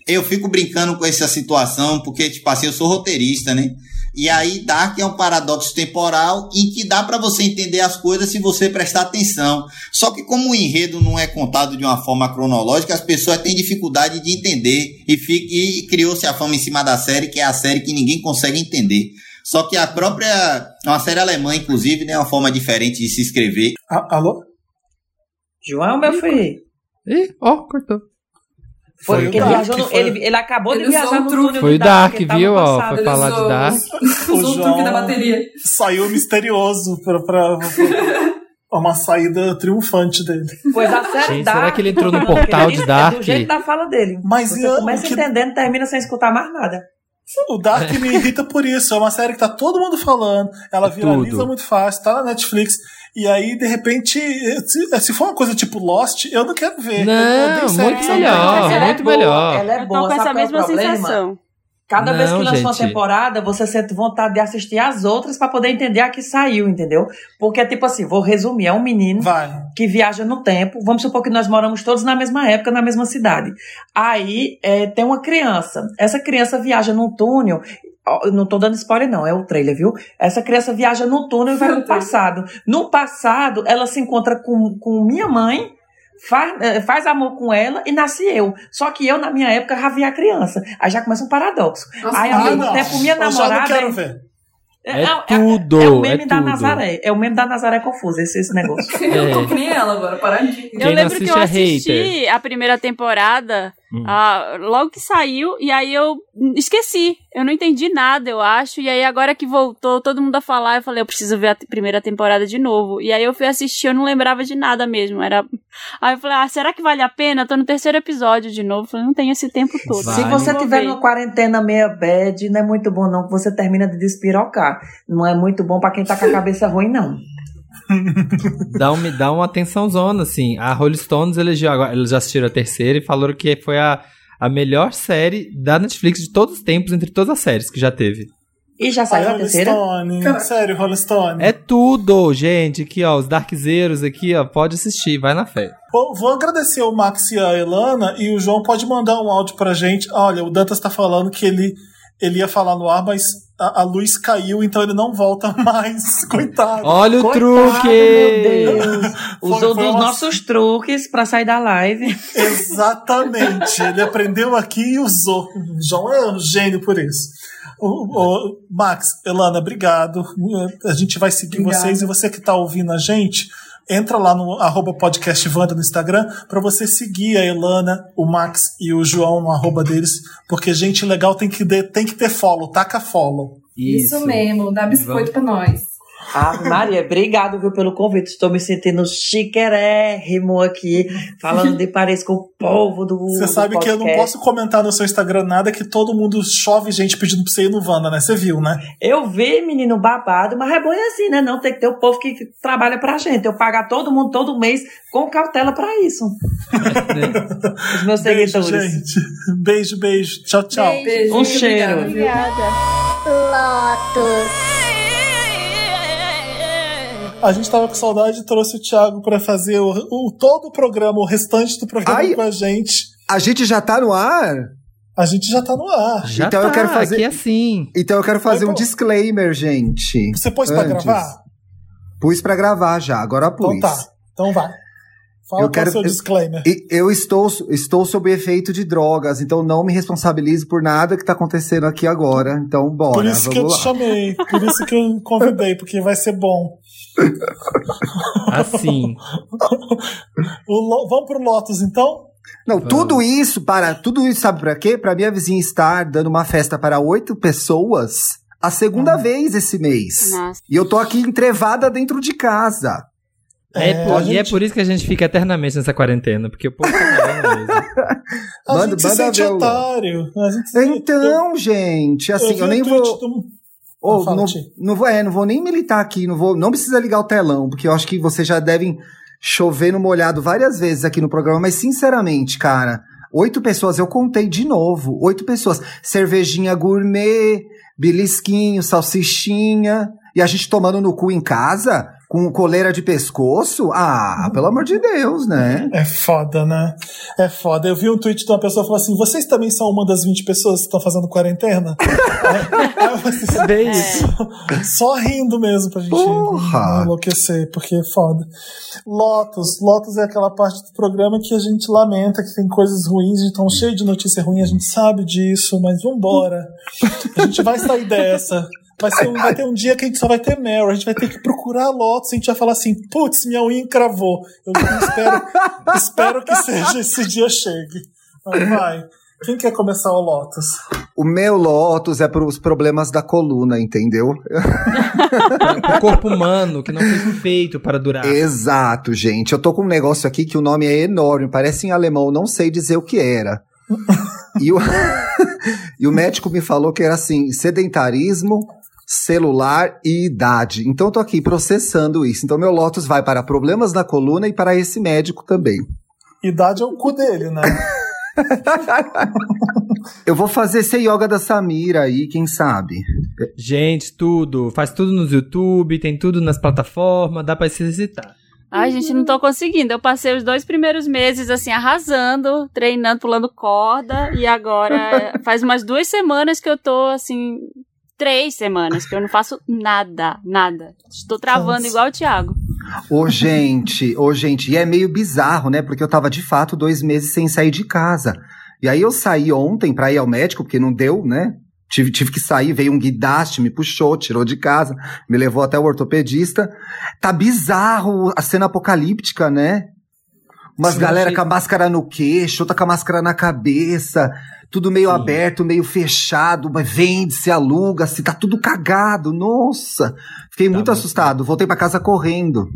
Speaker 5: eu fico brincando com essa situação, porque, tipo assim, eu sou roteirista, né? E aí, Dark é um paradoxo temporal em que dá pra você entender as coisas se você prestar atenção. Só que, como o enredo não é contado de uma forma cronológica, as pessoas têm dificuldade de entender. E, e criou-se a fama em cima da série, que é a série que ninguém consegue entender. Só que a própria. É uma série alemã, inclusive, né? Uma forma diferente de se escrever.
Speaker 1: A- alô?
Speaker 6: João, meu filho.
Speaker 3: Ih, ó, cortou.
Speaker 6: Foi, porque
Speaker 1: o
Speaker 6: ele,
Speaker 1: Dark,
Speaker 6: viajou no-
Speaker 1: foi.
Speaker 6: ele, ele acabou de
Speaker 2: Ele usou
Speaker 6: viajar
Speaker 2: um
Speaker 6: no
Speaker 2: truque.
Speaker 6: túnel
Speaker 3: Foi
Speaker 6: de
Speaker 3: o Dark,
Speaker 6: ele tava
Speaker 3: viu? Ó, foi falar de
Speaker 2: usou-
Speaker 3: Dark.
Speaker 2: Usou o truque da bateria.
Speaker 1: Saiu misterioso pra, pra, pra uma saída triunfante dele.
Speaker 6: Pois a série
Speaker 3: Gente,
Speaker 6: Dark,
Speaker 3: será que ele entrou no portal
Speaker 6: ele-
Speaker 3: de
Speaker 6: é
Speaker 3: Dark?
Speaker 6: do jeito da fala dele.
Speaker 1: Mas
Speaker 6: Você
Speaker 1: e a-
Speaker 6: começa
Speaker 1: que-
Speaker 6: entendendo e termina sem escutar mais nada.
Speaker 1: O Dark me irrita por isso. É uma série que tá todo mundo falando. Ela
Speaker 3: É
Speaker 1: viraliza
Speaker 3: tudo.
Speaker 1: muito fácil, tá na Netflix. E aí, de repente, se, se for uma coisa tipo Lost, eu não quero ver. Eu
Speaker 3: Não, muito
Speaker 1: que são
Speaker 3: melhor,
Speaker 6: Ela é
Speaker 3: muito
Speaker 6: boa,
Speaker 3: melhor.
Speaker 6: Ela é
Speaker 4: Eu
Speaker 6: boa.
Speaker 4: tô com essa
Speaker 6: é
Speaker 4: mesma
Speaker 6: problema?
Speaker 4: sensação.
Speaker 6: Cada vez
Speaker 3: Não,
Speaker 6: que lança uma temporada, você sente vontade de assistir as outras pra poder entender a que saiu, entendeu? Porque, tipo assim, vou resumir: é um menino
Speaker 1: Vai.
Speaker 6: que viaja no tempo. Vamos supor que nós moramos todos na mesma época, na mesma cidade. Aí é, tem uma criança. Essa criança viaja num túnel. Não tô dando spoiler, não, é o trailer, viu? Essa criança viaja no túnel e vai no passado. No passado, ela se encontra com, com minha mãe, faz, eh, faz amor com ela e nasce eu. Só que eu, na minha época, já vi a criança. Aí já começa um paradoxo.
Speaker 2: Nossa,
Speaker 6: Aí, ao mesmo
Speaker 1: não.
Speaker 6: tempo, minha
Speaker 1: Eu já não
Speaker 6: namorada.
Speaker 1: quero ver.
Speaker 3: É
Speaker 6: não,
Speaker 3: tudo,
Speaker 6: É, o meme
Speaker 3: é
Speaker 6: da
Speaker 3: tudo.
Speaker 6: Nazaré. É o meme da Nazaré confusa, esse, esse negócio.
Speaker 2: Eu tô que nem ela agora, paradinha.
Speaker 3: Quem
Speaker 4: eu lembro que eu
Speaker 3: assiste é
Speaker 4: assisti a primeira temporada
Speaker 3: Hum.
Speaker 4: ah, logo que saiu, e aí eu esqueci. Eu não entendi nada, eu acho. E aí, agora que voltou todo mundo a falar, eu falei, eu preciso ver a primeira temporada de novo. E aí eu fui assistir, eu não lembrava de nada mesmo. Era. Aí eu falei, ah, será que vale a pena? Tô no terceiro episódio de novo. Eu falei, não tenho esse tempo todo.
Speaker 3: Vai.
Speaker 6: Se você tiver
Speaker 4: ver.
Speaker 6: numa quarentena meia bad, não é muito bom não, que você termina de despirocar. Não é muito bom pra quem tá com a cabeça ruim, não.
Speaker 3: Dá, um, dá uma atenção zona, assim. A Rolling Stones elegeu agora, eles já assistiram a terceira e falaram que foi a, a melhor série da Netflix de todos os tempos, entre todas as séries que já teve.
Speaker 6: E já saiu a
Speaker 1: Rolling
Speaker 6: terceira?
Speaker 1: Stone.
Speaker 2: Cara.
Speaker 1: Sério, Rolling Stone.
Speaker 3: É tudo, gente. Aqui, ó, os Darkzeiros aqui, ó, pode assistir, vai na fé.
Speaker 1: Vou, vou agradecer o Max e a Elana e o João pode mandar um áudio pra gente. Olha, o Dantas tá falando que ele, ele ia falar no ar, mas a, a luz caiu, então ele não volta mais. Coitado.
Speaker 3: Olha o
Speaker 6: Coitado,
Speaker 3: truque!
Speaker 6: Meu Deus.
Speaker 1: Foi-
Speaker 6: Usou
Speaker 1: foi
Speaker 6: dos
Speaker 1: uma-
Speaker 6: nossos truques pra sair da live.
Speaker 1: Exatamente. Ele aprendeu aqui e usou. O João é um gênio por isso. O, o- Max, Elana, obrigado. A gente vai seguir
Speaker 6: Obrigada.
Speaker 1: vocês e você que está ouvindo a gente, entra lá no arroba podcast Wanda no Instagram para você seguir a Elana, o Max e o João no arroba deles, porque gente legal tem que, de- tem que ter follow, taca follow.
Speaker 2: Isso, mesmo, dá biscoito pra nós.
Speaker 6: Ah, Maria, obrigado viu, pelo convite. Estou me sentindo chiquerérrimo aqui, falando de Paris com o povo do
Speaker 1: Você
Speaker 6: do
Speaker 1: sabe que eu não posso comentar no seu Instagram nada que todo mundo chove gente pedindo pra você ir no Wanda, né? Você viu, né?
Speaker 6: Eu vi, menino babado, mas é bom é assim, né? Não tem que ter o povo que trabalha pra gente. Eu pagar todo mundo todo mês com cautela pra isso. Os meus
Speaker 1: Beijo,
Speaker 6: seguidores.
Speaker 1: gente. Beijo, beijo. Tchau, tchau.
Speaker 2: Beijo,
Speaker 6: Um cheiro.
Speaker 2: obrigada, viu?
Speaker 1: A gente tava com saudade e trouxe o Thiago pra fazer o, o- todo o programa, o restante do programa
Speaker 8: Ai.
Speaker 1: com a gente.
Speaker 8: A gente já tá no ar?
Speaker 1: A gente já tá no ar.
Speaker 3: Já
Speaker 8: Então eu
Speaker 3: tá,
Speaker 8: quero fazer-
Speaker 3: aqui assim.
Speaker 8: Então eu quero fazer
Speaker 1: Oi,
Speaker 8: um
Speaker 1: pô.
Speaker 8: disclaimer, gente.
Speaker 1: Você pôs pra
Speaker 8: Antes.
Speaker 1: gravar?
Speaker 8: Pus pra gravar já, agora pus.
Speaker 1: Então tá. Então vai. Fala
Speaker 8: Eu
Speaker 1: qual
Speaker 8: quero-
Speaker 1: é o seu
Speaker 8: eu-
Speaker 1: disclaimer.
Speaker 8: E eu estou, estou sob efeito de drogas, então não me responsabilizo por nada que tá acontecendo aqui agora. Então, bora,
Speaker 1: Por isso que eu
Speaker 8: vamos
Speaker 1: te
Speaker 8: lá.
Speaker 1: chamei, por isso que eu convidei, porque vai ser bom.
Speaker 3: Assim.
Speaker 1: O Vamos pro Lotus, então?
Speaker 8: Não, tudo isso para tudo isso sabe para quê? Para minha vizinha estar dando uma festa para oito pessoas a segunda vez esse mês.
Speaker 4: Nossa.
Speaker 8: E eu tô aqui entrevada dentro de casa.
Speaker 3: É,
Speaker 1: É,
Speaker 3: por-
Speaker 1: a
Speaker 3: E é
Speaker 1: gente-
Speaker 3: por isso que a gente fica eternamente nessa quarentena, porque o povo tá mesmo.
Speaker 1: A
Speaker 8: Manda-
Speaker 1: gente se
Speaker 8: manda
Speaker 1: sente
Speaker 8: ver o-
Speaker 1: otário. A gente se-
Speaker 8: Então, gente, assim, eu,
Speaker 1: o
Speaker 8: nem vou,
Speaker 1: do- fala,
Speaker 8: não,
Speaker 1: Ti.
Speaker 8: não vou, é, não vou nem militar aqui, não vou, não precisa ligar o telão, porque eu acho que vocês já devem chover no molhado várias vezes aqui no programa, mas sinceramente, cara, oito pessoas, eu contei de novo, oito pessoas, cervejinha gourmet, belisquinho, salsichinha, e a gente tomando no cu em casa, com coleira de pescoço, ah, pelo amor de Deus, né?
Speaker 1: É foda, né? É foda. Eu vi um tweet de uma pessoa que falou assim: vocês também são uma das 20 pessoas que estão fazendo quarentena? Assim,
Speaker 3: Bem isso.
Speaker 1: Só rindo mesmo pra gente
Speaker 8: Porra!
Speaker 1: enlouquecer, porque é foda. Lotus. Lotus é aquela parte do programa que a gente lamenta, que tem coisas ruins, a gente tá cheio de notícia ruim, a gente sabe disso, mas vambora. A gente vai sair dessa. Vai, ser um- vai ter um dia que a gente só vai ter Meryl, a gente vai ter que procurar a Lotus, a gente vai falar assim, putz, minha unha encravou. Eu espero, espero que seja esse dia chegue. Mas vai. Quem quer começar o Lotus?
Speaker 8: O meu Lotus é para os problemas da coluna, entendeu?
Speaker 3: O corpo humano que não foi feito para durar.
Speaker 8: Exato, gente. Eu tô com um negócio aqui que o nome é enorme, parece em alemão, não sei dizer o que era. e, o... e o médico me falou que era assim: sedentarismo, celular e idade. Então eu tô aqui processando isso. Então meu Lotus vai para problemas na coluna e para esse médico também.
Speaker 1: Idade é o cu dele, né?
Speaker 8: Eu vou fazer esse yoga da Samira aí, quem sabe?
Speaker 3: Gente, tudo. Faz tudo nos YouTube, tem tudo nas plataformas, dá pra se exercitar.
Speaker 4: Ai, gente, não tô conseguindo. Eu passei os dois primeiros meses, assim, arrasando, treinando, pulando corda. E agora faz umas duas semanas que eu tô, assim. Três semanas que eu não faço nada, nada. Estou travando
Speaker 1: Nossa.
Speaker 4: igual o Thiago.
Speaker 8: Ô, gente, ô, gente, e é meio bizarro, né? Porque eu tava de fato dois meses sem sair de casa. E aí eu saí ontem pra ir ao médico, porque não deu, né? Tive, tive que sair, veio um guidaste, me puxou, tirou de casa, me levou até o ortopedista. Tá bizarro a cena apocalíptica, né? Umas
Speaker 3: Sim,
Speaker 8: galera
Speaker 3: achei-
Speaker 8: com a máscara no queixo, outra com a máscara na cabeça, tudo meio
Speaker 3: Sim.
Speaker 8: aberto, meio fechado, mas vende-se, aluga-se, tá tudo cagado, nossa. Fiquei
Speaker 3: Tá
Speaker 8: muito
Speaker 3: muito
Speaker 8: assustado, voltei pra casa correndo.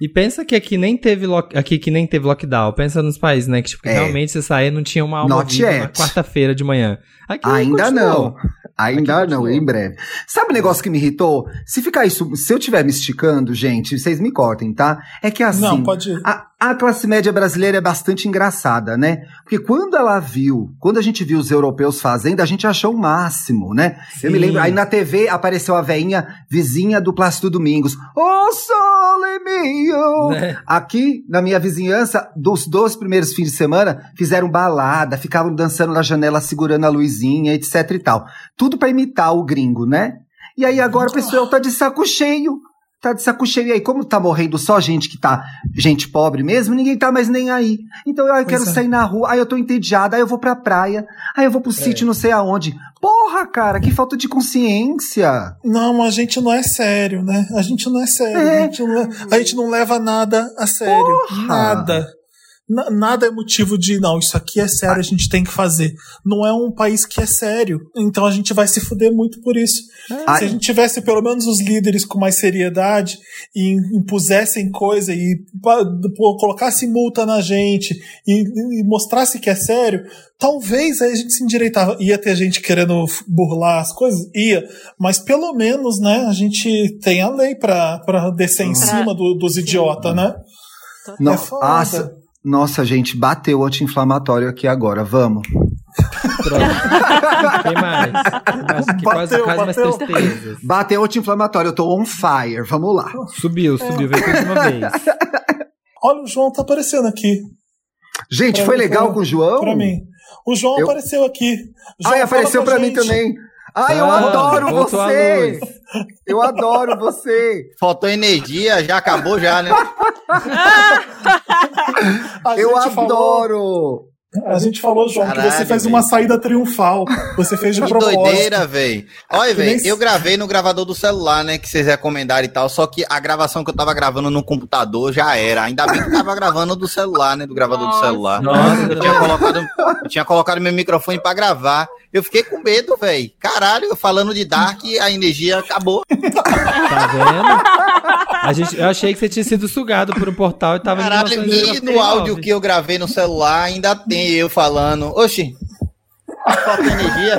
Speaker 3: E pensa que aqui nem teve lock- aqui que nem teve lockdown. Pensa nos países, né? Que tipo,
Speaker 8: É.
Speaker 3: realmente você saía não tinha uma viva na
Speaker 8: yet.
Speaker 3: quarta-feira de manhã. Aqui
Speaker 8: Ainda
Speaker 3: continuou.
Speaker 8: não. Ainda
Speaker 3: Aqui
Speaker 8: não, em breve. Sabe o negócio que me irritou? Se ficar isso, se eu estiver me esticando, gente, vocês me cortem, tá? É que assim,
Speaker 1: Não, pode ir.
Speaker 8: a, a classe média brasileira é bastante engraçada, né? Porque quando ela viu, quando a gente viu os europeus fazendo, a gente achou o máximo, né? Eu me
Speaker 3: Sim.
Speaker 8: lembro, aí na TV apareceu a veinha vizinha do Plácido Domingos. Ô, sole
Speaker 3: Né?
Speaker 8: Aqui, na minha vizinhança, dos dois primeiros fins de semana, fizeram balada, ficavam dançando na janela, segurando a luzinha, etc e tal. Tudo pra imitar o gringo, né? E aí agora o pessoal tá de saco cheio. Tá de saco cheio. E aí, como tá morrendo só gente que tá, gente pobre mesmo, ninguém tá mais nem aí. Então, eu quero
Speaker 1: é.
Speaker 8: sair na rua, aí eu tô entediada, aí eu vou pra praia, aí eu vou pro sítio não sei aonde. Porra, cara, que falta de consciência.
Speaker 1: Não, a gente não é sério, né? A gente não é sério.
Speaker 8: É.
Speaker 1: A, gente não, é- a gente não leva nada a sério.
Speaker 8: Porra!
Speaker 1: Nada. Na- nada é motivo de, não, isso aqui é sério, a gente tem que fazer. Não é um país que é sério. Então a gente vai se fuder muito por isso.
Speaker 8: Ai.
Speaker 1: Se a gente tivesse pelo menos os líderes com mais seriedade e impusessem coisa e colocasse multa na gente e, e mostrasse que é sério, talvez aí a gente se endireitava. Ia ter gente querendo burlar as coisas? Ia. Mas pelo menos, né, a gente tem a lei pra, pra descer em cima do- dos idiotas, né?
Speaker 8: No-
Speaker 1: É foda.
Speaker 8: nossa, nossa, gente, bateu o anti-inflamatório aqui agora, vamos.
Speaker 3: Pronto. Tem mais. Acho que quase,
Speaker 1: Bateu,
Speaker 3: quase mais
Speaker 1: bateu.
Speaker 3: tristezas.
Speaker 8: Bateu o anti-inflamatório, eu tô on fire, vamos lá.
Speaker 3: Subiu, subiu, veio tudo de uma vez.
Speaker 1: Olha, o João tá aparecendo aqui.
Speaker 8: Gente,
Speaker 1: Pra
Speaker 8: foi
Speaker 1: mim,
Speaker 8: legal
Speaker 1: pra-
Speaker 8: com o João?
Speaker 1: Pra mim. O João
Speaker 8: Eu-
Speaker 1: apareceu aqui. João,
Speaker 8: Ai,
Speaker 1: fala
Speaker 8: apareceu pra mim
Speaker 1: gente.
Speaker 8: também. Ai, eu
Speaker 3: Ah,
Speaker 8: adoro você! Eu adoro você!
Speaker 5: Faltou energia, já acabou já, né?
Speaker 8: Eu
Speaker 1: gente falou-
Speaker 8: adoro!
Speaker 1: A gente falou, João, que
Speaker 5: Caralho,
Speaker 1: você fez
Speaker 5: velho.
Speaker 1: uma saída triunfal. Você fez de
Speaker 5: Que
Speaker 1: propósito.
Speaker 5: doideira, velho. Olha,
Speaker 1: Que nem
Speaker 5: velho, eu gravei no gravador do celular, né? Que vocês recomendaram e tal. Só que a gravação que eu tava gravando no computador já era. Ainda bem que tava gravando do celular, né? Do gravador
Speaker 4: Nossa.
Speaker 5: do celular.
Speaker 3: Nossa,
Speaker 5: Eu tinha, colocado, eu tinha colocado meu microfone pra gravar. Eu fiquei com medo, velho. Caralho, eu falando de Dark, a energia acabou.
Speaker 3: Tá vendo? A gente, eu achei que você tinha sido sugado por um portal e tava em
Speaker 5: Caralho,
Speaker 3: 1999.
Speaker 5: e no áudio que eu gravei no celular ainda tem eu falando. Oxi, falta energia.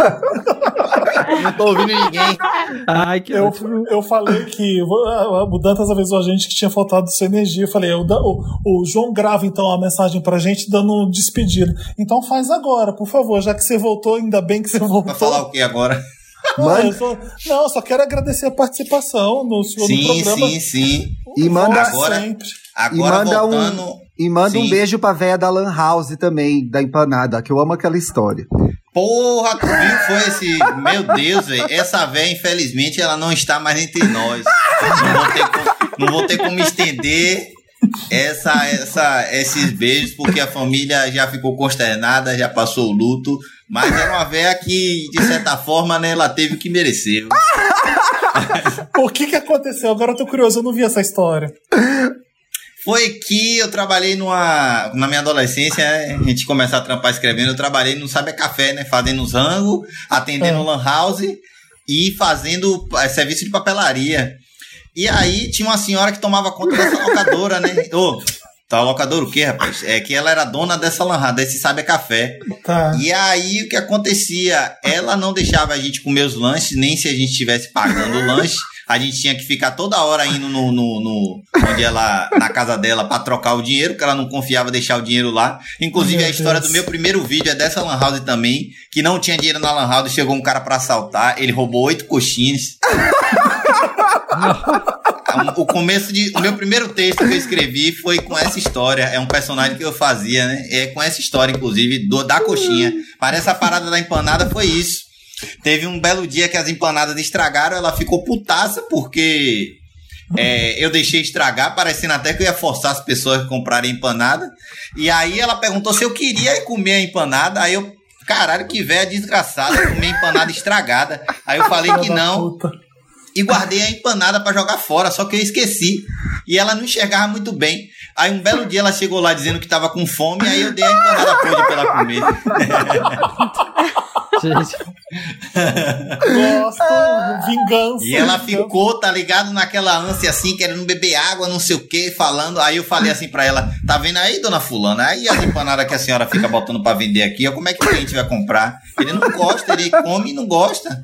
Speaker 5: Não tô ouvindo ninguém.
Speaker 3: Ai, que
Speaker 1: Eu,
Speaker 3: ótimo.
Speaker 1: eu falei que o Dantas avisou a gente que tinha faltado sua energia. Eu falei, o, o, o João grava então a mensagem pra gente dando um despedida. Então faz agora, por favor, já que você voltou, ainda bem que você voltou.
Speaker 5: Vai falar o que agora?
Speaker 1: Não,
Speaker 8: Manda-
Speaker 1: eu só, não, só quero agradecer a participação no,
Speaker 5: Sim,
Speaker 1: programa.
Speaker 5: sim, sim.
Speaker 8: E manda-
Speaker 5: Agora-
Speaker 1: sempre.
Speaker 5: Agora
Speaker 8: manda um-
Speaker 5: voltando.
Speaker 8: E manda um
Speaker 5: Sim.
Speaker 8: beijo pra véia da Lan House também, da empanada, que eu amo aquela história.
Speaker 5: Porra, tu viu? Foi esse. Meu Deus, velho. Essa véia, infelizmente, ela não está mais entre nós. Não vou ter como, não vou ter como estender essa, essa, esses beijos, porque a família já ficou consternada, já passou o luto. Mas era uma véia que, de certa forma, né, ela teve o que mereceu.
Speaker 1: O que que aconteceu? Agora eu tô curioso, eu não vi essa história.
Speaker 5: Foi que eu trabalhei numa. Na minha adolescência, né, a gente começar a trampar escrevendo, eu trabalhei no Sabe Café, né? Fazendo os rango, atendendo
Speaker 1: É.
Speaker 5: lan house e fazendo eh, serviço de papelaria. E aí tinha uma senhora que tomava conta dessa locadora, né? Ô, tá locadora o quê, rapaz? É que ela era dona dessa lan house, desse Sabe Café.
Speaker 1: Tá.
Speaker 5: E aí o que acontecia? Ela não deixava a gente comer os lanches, nem se a gente estivesse pagando o lanche. A gente tinha que ficar toda hora indo no, no, no- onde ela, na casa dela, pra trocar o dinheiro, porque ela não confiava deixar o dinheiro lá. Inclusive,
Speaker 1: Meu
Speaker 5: a história
Speaker 1: Deus.
Speaker 5: do meu primeiro vídeo é dessa Lan House também, que não tinha dinheiro na Lan House, chegou um cara pra assaltar, ele roubou oito coxinhas. O começo de. O meu primeiro texto que eu escrevi foi com essa história. É um personagem que eu fazia, né? É com essa história, inclusive, do, da coxinha. Parece a parada da empanada foi isso. Teve um belo dia que as empanadas estragaram, ela ficou putaça porque é, eu deixei estragar, parecendo até que eu ia forçar as pessoas a comprarem empanada. E aí ela perguntou se eu queria comer a empanada. Aí eu, caralho, que velha desgraçada, comer empanada estragada. Aí eu falei que não. E guardei a empanada pra jogar fora, só que eu esqueci. E ela não enxergava muito bem. Aí um belo dia ela chegou lá dizendo que tava com fome, aí eu dei a empanada podre pra ela comer.
Speaker 3: Gente,
Speaker 1: Gosto, vingança.
Speaker 5: E ela ficou, tá ligado, naquela ânsia assim, querendo beber água, não sei o que, falando. Aí eu falei assim pra ela: tá vendo aí, dona Fulana? Aí as empanadas que a senhora fica botando pra vender aqui, ó, como é que o cliente vai comprar? Ele não gosta, ele come e não gosta.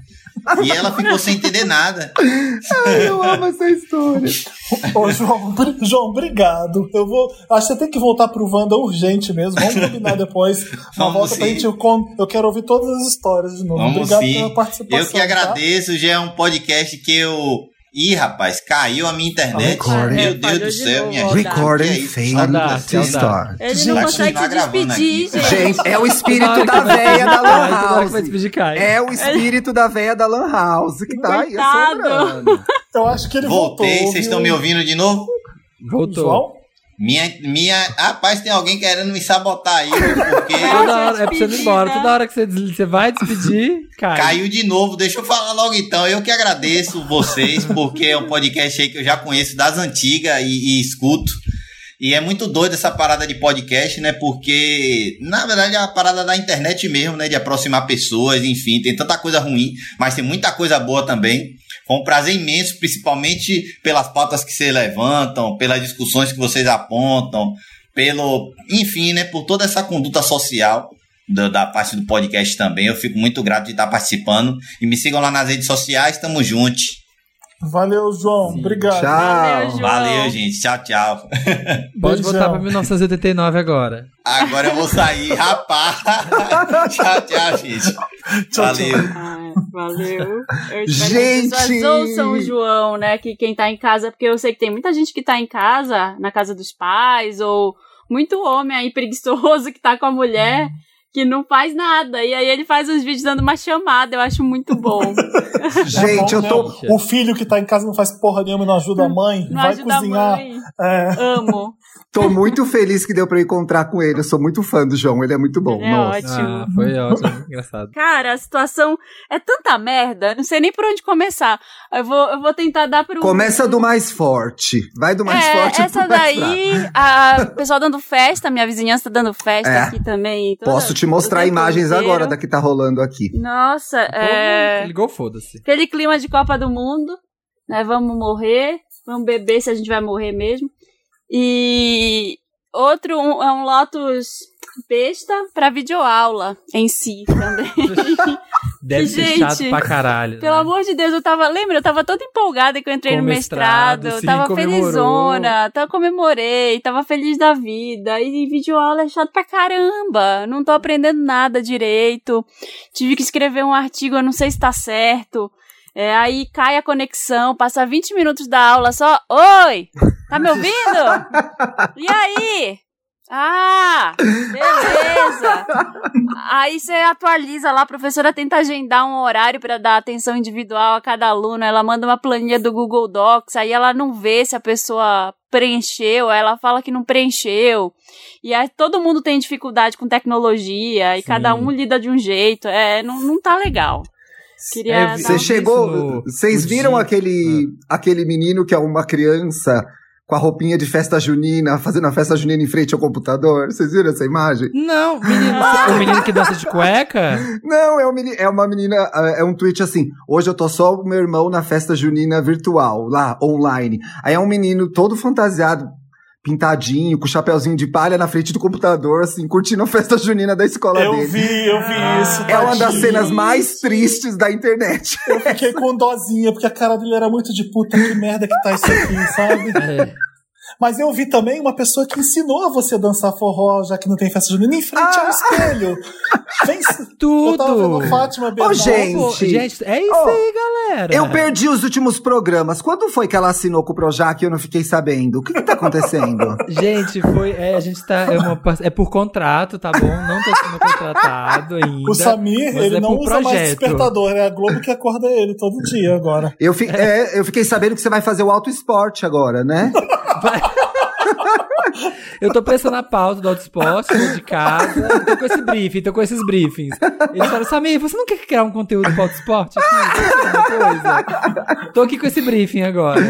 Speaker 5: E ela ficou sem entender nada.
Speaker 8: Ai, eu amo essa história.
Speaker 1: Ô, João, João, obrigado. Eu vou. Acho que você tem que voltar pro Wanda urgente mesmo. Vamos combinar depois. Uma
Speaker 5: Vamos
Speaker 1: volta pra
Speaker 5: sim.
Speaker 1: gente. Eu, con- eu quero ouvir todas as histórias de novo.
Speaker 5: Vamos
Speaker 1: obrigado
Speaker 5: sim.
Speaker 1: pela participação.
Speaker 5: Eu que
Speaker 1: tá?
Speaker 5: agradeço, já é um podcast que eu. Ih, rapaz, caiu a minha internet.
Speaker 8: Recording.
Speaker 5: Meu Deus do céu, minha gente.
Speaker 8: Recording
Speaker 5: é
Speaker 3: Saudade,
Speaker 8: to start.
Speaker 4: Ele não consegue se
Speaker 5: gravando
Speaker 4: despedir, gente.
Speaker 8: Gente, é o espírito da véia da Lan House. É o espírito da véia da Lan House que tá aí assombrando.
Speaker 1: Eu acho que ele voltou.
Speaker 5: Voltei, vocês estão me ouvindo de novo?
Speaker 3: Voltou.
Speaker 5: Minha, minha. Rapaz, tem alguém querendo me sabotar aí, porque
Speaker 3: Toda hora, é pra você ir embora. Toda hora que você, des- você vai despedir, cai.
Speaker 5: caiu de novo. Deixa eu falar logo então. Eu que agradeço vocês, porque é um podcast aí que eu já conheço das antigas e, e escuto. E é muito doido essa parada de podcast, né? Porque, na verdade, é a parada da internet mesmo, né? De aproximar pessoas, enfim, tem tanta coisa ruim, mas tem muita coisa boa também. Foi um prazer imenso, principalmente pelas pautas que vocês levantam, pelas discussões que vocês apontam, pelo, enfim, né? Por toda essa conduta social da, da parte do podcast também. Eu fico muito grato de estar participando. E me sigam lá nas redes sociais, tamo juntos.
Speaker 1: Valeu, João. Obrigado.
Speaker 4: Valeu,
Speaker 8: Tchau.
Speaker 4: João.
Speaker 5: Valeu, gente. Tchau, tchau.
Speaker 3: Pode
Speaker 1: Beijão.
Speaker 3: voltar pra 1989 agora.
Speaker 5: Agora eu vou sair, rapaz. tchau, tchau, gente.
Speaker 1: Tchau,
Speaker 5: Valeu.
Speaker 4: Ai, valeu. Eu espero
Speaker 8: Gente!
Speaker 4: que ouçam o João, né? Que quem tá em casa, porque eu sei que tem muita gente que tá em casa, na casa dos pais, ou muito homem aí preguiçoso que tá com a mulher. Que não faz nada. E aí ele faz uns vídeos dando uma chamada, eu acho muito bom.
Speaker 8: Gente, eu tô.
Speaker 1: O filho que tá em casa não faz porra nenhuma e não ajuda a mãe,
Speaker 4: Não
Speaker 1: vai
Speaker 4: ajuda a
Speaker 1: cozinhar.
Speaker 4: mãe.
Speaker 1: É.
Speaker 4: Amo.
Speaker 8: Tô muito feliz que deu pra eu encontrar com ele. Eu sou muito fã do João, ele é muito bom.
Speaker 4: É
Speaker 8: Nossa.
Speaker 4: ótimo.
Speaker 3: Ah, foi ótimo, engraçado.
Speaker 4: Cara, a situação é tanta merda, não sei nem por onde começar. Eu vou, eu vou tentar dar pro.
Speaker 8: Começa do mais forte. Vai do mais
Speaker 4: é,
Speaker 8: forte
Speaker 4: essa
Speaker 8: pro mais
Speaker 4: daí,
Speaker 8: fraco.
Speaker 4: a o pessoal dando festa, minha vizinhança tá dando festa
Speaker 8: É.
Speaker 4: aqui também. toda-
Speaker 8: Posso te mostrar imagens
Speaker 4: inteiro.
Speaker 8: agora da que tá rolando aqui.
Speaker 4: Nossa, é.
Speaker 3: Pô, ligou, foda-se.
Speaker 4: Aquele clima de Copa do Mundo, né? Vamos morrer, vamos beber se a gente vai morrer mesmo. E outro um- é um Lotus besta pra videoaula em si também.
Speaker 3: Deve
Speaker 4: Que
Speaker 3: ser
Speaker 4: gente,
Speaker 3: chato pra caralho.
Speaker 4: Pelo
Speaker 3: né?
Speaker 4: amor de Deus, eu tava. Lembra? Eu tava toda empolgada que eu entrei
Speaker 3: Com
Speaker 4: no
Speaker 3: mestrado,
Speaker 4: mestrado.
Speaker 3: sim,
Speaker 4: tava
Speaker 3: comemorou.
Speaker 4: felizona. Tava, comemorei, tava feliz da vida. E videoaula é chato pra caramba. Não tô aprendendo nada direito. Tive que escrever um artigo, eu não sei se tá certo. É, aí cai a conexão, passa 20 minutos da aula só. Oi! Tá me ouvindo? E aí? Ah, beleza. Aí você atualiza lá, a professora tenta agendar um horário para dar atenção individual a cada aluno. Ela manda uma planilha do Google Docs, aí ela não vê se a pessoa preencheu, ela fala que não preencheu. E aí todo mundo tem dificuldade com tecnologia e
Speaker 3: Sim.
Speaker 4: cada um lida de um jeito. É, não, não tá legal. Queria
Speaker 3: É,
Speaker 8: Você
Speaker 4: um-
Speaker 8: chegou.
Speaker 3: no-
Speaker 8: Vocês
Speaker 3: no
Speaker 8: viram
Speaker 3: dia-
Speaker 8: aquele, aquele menino que é uma criança com a roupinha de festa junina, fazendo a festa junina em frente ao computador? Vocês viram essa imagem?
Speaker 3: Não, menino, o menino que dança de cueca?
Speaker 8: Não, é, um meni- é uma menina, é um tweet assim. Hoje eu tô só com meu irmão na festa junina virtual, lá, online. Aí é um menino todo fantasiado, pintadinho, com chapeuzinho de palha na frente do computador, assim, curtindo a festa junina da escola
Speaker 1: Eu
Speaker 8: dele.
Speaker 1: vi, eu vi isso.
Speaker 8: É uma das cenas mais tristes da internet.
Speaker 1: Eu fiquei com dozinha, porque a cara dele era muito de puta, que merda que tá isso aqui, sabe?
Speaker 3: É.
Speaker 1: Mas eu vi também uma pessoa que ensinou a você dançar forró, já que não tem festa junina, em frente
Speaker 8: Ah!
Speaker 1: ao espelho. Vem,
Speaker 3: Tudo.
Speaker 1: Eu tava vendo Fátima Bernardo.
Speaker 8: gente.
Speaker 3: Gente, é isso
Speaker 8: Oh,
Speaker 3: aí, galera.
Speaker 8: Eu perdi os últimos programas. Quando foi que ela assinou com o Projac e eu não fiquei sabendo? O que, que tá acontecendo?
Speaker 3: Gente, foi. É, a gente tá. É, uma é por contrato, tá bom? Não tô sendo contratado ainda.
Speaker 1: O Samir, ele
Speaker 3: é
Speaker 1: não usa mais
Speaker 3: projeto.
Speaker 1: despertador, é a Globo que acorda ele todo dia agora.
Speaker 8: Eu, fi- é, eu fiquei sabendo que você vai fazer o auto esporte agora, né?
Speaker 3: Eu tô pensando na pauta do autosport, tô de casa, tô com esse briefing, tô com esses briefings. Eles falam, Samir, você não quer criar um conteúdo pro autosport aqui? Tô aqui com esse briefing agora.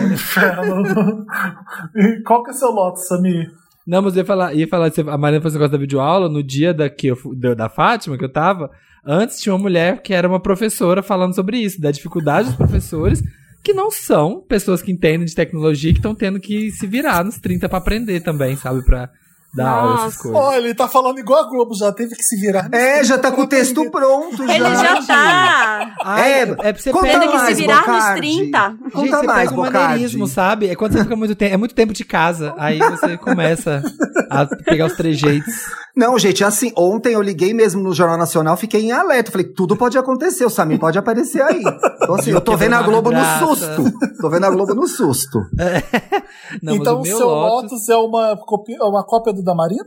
Speaker 1: E Qual que é seu lote, Samir?
Speaker 3: Não, mas eu ia falar, ia falar a Mariana fez um negócio da videoaula, no dia da, que eu, da Fátima, que eu tava, antes tinha uma mulher que era uma professora falando sobre isso, da dificuldade dos professores, que não são pessoas que entendem de tecnologia, que estão tendo que se virar nos 30 pra aprender também, sabe? Pra dar aula, essas coisas.
Speaker 1: Olha, ele tá falando igual a Globo, já teve que se virar.
Speaker 8: É, já tá com o texto
Speaker 1: aprender.
Speaker 8: pronto.
Speaker 4: Ele já tá
Speaker 3: Ai,
Speaker 8: É,
Speaker 3: é, pra você
Speaker 8: conta
Speaker 4: tendo que se virar nos
Speaker 8: Bocardi.
Speaker 4: 30.
Speaker 8: Conta
Speaker 3: Gente, você
Speaker 8: mais,
Speaker 3: pega
Speaker 8: Bocardi.
Speaker 3: maneirismo, sabe? É quando você fica muito tempo. É muito tempo de casa. Aí você começa a pegar os trejeitos.
Speaker 8: Não, gente, assim, ontem eu liguei mesmo no Jornal Nacional, fiquei em alerta. Falei, tudo pode acontecer, o Samir pode aparecer aí. Então, assim, eu tô vendo a Globo no susto. Tô vendo a Globo no susto.
Speaker 3: Não, mas
Speaker 1: então
Speaker 3: o
Speaker 1: o seu
Speaker 3: Lotus...
Speaker 1: Lotus é uma, copia, uma cópia do da Marina?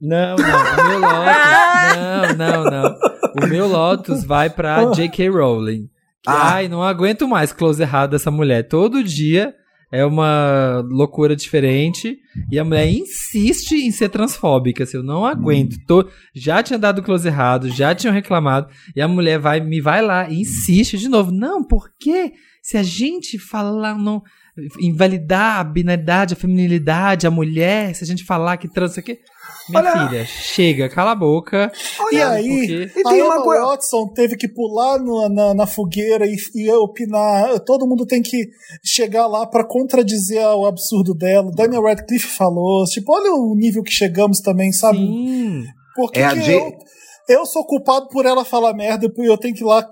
Speaker 3: Não, não. O meu Lotus. não, não, não. O meu Lotus vai pra J.K. Rowling.
Speaker 8: Ah.
Speaker 3: Ai, não aguento mais close errado dessa mulher. Todo dia é uma loucura diferente. E a mulher insiste em ser transfóbica. Assim, eu não aguento. Tô- já tinha dado close errado, já tinham reclamado. E a mulher vai, me vai lá e insiste de novo. Não, por quê? Se a gente falar não. Invalidar a binaridade, a feminilidade, a mulher, se a gente falar que trans, isso aqui. Minha
Speaker 8: Olha-
Speaker 3: filha, chega, cala a boca.
Speaker 1: E
Speaker 3: sabe,
Speaker 1: aí,
Speaker 3: porque-
Speaker 8: E tem
Speaker 1: a
Speaker 8: uma coisa-
Speaker 1: Watson teve que pular no- na, na fogueira e, e opinar. Todo mundo tem que chegar lá pra contradizer o absurdo dela. Daniel Radcliffe falou. Tipo, olha o nível que chegamos também, sabe?
Speaker 3: Sim.
Speaker 1: Por que
Speaker 8: É a J-
Speaker 1: eu, sou culpado por ela falar merda e eu tenho que ir lá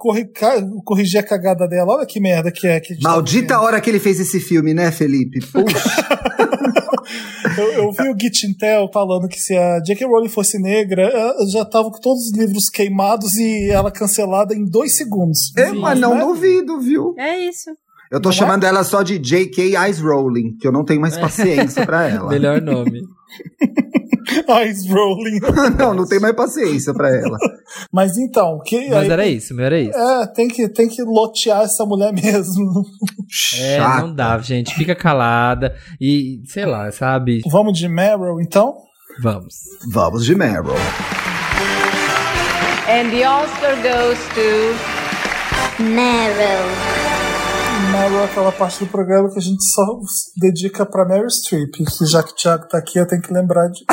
Speaker 1: corrigir a cagada dela? Olha que merda que é. Que a tá
Speaker 8: Maldita
Speaker 1: vivendo.
Speaker 8: hora que ele fez esse filme, né, Felipe? Puxa.
Speaker 1: Eu, eu vi o Git Intel falando que se a J.K. Rowling fosse negra, já tava com todos os livros queimados e ela cancelada em dois segundos.
Speaker 8: É, mas não
Speaker 1: né?
Speaker 8: duvido, viu?
Speaker 4: É isso.
Speaker 8: Eu tô
Speaker 1: Não é?
Speaker 8: chamando ela só de J.K. Eyes Rolling, que eu não tenho mais paciência pra ela.
Speaker 3: Melhor nome.
Speaker 1: Eyes rolling.
Speaker 8: não, não tem mais paciência pra ela.
Speaker 1: Mas então, que,
Speaker 3: Mas
Speaker 1: aí-
Speaker 3: era isso, meu, era isso.
Speaker 1: É, tem que, tem que lotear essa mulher mesmo.
Speaker 3: É,
Speaker 8: Chata.
Speaker 3: não dá, gente. Fica calada e, sei lá, sabe?
Speaker 1: Vamos de Meryl, então?
Speaker 3: Vamos.
Speaker 8: Vamos de Meryl.
Speaker 9: And the Oscar goes to
Speaker 10: Meryl.
Speaker 1: Meryl é aquela parte do programa que a gente só dedica pra Meryl Streep, que já que o Thiago tá aqui, eu tenho que lembrar de.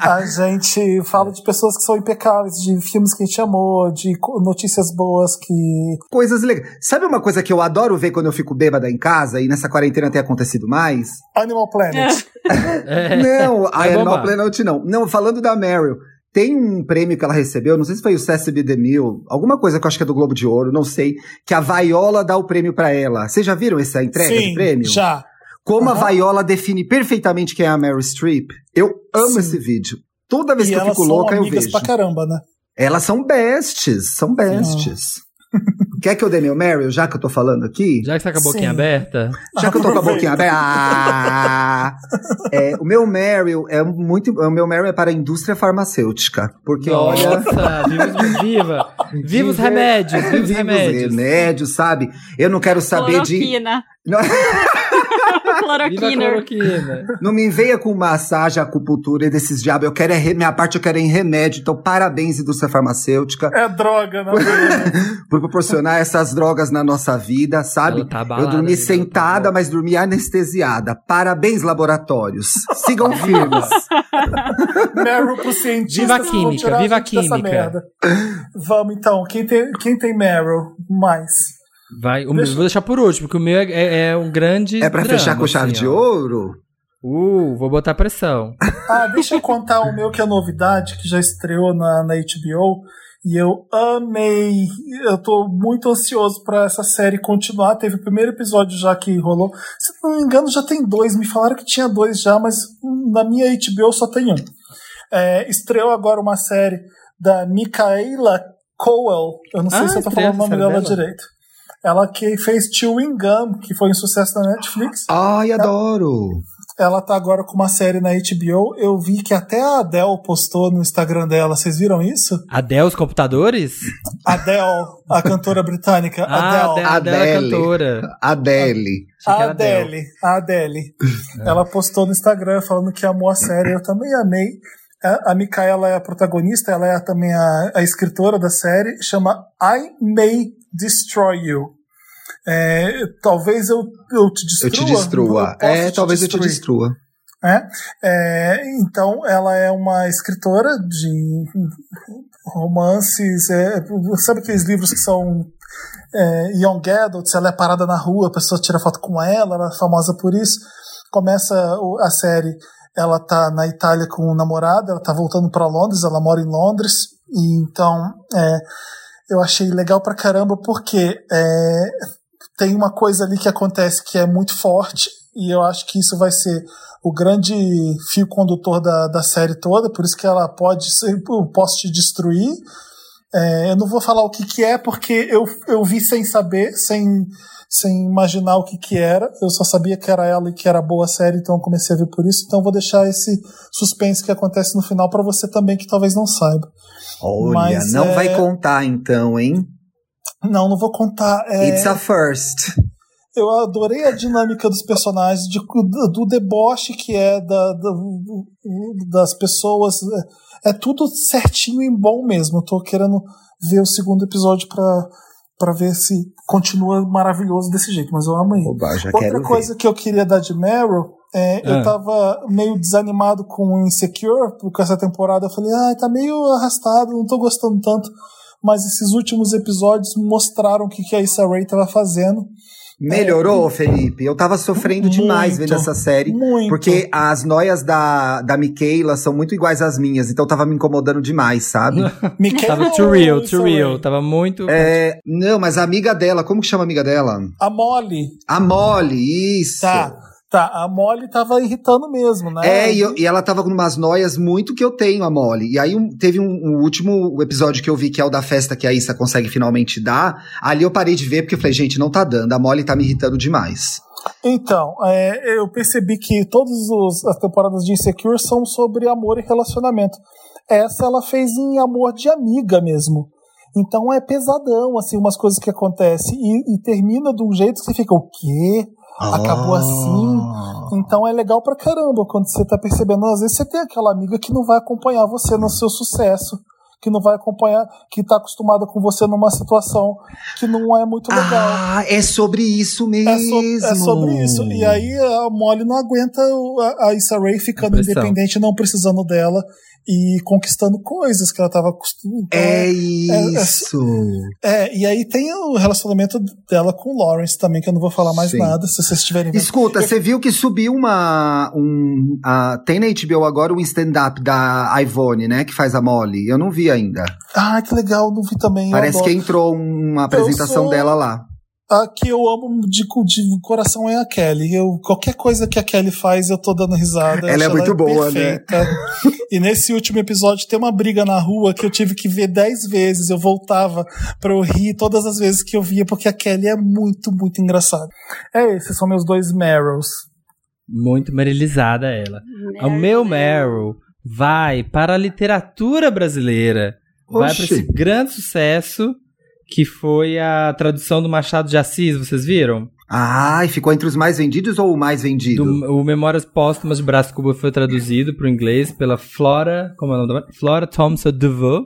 Speaker 1: a gente fala de pessoas que são impecáveis, de filmes que a gente amou, de notícias boas que.
Speaker 8: Coisas legais. Sabe uma coisa que eu adoro ver quando eu fico bêbada em casa e nessa quarentena tem acontecido mais?
Speaker 1: Animal Planet.
Speaker 3: É.
Speaker 8: Não, a
Speaker 3: Vai
Speaker 8: Animal. Planet não. Não, falando da Meryl. Tem um prêmio que ela recebeu, não sei se foi o Cecily DeMille, alguma coisa que eu acho que é do Globo de Ouro, não sei, que a Viola dá o prêmio pra ela. Vocês já viram essa entrega
Speaker 1: Sim,
Speaker 8: de prêmio?
Speaker 1: já.
Speaker 8: Como
Speaker 1: Aham.
Speaker 8: a Viola define perfeitamente quem é a Meryl Streep. Eu amo
Speaker 1: Sim.
Speaker 8: esse vídeo. Toda vez
Speaker 1: E
Speaker 8: que eu
Speaker 1: elas
Speaker 8: fico
Speaker 1: são
Speaker 8: louca, eu
Speaker 1: amigas
Speaker 8: vejo.
Speaker 1: pra caramba, né?
Speaker 8: Elas são bestes, são bestes. Quer que eu dê meu Meryl, já que eu tô falando aqui?
Speaker 3: Já que você tá com a
Speaker 1: Sim.
Speaker 3: boquinha aberta,
Speaker 8: Já que eu tô com a boquinha aberta. Ah! É, o meu Meryl é muito. O meu Meryl é para a indústria farmacêutica. Porque olha.
Speaker 3: Nossa, viva, viva, viva os remédios, viva os
Speaker 8: Viva os
Speaker 3: remédios.
Speaker 8: remédios, sabe? Eu não quero saber de.
Speaker 4: Cloroquina.
Speaker 8: Não,
Speaker 3: Viva a
Speaker 4: Cloroquina.
Speaker 8: não me venha com massagem, acupuntura e desses diabos. Eu quero é re- minha parte eu quero é em remédio. Então, parabéns, indústria farmacêutica,
Speaker 1: É droga, na verdade.
Speaker 8: por proporcionar essas drogas na nossa vida, sabe?
Speaker 3: Tá
Speaker 8: eu dormi
Speaker 3: ela tá
Speaker 8: sentada,
Speaker 3: boa.
Speaker 8: mas dormi anestesiada. Parabéns, laboratórios. Sigam firmes.
Speaker 1: Meryl pro cientista.
Speaker 3: Viva a química, viva a química.
Speaker 1: Vamos então. Quem tem, quem tem Meryl? Mais.
Speaker 3: Vai, o meu, vou deixar por último, porque o meu é, é- é um grande.
Speaker 8: É pra
Speaker 3: drama,
Speaker 8: fechar com chave
Speaker 3: assim,
Speaker 8: de
Speaker 3: ó.
Speaker 8: ouro?
Speaker 3: Uh, vou botar pressão.
Speaker 1: Ah, deixa eu contar o meu que é novidade, que já estreou na, na HBO. E eu amei. Eu tô muito ansioso pra essa série continuar. Teve o primeiro episódio já que rolou. Se não me engano, já tem dois. Me falaram que tinha dois já, mas na minha HBO só tem um. É, estreou agora uma série da Micaela Coel. Eu não sei
Speaker 3: Ah,
Speaker 1: se eu tô falando o nome dela
Speaker 3: dela?
Speaker 1: direito. Ela que fez Chewing Gum, que foi um sucesso na Netflix.
Speaker 8: Ai, adoro.
Speaker 1: Ela tá agora com uma série na HBO. Eu vi que até a Adele postou no Instagram dela. Vocês viram isso?
Speaker 3: Adele, os computadores?
Speaker 1: Adele, a cantora britânica.
Speaker 3: Ah,
Speaker 1: Adele.
Speaker 3: Adele, Adele é
Speaker 8: Adele.
Speaker 3: cantora.
Speaker 8: Adele.
Speaker 1: A
Speaker 3: Adele.
Speaker 1: Adele, a Adele. Ela postou no Instagram falando que amou a série. Eu também amei. A, a Micaela é a protagonista, ela é também a, a escritora da série. Chama I May Destroy You. É, talvez eu, eu te destrua.
Speaker 8: Eu te destrua. É, talvez eu te
Speaker 1: destruir.
Speaker 8: destrua.
Speaker 1: É, é, então, ela é uma escritora de romances. é, sabe aqueles livros que são é, young adults? Ela é parada na rua, a pessoa tira foto com ela, ela é famosa por isso. Começa a série, ela tá na Itália com o namorado, ela tá voltando para Londres, ela mora em Londres, e então é, eu achei legal pra caramba porque é, tem uma coisa ali que acontece que é muito forte e eu acho que isso vai ser o grande fio condutor da, da série toda, por isso que ela pode ser, posso te destruir. É, eu não vou falar o que, que é, porque eu, eu vi sem saber, sem, sem imaginar o que, que era. Eu só sabia que era ela e que era boa a série, então eu comecei a ver por isso. Então vou deixar esse suspense que acontece no final para você também, que talvez não saiba.
Speaker 8: Olha,
Speaker 1: Mas,
Speaker 8: não
Speaker 1: é,
Speaker 8: vai contar então, hein?
Speaker 1: Não, não vou contar. É,
Speaker 8: It's a first.
Speaker 1: Eu adorei a dinâmica dos personagens, de, do, do deboche que é da, da- das pessoas. É, é tudo certinho e bom mesmo. Eu tô querendo ver o segundo episódio pra, pra ver se continua maravilhoso desse jeito, mas eu amei.
Speaker 8: Oba, já
Speaker 1: Outra
Speaker 8: quero
Speaker 1: coisa que eu queria dar de Meryl, é,
Speaker 3: Ah.
Speaker 1: eu tava meio desanimado com o Insecure, porque essa temporada eu falei, ah, tá meio arrastado, não tô gostando tanto. Mas esses últimos episódios mostraram o que, que a Issa Rae tava fazendo.
Speaker 8: Melhorou, Felipe? Eu tava sofrendo demais
Speaker 1: Muito.
Speaker 8: vendo essa série.
Speaker 1: Muito.
Speaker 8: Porque as noias da, da Michaela são muito iguais às minhas, então tava me incomodando demais, sabe?
Speaker 1: Michaela
Speaker 3: Tava too real, too real. Tava muito.
Speaker 8: É, não, mas a amiga dela, como que chama a amiga dela?
Speaker 1: A Molly.
Speaker 8: A Molly, isso.
Speaker 1: Tá. Tá, a Molly tava irritando mesmo, né?
Speaker 8: É, e, eu- e ela tava com umas noias muito que eu tenho, a Molly. E aí um- teve um, um último episódio que eu vi, que é o da festa que a Issa consegue finalmente dar. Ali eu parei de ver, porque eu falei, gente, não tá dando. A Molly tá me irritando demais.
Speaker 1: Então, é, eu percebi que todas as temporadas de Insecure são sobre amor e relacionamento. Essa ela fez em amor de amiga mesmo. Então é pesadão, assim, umas coisas que acontecem. E, e termina de um jeito que você fica, o quê? Acabou assim? Então é legal pra caramba quando você tá percebendo. Às vezes você tem aquela amiga que não vai acompanhar você no seu sucesso. Que não vai acompanhar, que tá acostumada com você numa situação que não é muito legal.
Speaker 8: Ah, é sobre isso mesmo.
Speaker 1: É, so- é sobre isso. E aí a Molly não aguenta a, a Issa Rae ficando
Speaker 3: Pressão.
Speaker 1: independente, não precisando dela e conquistando coisas que ela tava acostumada. Então,
Speaker 8: É
Speaker 1: é-
Speaker 8: isso.
Speaker 1: é, e aí tem o relacionamento dela com o Lawrence também, que eu não vou falar mais
Speaker 8: Sim.
Speaker 1: nada, se vocês estiverem vendo.
Speaker 8: Escuta, você viu que subiu uma. Um, a- tem na HBO agora um stand-up da Ivone, né? Que faz a Molly. Eu não vi ainda.
Speaker 1: Ah, que legal, não vi também. eu
Speaker 8: Parece que entrou uma apresentação
Speaker 1: sou-
Speaker 8: dela lá.
Speaker 1: A que eu amo de, de coração é a Kelly. Eu, qualquer coisa que a Kelly faz, eu tô dando risada.
Speaker 8: Ela é muito boa, né?
Speaker 1: perfeita. E nesse último episódio tem uma briga na rua que eu tive que ver dez vezes. Eu voltava pra eu rir todas as vezes que eu via, porque a Kelly é muito, muito engraçada. É, esses são meus dois Meryls.
Speaker 3: Muito merilizada ela. O meu Meryl vai para a literatura brasileira. Vai para
Speaker 8: Oxi.
Speaker 3: esse grande sucesso que foi a tradução do Machado de Assis, vocês viram?
Speaker 8: Ah, e ficou entre os mais vendidos ou o mais vendido?
Speaker 3: Do- o Memórias Póstumas de Brás Cuba foi traduzido para o inglês pela Flora, como é o nome da Flora Thompson DeVoe.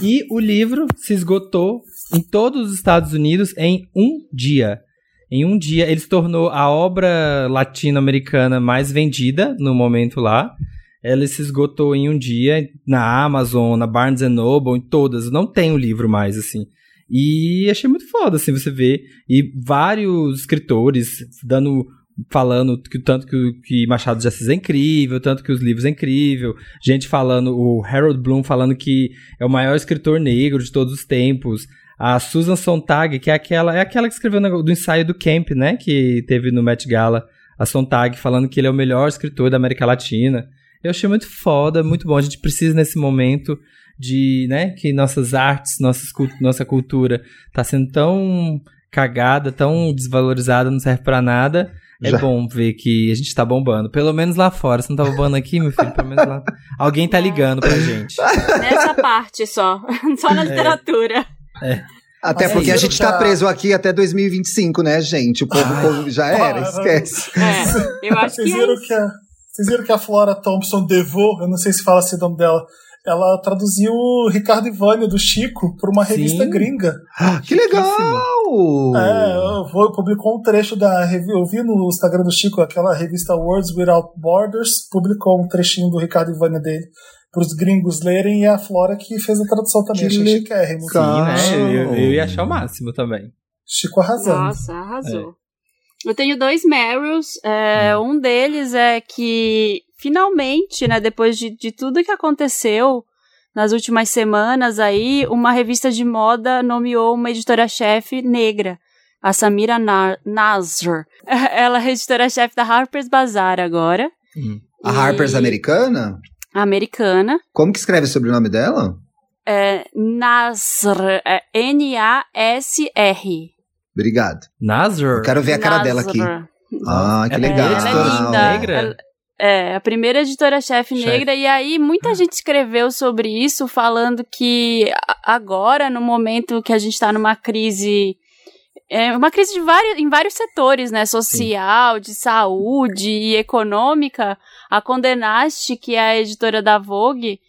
Speaker 3: E o livro se esgotou em todos os Estados Unidos em um dia. Em um dia, ele se tornou a obra latino-americana mais vendida no momento lá. Ela se esgotou em um dia na Amazon, na Barnes Noble, em todas. Não tem o livro mais, assim. E achei muito foda, assim, você ver. E vários escritores dando. Falando que tanto que, que Machado de Assis é incrível, tanto que os livros é incrível. Gente falando, o Harold Bloom falando que é o maior escritor negro de todos os tempos. A Susan Sontag, que é aquela, é aquela que escreveu o negócio do ensaio do Camp, né? Que teve no Met Gala. A Sontag falando que ele é o melhor escritor da América Latina. Eu achei muito foda, muito bom. A gente precisa nesse momento de, né, que nossas artes, nossas, cult- nossa cultura tá sendo tão cagada, tão desvalorizada, não serve pra nada. É
Speaker 8: Já.
Speaker 3: bom ver que a gente tá bombando. Pelo menos lá fora. Se não tá bombando aqui, meu filho, pelo menos lá. Alguém tá ligando pra gente.
Speaker 4: Nessa parte só. Só na literatura.
Speaker 8: Até
Speaker 1: Mas
Speaker 8: porque
Speaker 1: é
Speaker 8: a gente tá preso aqui até 2025, né, gente? O povo, povo já era,
Speaker 1: Ah,
Speaker 8: esquece.
Speaker 4: É, eu acho
Speaker 1: Vocês
Speaker 4: que é
Speaker 1: viram que a, vocês viram que a Flora Thompson DeVoe, eu não sei se fala assim o nome dela, ela traduziu o Ricardo Ivânio do Chico para uma
Speaker 3: Sim.
Speaker 1: revista gringa.
Speaker 8: Ah, que legal!
Speaker 1: É, eu vou, publicou um trecho da revista. Eu vi no Instagram do Chico, aquela revista Words Without Borders, publicou um trechinho do Ricardo Ivânio dele para os gringos lerem e a Flora que fez a tradução também.
Speaker 8: Que
Speaker 1: Achei chiquérrimo.
Speaker 3: Sim, né? Eu, eu- ia achar o máximo também.
Speaker 1: Chico arrasando.
Speaker 4: Nossa, arrasou. Eu tenho dois Meryls. é, Um deles é que, finalmente, né, depois de, de tudo que aconteceu nas últimas semanas aí, uma revista de moda nomeou uma editora-chefe negra, a Samira Na- Nasr. Ela é editora-chefe da Harper's Bazaar agora.
Speaker 8: A
Speaker 4: E-
Speaker 8: Harper's americana?
Speaker 4: Americana.
Speaker 8: Como que escreve o sobrenome dela?
Speaker 4: É Nasr. É N-A-S-R.
Speaker 8: Obrigado.
Speaker 3: Nazar?
Speaker 8: Eu quero ver a cara dela aqui.
Speaker 4: Nasr.
Speaker 8: Ah, que
Speaker 3: É,
Speaker 8: legal.
Speaker 4: Ela é
Speaker 3: Ah,
Speaker 4: linda.
Speaker 3: negra?
Speaker 4: Ela- é, a primeira editora-chefe
Speaker 3: Chefe.
Speaker 4: negra. E aí, muita gente escreveu sobre isso, falando que agora, no momento que a gente está numa crise. É uma crise de vários, em vários setores, né? Social, de saúde e econômica. A Condenaste, que é a editora da Vogue,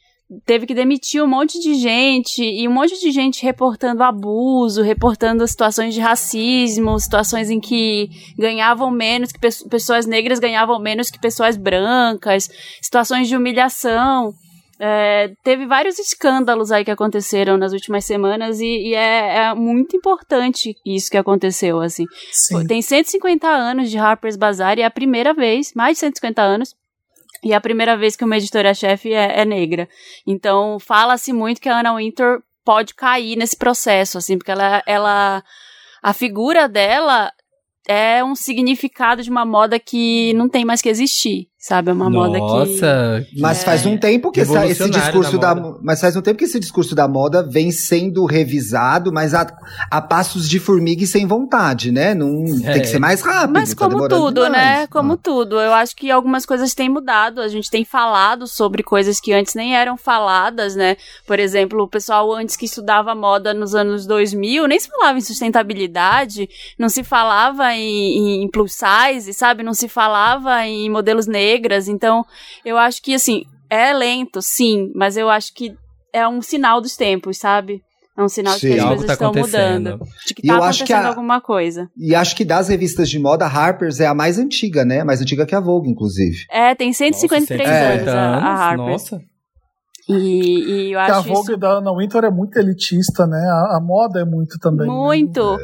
Speaker 4: teve que demitir um monte de gente e um monte de gente reportando abuso, reportando situações de racismo, situações em que ganhavam menos, que pe- pessoas negras ganhavam menos que pessoas brancas, situações de humilhação. É, teve vários escândalos aí que aconteceram nas últimas semanas e, e é, é muito importante isso que aconteceu, assim.
Speaker 1: Sim.
Speaker 4: Tem 150 anos de Harper's Bazaar e é a primeira vez, mais de 150 anos, e é a primeira vez que uma editora-chefe é, é negra. Então, fala-se muito que a Anna Wintour pode cair nesse processo, assim, porque ela, ela a figura dela é um significado de uma moda que não tem mais que existir, sabe? É uma moda que.
Speaker 3: Nossa,
Speaker 8: Mas
Speaker 4: É.
Speaker 8: faz um tempo que essa- esse discurso da,
Speaker 3: moda.
Speaker 8: mas faz um tempo que esse discurso da moda vem sendo revisado, mas a, a passos de formiga e sem vontade, né? Não
Speaker 3: É.
Speaker 8: tem que ser mais rápido.
Speaker 4: Mas
Speaker 8: tá
Speaker 4: como tudo, né?
Speaker 8: demais.
Speaker 4: Como
Speaker 8: Ah.
Speaker 4: tudo. Eu acho que algumas coisas têm mudado. A gente tem falado sobre coisas que antes nem eram faladas, né? Por exemplo, o pessoal antes que estudava moda nos anos 2000 nem se falava em sustentabilidade, não se falava em, em plus size, sabe? Não se falava em modelos negras. Então, eu acho que, assim, é lento, sim, mas eu acho que é um sinal dos tempos, sabe? É um sinal de
Speaker 8: Sim.
Speaker 4: que as coisas
Speaker 3: tá
Speaker 4: estão mudando. De que
Speaker 8: E
Speaker 4: tá
Speaker 8: eu acho que
Speaker 4: acontecendo
Speaker 8: a-
Speaker 4: alguma coisa.
Speaker 8: E acho que das revistas de moda, a Harper's é a mais antiga, né? Mais antiga que a Vogue, inclusive.
Speaker 4: É, tem 153
Speaker 3: Nossa,
Speaker 4: anos
Speaker 3: 150
Speaker 4: a, a Harper.
Speaker 3: Nossa.
Speaker 4: E, e eu
Speaker 1: Porque a
Speaker 4: acho
Speaker 1: Vogue
Speaker 4: isso
Speaker 1: da Anna Wintour é muito elitista, né? A, a moda é muito também. né?
Speaker 4: muito,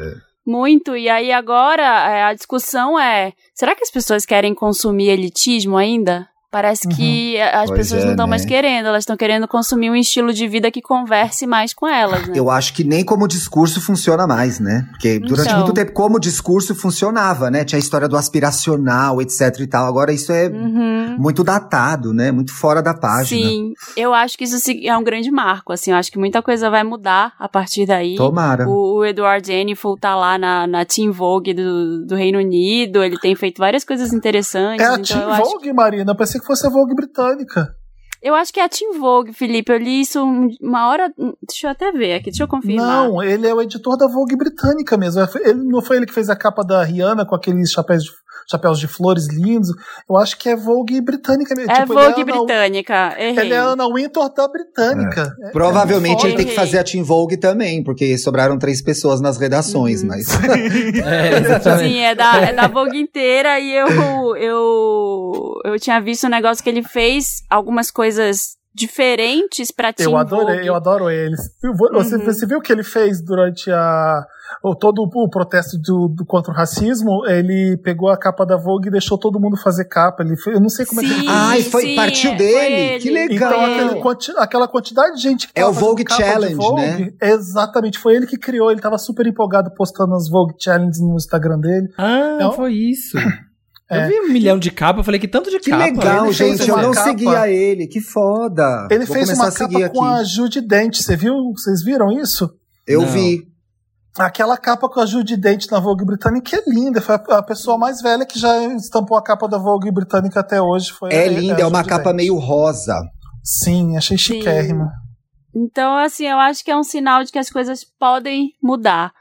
Speaker 4: muito. E aí agora é, a discussão é, será que as pessoas querem consumir elitismo ainda? Parece que as
Speaker 8: Pois
Speaker 4: pessoas
Speaker 8: é,
Speaker 4: não estão mais
Speaker 8: né?
Speaker 4: querendo, elas estão querendo consumir um estilo de vida que converse mais com elas, né?
Speaker 8: Eu acho que nem como discurso funciona mais, né? Porque durante
Speaker 4: Então.
Speaker 8: muito tempo, como discurso funcionava, né? Tinha a história do aspiracional, etc e tal. Agora isso é
Speaker 4: Uhum.
Speaker 8: muito datado, né? Muito fora da página.
Speaker 4: Sim, eu acho que isso é um grande marco, assim, eu acho que muita coisa vai mudar a partir daí.
Speaker 8: Tomara.
Speaker 4: O, o Edward Jennifer tá lá na, na Teen Vogue do, do Reino Unido, ele tem feito várias coisas interessantes.
Speaker 1: É a
Speaker 4: então
Speaker 1: Teen
Speaker 4: eu, acho,
Speaker 1: Vogue, Marina. Eu pensei que fosse a Vogue britânica.
Speaker 4: eu acho que é a Teen Vogue, Felipe. Eu li isso um- uma hora. Deixa eu até ver aqui, deixa eu confirmar.
Speaker 1: Não, ele é o editor da Vogue britânica mesmo. Ele, não foi ele que fez a capa da Rihanna com aqueles chapéus de, chapéus de flores lindos. Eu acho que é Vogue britânica mesmo.
Speaker 4: é
Speaker 1: Tipo,
Speaker 4: Vogue
Speaker 1: Anna-
Speaker 4: britânica. Errei.
Speaker 1: Ele é a Anna Wintour da britânica. É,
Speaker 8: Provavelmente
Speaker 1: é
Speaker 8: ele tem que fazer a Team Vogue também, porque sobraram três pessoas nas redações,
Speaker 4: Uhum.
Speaker 8: mas.
Speaker 3: É.
Speaker 4: Sim, é da, é da Vogue inteira e eu, eu, eu tinha visto um negócio que ele fez algumas coisas diferentes pra Teen
Speaker 1: Eu adorei,
Speaker 4: Vogue.
Speaker 1: eu adoro eles. Você,
Speaker 4: Uhum.
Speaker 1: você viu o que ele fez durante a. O, todo o protesto do, do- contra o racismo? Ele pegou a capa da Vogue e deixou todo mundo fazer capa. Ele foi- eu não sei como é que ele
Speaker 4: Sim,
Speaker 1: fez.
Speaker 8: Ai, foi-
Speaker 4: sim,
Speaker 8: partiu
Speaker 4: é,
Speaker 8: dele? Que legal.
Speaker 1: Então, aquele quanti- aquela quantidade de gente que
Speaker 8: É o Vogue
Speaker 1: fazendo capa de
Speaker 8: Challenge, né?
Speaker 1: Exatamente, foi ele que criou. Ele tava super empolgado postando as Vogue Challenge no Instagram dele.
Speaker 3: Ah,
Speaker 1: Não.
Speaker 3: foi isso.
Speaker 1: É.
Speaker 3: Eu vi um milhão de capas, eu falei que tanto de
Speaker 8: Que
Speaker 3: capa.
Speaker 8: legal,
Speaker 1: ele fez
Speaker 8: gente. Eu não
Speaker 1: capa.
Speaker 8: seguia ele. Que foda.
Speaker 1: Ele
Speaker 8: Vou
Speaker 1: fez uma capa com
Speaker 8: aqui.
Speaker 1: a Judy Dent. Você viu? Vocês viram isso?
Speaker 8: Eu
Speaker 3: Não.
Speaker 8: vi.
Speaker 1: Aquela capa com a Judy Dent na Vogue britânica é linda. Foi a pessoa mais velha que já estampou a capa da Vogue britânica até hoje. Foi
Speaker 8: É
Speaker 1: a-
Speaker 8: linda,
Speaker 1: a
Speaker 8: é uma capa
Speaker 1: Dent.
Speaker 8: meio rosa.
Speaker 1: Sim, achei
Speaker 4: Sim.
Speaker 1: chiquérrimo.
Speaker 4: Então, assim, eu acho que é um sinal de que as coisas podem mudar.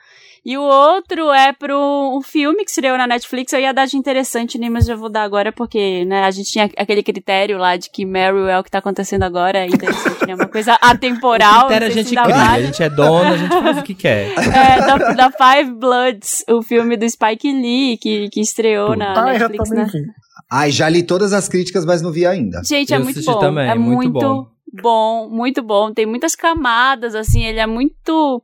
Speaker 4: E o outro é pro um filme que estreou na Netflix. Eu ia dar de interessante, né? Mas já vou dar agora, porque, né, a gente tinha aquele critério lá de que Meryl é o que tá acontecendo agora. É interessante, né? Uma coisa atemporal.
Speaker 3: Critério a gente cria, a
Speaker 4: vale.
Speaker 3: gente é dono, a gente faz o que quer.
Speaker 4: É, da, da Five Bloods, o filme do Spike Lee, que, que estreou na
Speaker 1: Ah, eu
Speaker 4: Netflix, né?
Speaker 1: vi.
Speaker 8: Ai, já li todas as críticas, mas não vi ainda.
Speaker 4: Gente, é
Speaker 3: Eu
Speaker 4: muito bom.
Speaker 3: também,
Speaker 4: é
Speaker 3: muito
Speaker 4: muito,
Speaker 3: bom.
Speaker 4: bom. muito bom. Tem muitas camadas, assim, ele é muito.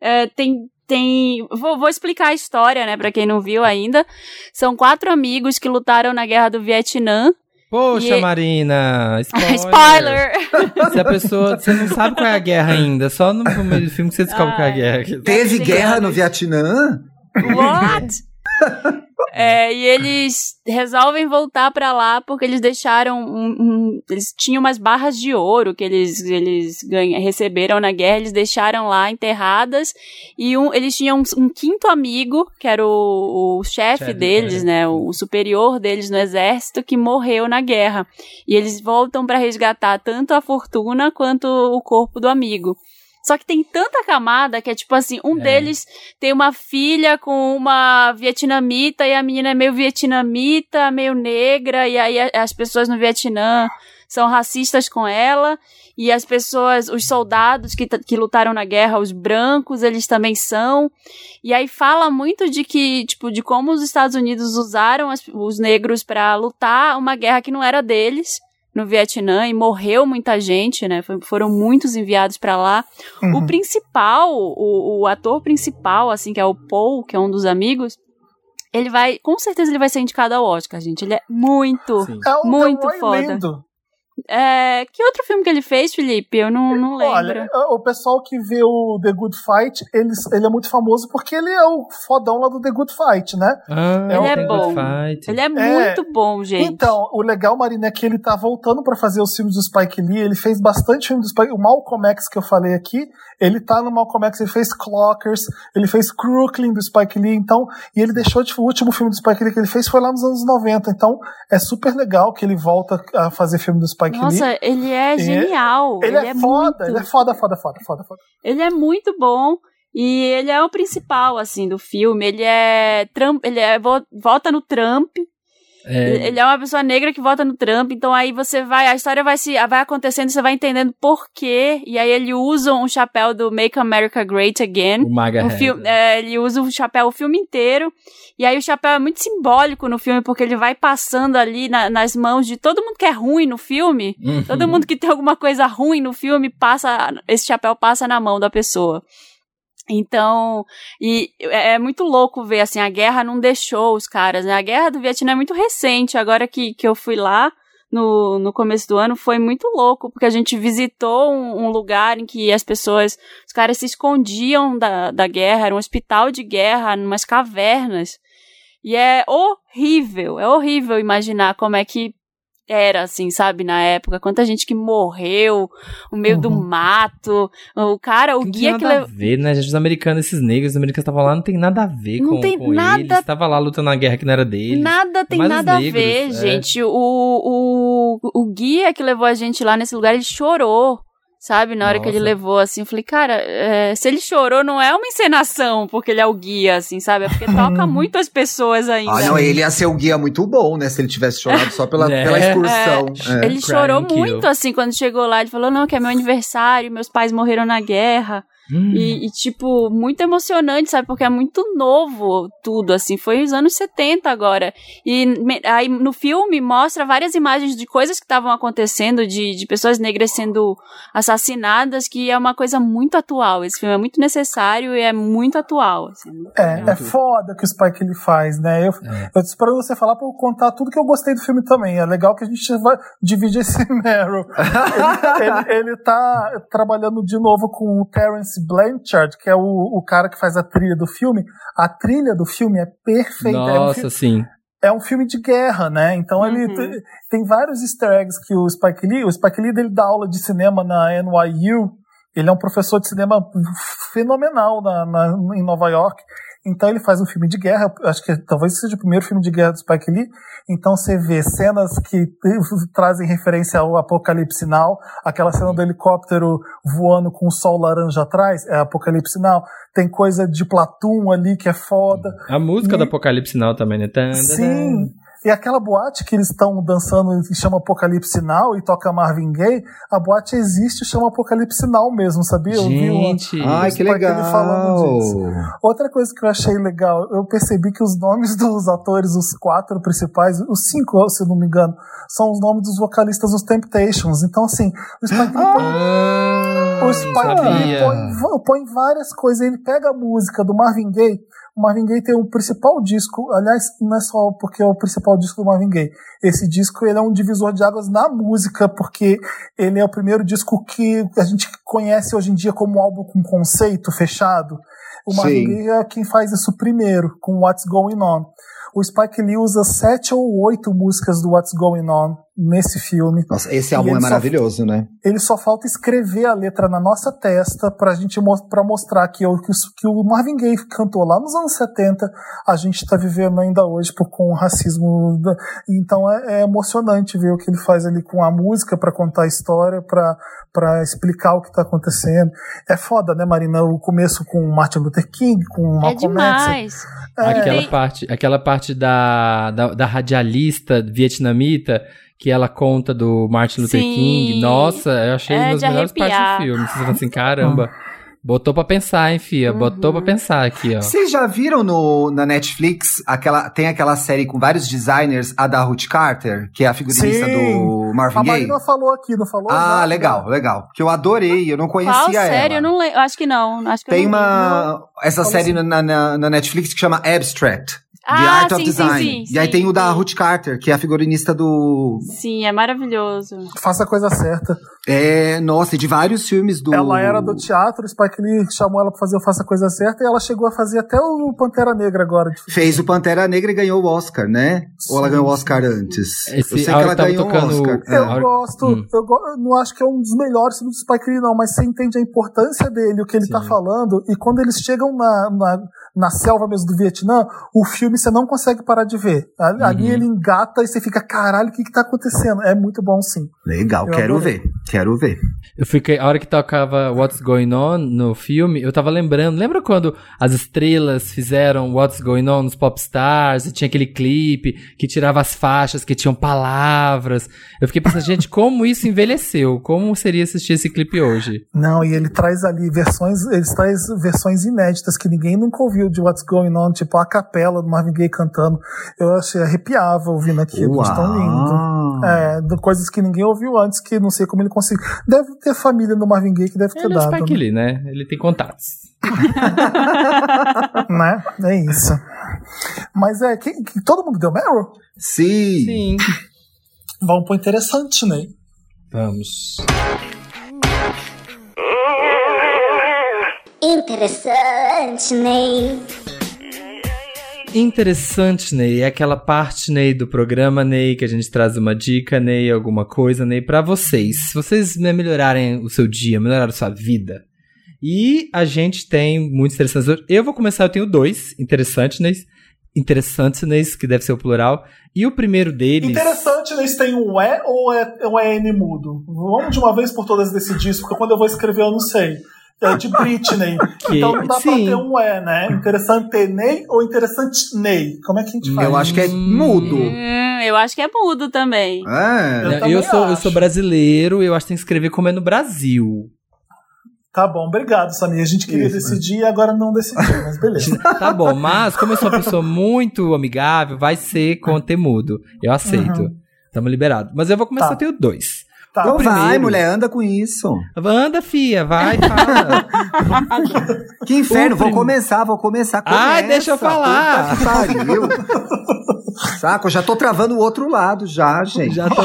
Speaker 4: é, tem. Tem. Vou, vou explicar a história, né, pra quem não viu ainda. São quatro amigos que lutaram na guerra do Vietnã.
Speaker 3: Poxa,
Speaker 4: E-
Speaker 3: Marina, spoiler.
Speaker 4: Spoiler!
Speaker 3: Se a pessoa, você não sabe qual é a guerra ainda, só no meio do filme que você descobre qual é a
Speaker 4: Ai.
Speaker 3: guerra.
Speaker 8: Teve
Speaker 4: Sim,
Speaker 8: guerra no. Vietnã?
Speaker 4: What? É, e eles resolvem voltar pra lá porque eles deixaram um, um- eles tinham umas barras de ouro que eles eles ganha, receberam na guerra, eles deixaram lá enterradas e um, eles tinham um, um quinto amigo que era o, o chefe deles,
Speaker 3: é.
Speaker 4: né, o, superior deles no exército que morreu na guerra e eles voltam pra resgatar tanto a fortuna quanto o corpo do amigo. Só que tem tanta camada que é tipo assim, um
Speaker 3: É.
Speaker 4: deles tem uma filha com uma vietnamita e a menina é meio vietnamita, meio negra, e aí as pessoas no Vietnã são racistas com ela, e as pessoas, os soldados que, que lutaram na guerra, os brancos, eles também são. E aí fala muito de que, tipo, de como os Estados Unidos usaram as- os negros pra lutar uma guerra que não era deles. No Vietnã e morreu muita gente, né? Foram muitos enviados pra lá. O
Speaker 1: Uhum.
Speaker 4: principal, o, o ator principal, assim, que é o Paul, que é um dos amigos, ele vai, com certeza ele vai ser indicado ao Oscar, gente. Ele é muito,
Speaker 3: Sim.
Speaker 1: O
Speaker 4: Muito
Speaker 1: é o Roy
Speaker 4: foda.
Speaker 1: Lindo.
Speaker 4: É, que outro filme que ele fez, Felipe? Eu não, não lembro.
Speaker 1: Olha, o pessoal que vê o The Good Fight, ele, ele é muito famoso porque ele é o fodão lá do The Good Fight, né?
Speaker 3: Ah,
Speaker 4: Ele é
Speaker 3: tem
Speaker 4: bom.
Speaker 3: Good Fight.
Speaker 4: ele é, muito bom, gente.
Speaker 1: Então, o legal, Marina, é que ele tá voltando pra fazer os filmes do Spike Lee. Ele fez bastante filme do Spike O Malcolm X que eu falei aqui, ele tá no Malcolm X, ele fez Clockers, ele fez Crooklyn do Spike Lee, então, e ele deixou, tipo, o último filme do Spike Lee que ele fez foi lá nos anos 90. Então, é super legal que ele volta a fazer filme do Spike Lee.
Speaker 4: Nossa, ele é
Speaker 1: E-
Speaker 4: genial.
Speaker 1: Ele, é, foda,
Speaker 4: muito...
Speaker 1: ele é foda, foda, foda, foda, foda.
Speaker 4: Ele é muito bom. E ele é o principal, assim, do filme. Ele é Trump, ele é, vo- vota no Trump.
Speaker 3: É,
Speaker 4: Ele é uma pessoa negra que vota no Trump, então aí você vai, a história vai se vai acontecendo, você vai entendendo por quê, e aí ele usa um chapéu do Make America Great Again.
Speaker 3: o Maga Head.
Speaker 4: filme, é, ele usa o chapéu o filme inteiro. E aí o chapéu é muito simbólico no filme, porque ele vai passando ali na- nas mãos de todo mundo que é ruim no filme.
Speaker 3: Uhum.
Speaker 4: Todo mundo que tem alguma coisa ruim no filme, passa esse chapéu passa na mão da pessoa. Então, e é é muito louco ver, assim, a guerra não deixou os caras, né? A guerra do Vietnã é muito recente, agora que, que eu fui lá no, no começo do ano, foi muito louco, porque a gente visitou um, um lugar em que as pessoas, os caras se escondiam da, da guerra, era um hospital de guerra, numas cavernas. E é horrível, é horrível imaginar como é que era, assim, sabe, na época. Quanta gente que morreu no meio do mato. O cara, o
Speaker 3: Não
Speaker 4: guia
Speaker 3: tem
Speaker 4: que
Speaker 3: nada
Speaker 4: levou.
Speaker 3: a ver, né? Gente, os americanos, esses negros, os americanos estavam lá, não tem nada a ver
Speaker 4: Não
Speaker 3: com,
Speaker 4: tem
Speaker 3: com
Speaker 4: nada-
Speaker 3: eles. Tava lá lutando na guerra que não era deles.
Speaker 4: Nada tem nada a
Speaker 3: negros,
Speaker 4: ver,
Speaker 3: é.
Speaker 4: gente. O, o, o guia que levou a gente lá nesse lugar, ele chorou. Sabe, na hora que ele
Speaker 3: Nossa.
Speaker 4: levou, assim, eu falei, cara, é, se ele chorou, não é uma encenação, porque ele é o guia, assim, sabe? É porque toca muito as pessoas ainda.
Speaker 8: Ah, não, ele ia ser um guia muito bom, né? Se ele tivesse chorado só pela,
Speaker 3: É.
Speaker 8: pela excursão. É.
Speaker 4: Ele
Speaker 3: Cry
Speaker 4: chorou
Speaker 3: kill.
Speaker 4: muito, assim, quando chegou lá. Ele falou, não, que é meu aniversário, meus pais morreram na guerra.
Speaker 3: Hum.
Speaker 4: E, e, tipo, muito emocionante, sabe? Porque é muito novo tudo, assim. Foi os anos 70 agora. E me- aí no filme mostra várias imagens de coisas que estavam acontecendo, de, de pessoas negras sendo assassinadas, que é uma coisa muito atual. Esse filme é muito necessário e é muito atual, assim.
Speaker 1: É, é foda que o Spike ele faz, né? Eu,
Speaker 3: É.
Speaker 1: eu tô esperando você falar pra eu contar tudo que eu gostei do filme também. É legal que a gente vai dividir esse Meryl. ele, ele, ele tá trabalhando de novo com o Terence Blanchard, que é o, o cara que faz a trilha do filme. A trilha do filme é perfeita. É um,
Speaker 3: Nossa,
Speaker 1: fi-
Speaker 3: sim.
Speaker 1: é um filme de guerra, né? Então ele
Speaker 4: Uhum.
Speaker 1: te- tem vários easter eggs que o Spike Lee, o Spike Lee ele dá aula de cinema na NYU, ele é um professor de cinema fenomenal na, na- em Nova York. Então ele faz um filme de guerra, acho que talvez seja o primeiro filme de guerra do Spike Lee. Então você vê cenas que trazem referência ao Apocalipse Now, aquela cena do helicóptero voando com o sol laranja atrás, é Apocalipse Now. Tem coisa de Platoon ali que é foda.
Speaker 3: A música
Speaker 1: E-
Speaker 3: do Apocalipse Now também, né?
Speaker 1: Sim. E aquela boate que eles estão dançando e chama Apocalipse Now e toca Marvin Gaye, a boate existe e chama Apocalipse Now mesmo, sabia? Eu vi uma-
Speaker 3: Gente.
Speaker 8: Ai, que legal.
Speaker 1: falando disso. Outra coisa que eu achei legal, eu percebi que os nomes dos atores, os quatro principais, os cinco, se eu não me engano, são os nomes dos vocalistas dos Temptations. Então, assim, o Spike Lee põe
Speaker 3: Ah,
Speaker 1: o Spike põe, põe várias coisas. Ele pega a música do Marvin Gaye. O Marvin Gaye tem o principal disco. Aliás, não é só porque é o principal disco do Marvin Gaye. Esse disco ele é um divisor de águas na música, porque ele é o primeiro disco que a gente conhece hoje em dia como um álbum com conceito fechado. O Marvin
Speaker 8: Sim.
Speaker 1: Gaye é quem faz isso primeiro, com What's Going On. O Spike Lee usa sete ou oito músicas do What's Going On nesse filme.
Speaker 8: Nossa, esse álbum é
Speaker 1: só-
Speaker 8: maravilhoso, né?
Speaker 1: Ele só falta escrever a letra na nossa testa pra gente pra mostrar que, o- que, os- que o Marvin Gaye cantou lá nos anos 70, a gente tá vivendo ainda hoje por, com o racismo. da- Então é, é emocionante ver o que ele faz ali com a música pra contar a história, pra pra explicar o que tá acontecendo. É foda, né, Marina? O começo com o Martin Luther King, com o
Speaker 4: É
Speaker 1: Malcolm X.
Speaker 4: demais.
Speaker 3: Aquela
Speaker 4: Tem-
Speaker 3: parte, aquela parte da, da, da radialista vietnamita que ela conta do Martin Luther
Speaker 4: Sim.
Speaker 3: King. Nossa, eu achei
Speaker 4: É
Speaker 3: uma das melhores partes
Speaker 4: arrepiar.
Speaker 3: do filme. Você fala assim, caramba. Botou pra pensar, hein, fia? Botou
Speaker 4: Uhum.
Speaker 3: pra pensar aqui, ó.
Speaker 8: Vocês já viram no, na Netflix aquela tem aquela série com vários designers, a da Ruth Carter, que é a figurinista
Speaker 1: Sim.
Speaker 8: do Marvin
Speaker 1: A
Speaker 8: Gaye?
Speaker 1: Marina falou aqui, não falou?
Speaker 8: Ah,
Speaker 1: Já-
Speaker 8: legal, legal. Que eu adorei, eu não conhecia
Speaker 4: Qual
Speaker 8: ela.
Speaker 4: série? Eu não lembro. Acho que não. Acho que eu
Speaker 8: Tem
Speaker 4: não
Speaker 8: uma essa
Speaker 1: Fala
Speaker 8: série
Speaker 1: assim.
Speaker 8: na, na, na Netflix que chama Abstract. The
Speaker 4: Ah,
Speaker 8: Art of
Speaker 4: sim, sim,
Speaker 8: Design.
Speaker 4: sim,
Speaker 8: e aí
Speaker 4: sim,
Speaker 8: tem o da
Speaker 4: sim.
Speaker 8: Ruth Carter, que é a figurinista do.
Speaker 4: Sim, é maravilhoso.
Speaker 1: Faça a coisa certa.
Speaker 8: É, nossa, e de vários filmes do.
Speaker 1: Ela era do teatro, o Spike Lee chamou ela pra fazer o Faça a Coisa Certa e ela chegou a fazer até o Pantera Negra agora. de-
Speaker 8: Fez o Pantera Negra e ganhou o Oscar, né? Ou ela
Speaker 1: Sim,
Speaker 8: ganhou o
Speaker 1: sim.
Speaker 8: Oscar antes?
Speaker 3: Esse-
Speaker 8: eu sei que ela ganhou o
Speaker 3: tocando-
Speaker 8: Oscar.
Speaker 3: É,
Speaker 1: Eu
Speaker 3: hora-
Speaker 1: gosto,
Speaker 3: Hum.
Speaker 1: eu, go- não acho que é um dos melhores filmes do Spike Lee, não, mas você entende a importância dele, o que ele tá
Speaker 3: Sim.
Speaker 1: falando, e quando eles chegam na, na, na selva mesmo do Vietnã, o filme você não consegue parar de ver. Ali,
Speaker 3: Uhum.
Speaker 1: ele engata e você fica, caralho, o que que tá acontecendo? É muito bom, sim.
Speaker 8: Legal,
Speaker 1: Eu
Speaker 8: quero
Speaker 1: adorei.
Speaker 8: ver. Quero ver.
Speaker 3: Eu fiquei, a hora que tocava What's Going On no filme, eu tava lembrando, lembra quando as estrelas fizeram What's Going On nos Popstars, e tinha aquele clipe que tirava as faixas, que tinham palavras. Eu fiquei pensando, gente, como isso envelheceu? Como seria assistir esse clipe hoje?
Speaker 1: Não, e ele traz ali versões, ele traz versões inéditas que ninguém nunca ouviu de What's Going On, tipo a capela do Marvin Gaye cantando. Eu achei arrepiava ouvindo aquilo, de tão lindo. É, coisas que ninguém ouviu antes, que não sei como ele Deve ter família no Marvin Gaye que deve ter
Speaker 3: Ele é o
Speaker 1: dado.
Speaker 3: Spike Lee, né? Ele tem contatos.
Speaker 1: né? É isso. Mas é, que, que todo mundo deu Meryl?
Speaker 8: Sim.
Speaker 3: Sim.
Speaker 1: Vamos pro interessante, né?
Speaker 3: Vamos.
Speaker 10: Interessante, Ney.
Speaker 3: Interessante, Ney. É aquela parte, Ney, do programa, Ney, que a gente traz uma dica, Ney, alguma coisa, Ney, pra vocês. Se vocês né, melhorarem o seu dia, melhorarem a sua vida. E a gente tem muitos interessantes. Eu vou começar, eu tenho dois interessantes, Ney. Interessantes, Ney, que deve ser o plural. E o primeiro deles.
Speaker 1: Interessante? Se tem um E ou é, ou é N mudo? Vamos de uma vez por todas decidir isso, porque quando eu vou escrever eu não sei. É de Britney.
Speaker 3: Que-
Speaker 1: então não dá
Speaker 3: sim.
Speaker 1: pra ter um E, né? Interessante Ney ou interessante Ney? Como é que a gente faz?
Speaker 8: Eu acho que é mudo.
Speaker 4: Hum, eu acho que é mudo também.
Speaker 8: É.
Speaker 1: Eu também
Speaker 3: eu, sou, eu
Speaker 1: acho.
Speaker 3: sou brasileiro, eu acho que tem que escrever como é no Brasil.
Speaker 1: Tá bom, obrigado, Samir. A gente queria
Speaker 8: Isso,
Speaker 1: decidir e agora não decidiu, mas beleza.
Speaker 3: Tá bom, mas como eu sou uma pessoa muito amigável, vai ser com temudo. Eu aceito.
Speaker 1: Uhum.
Speaker 3: Tamo liberado. Mas eu vou começar
Speaker 1: Tá.
Speaker 3: a ter o dois.
Speaker 1: Tá,
Speaker 8: Então vai,
Speaker 3: primeiro-
Speaker 8: mulher, anda com isso.
Speaker 3: Anda, fia, vai, fala.
Speaker 8: Que inferno,
Speaker 3: O
Speaker 8: vou
Speaker 3: prim-
Speaker 8: começar, vou começar.
Speaker 3: Ai,
Speaker 8: Começa,
Speaker 3: deixa eu falar.
Speaker 8: puta que pariu. Saco, eu já tô travando o outro lado já, gente.
Speaker 3: Já tô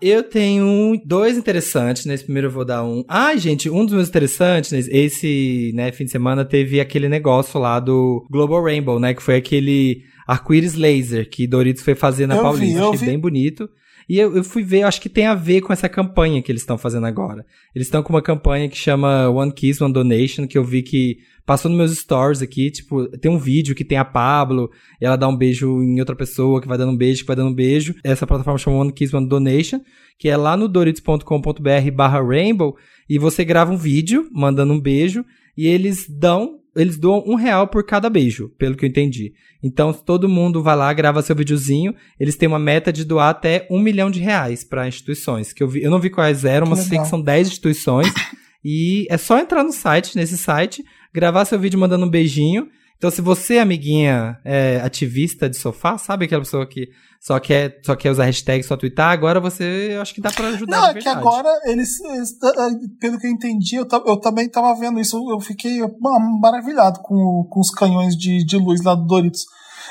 Speaker 3: Eu tenho um- dois interessantes. Nesse primeiro eu vou dar um. Ai, gente, um dos meus interessantes, né, esse né, fim de semana teve aquele negócio lá do Global Rainbow, né? Que foi aquele arco-íris laser que Doritos foi fazer na
Speaker 1: Eu vi,
Speaker 3: Paulista.
Speaker 1: eu
Speaker 3: Achei
Speaker 1: vi.
Speaker 3: bem bonito. E eu, eu fui ver, eu acho que tem a ver com essa campanha que eles estão fazendo agora. Eles estão com uma campanha que chama One Kiss, One Donation, que eu vi que passou nos meus stories aqui, tipo, tem um vídeo que tem a Pablo, e ela dá um beijo em outra pessoa, que vai dando um beijo, que vai dando um beijo. Essa plataforma chama One Kiss, One Donation, que é lá no doritos.com.br barra rainbow, e você grava um vídeo mandando um beijo, e eles dão, eles doam um real por cada beijo, pelo que eu entendi. Então, se todo mundo vai lá, grava seu videozinho, eles têm uma meta de doar até um milhão de reais para instituições. Que eu, vi, eu não vi quais eram, mas sei que são 10 instituições. e é só entrar no site, nesse site, gravar seu vídeo mandando um beijinho. Então, se você, amiguinha, é ativista de sofá, sabe aquela pessoa que só quer, só quer usar hashtag, só twittar, agora você, eu acho que dá pra ajudar
Speaker 1: Não, é que agora eles, eles, eh, pelo que eu entendi, eu, eu também tava vendo isso, eu fiquei maravilhado com, com os canhões de, de luz lá do Doritos.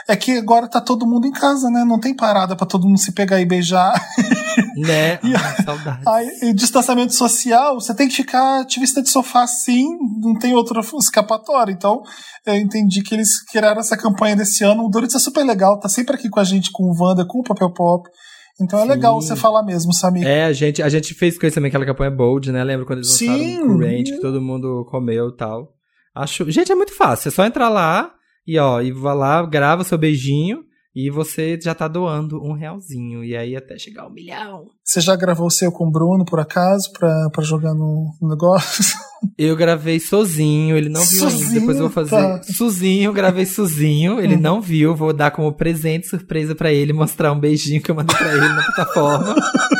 Speaker 1: É que agora tá todo mundo em casa, né? Não tem parada pra todo mundo se pegar e beijar.
Speaker 3: Né? Ai, saudade.
Speaker 1: Aí, e distanciamento social, você tem que ficar ativista de sofá sim, não tem outra escapatória. Então, eu entendi que eles criaram essa campanha desse ano. O Doritos é super legal, tá sempre aqui com a gente, com o Wanda, com o Papel Pop. Então é
Speaker 3: Sim.
Speaker 1: legal você falar mesmo, Samir.
Speaker 3: É, a gente, a gente fez com isso também, aquela campanha Bold, né? Lembra quando eles
Speaker 1: Sim.
Speaker 3: lançaram o Current, que todo mundo comeu e tal. Acho... Gente, é muito fácil. É só entrar lá e, ó, e vai lá, grava seu beijinho e você já tá doando um realzinho. E aí até chegar ao milhão.
Speaker 1: Você já gravou o seu com o Bruno, por acaso, pra, pra jogar no, no negócio?
Speaker 3: Eu gravei sozinho, ele não viu ainda. Depois eu vou fazer.
Speaker 1: tá.
Speaker 3: Sozinho, gravei sozinho, ele
Speaker 1: Hum.
Speaker 3: não viu. Vou dar como presente surpresa pra ele, mostrar um beijinho que eu mandei pra ele na plataforma.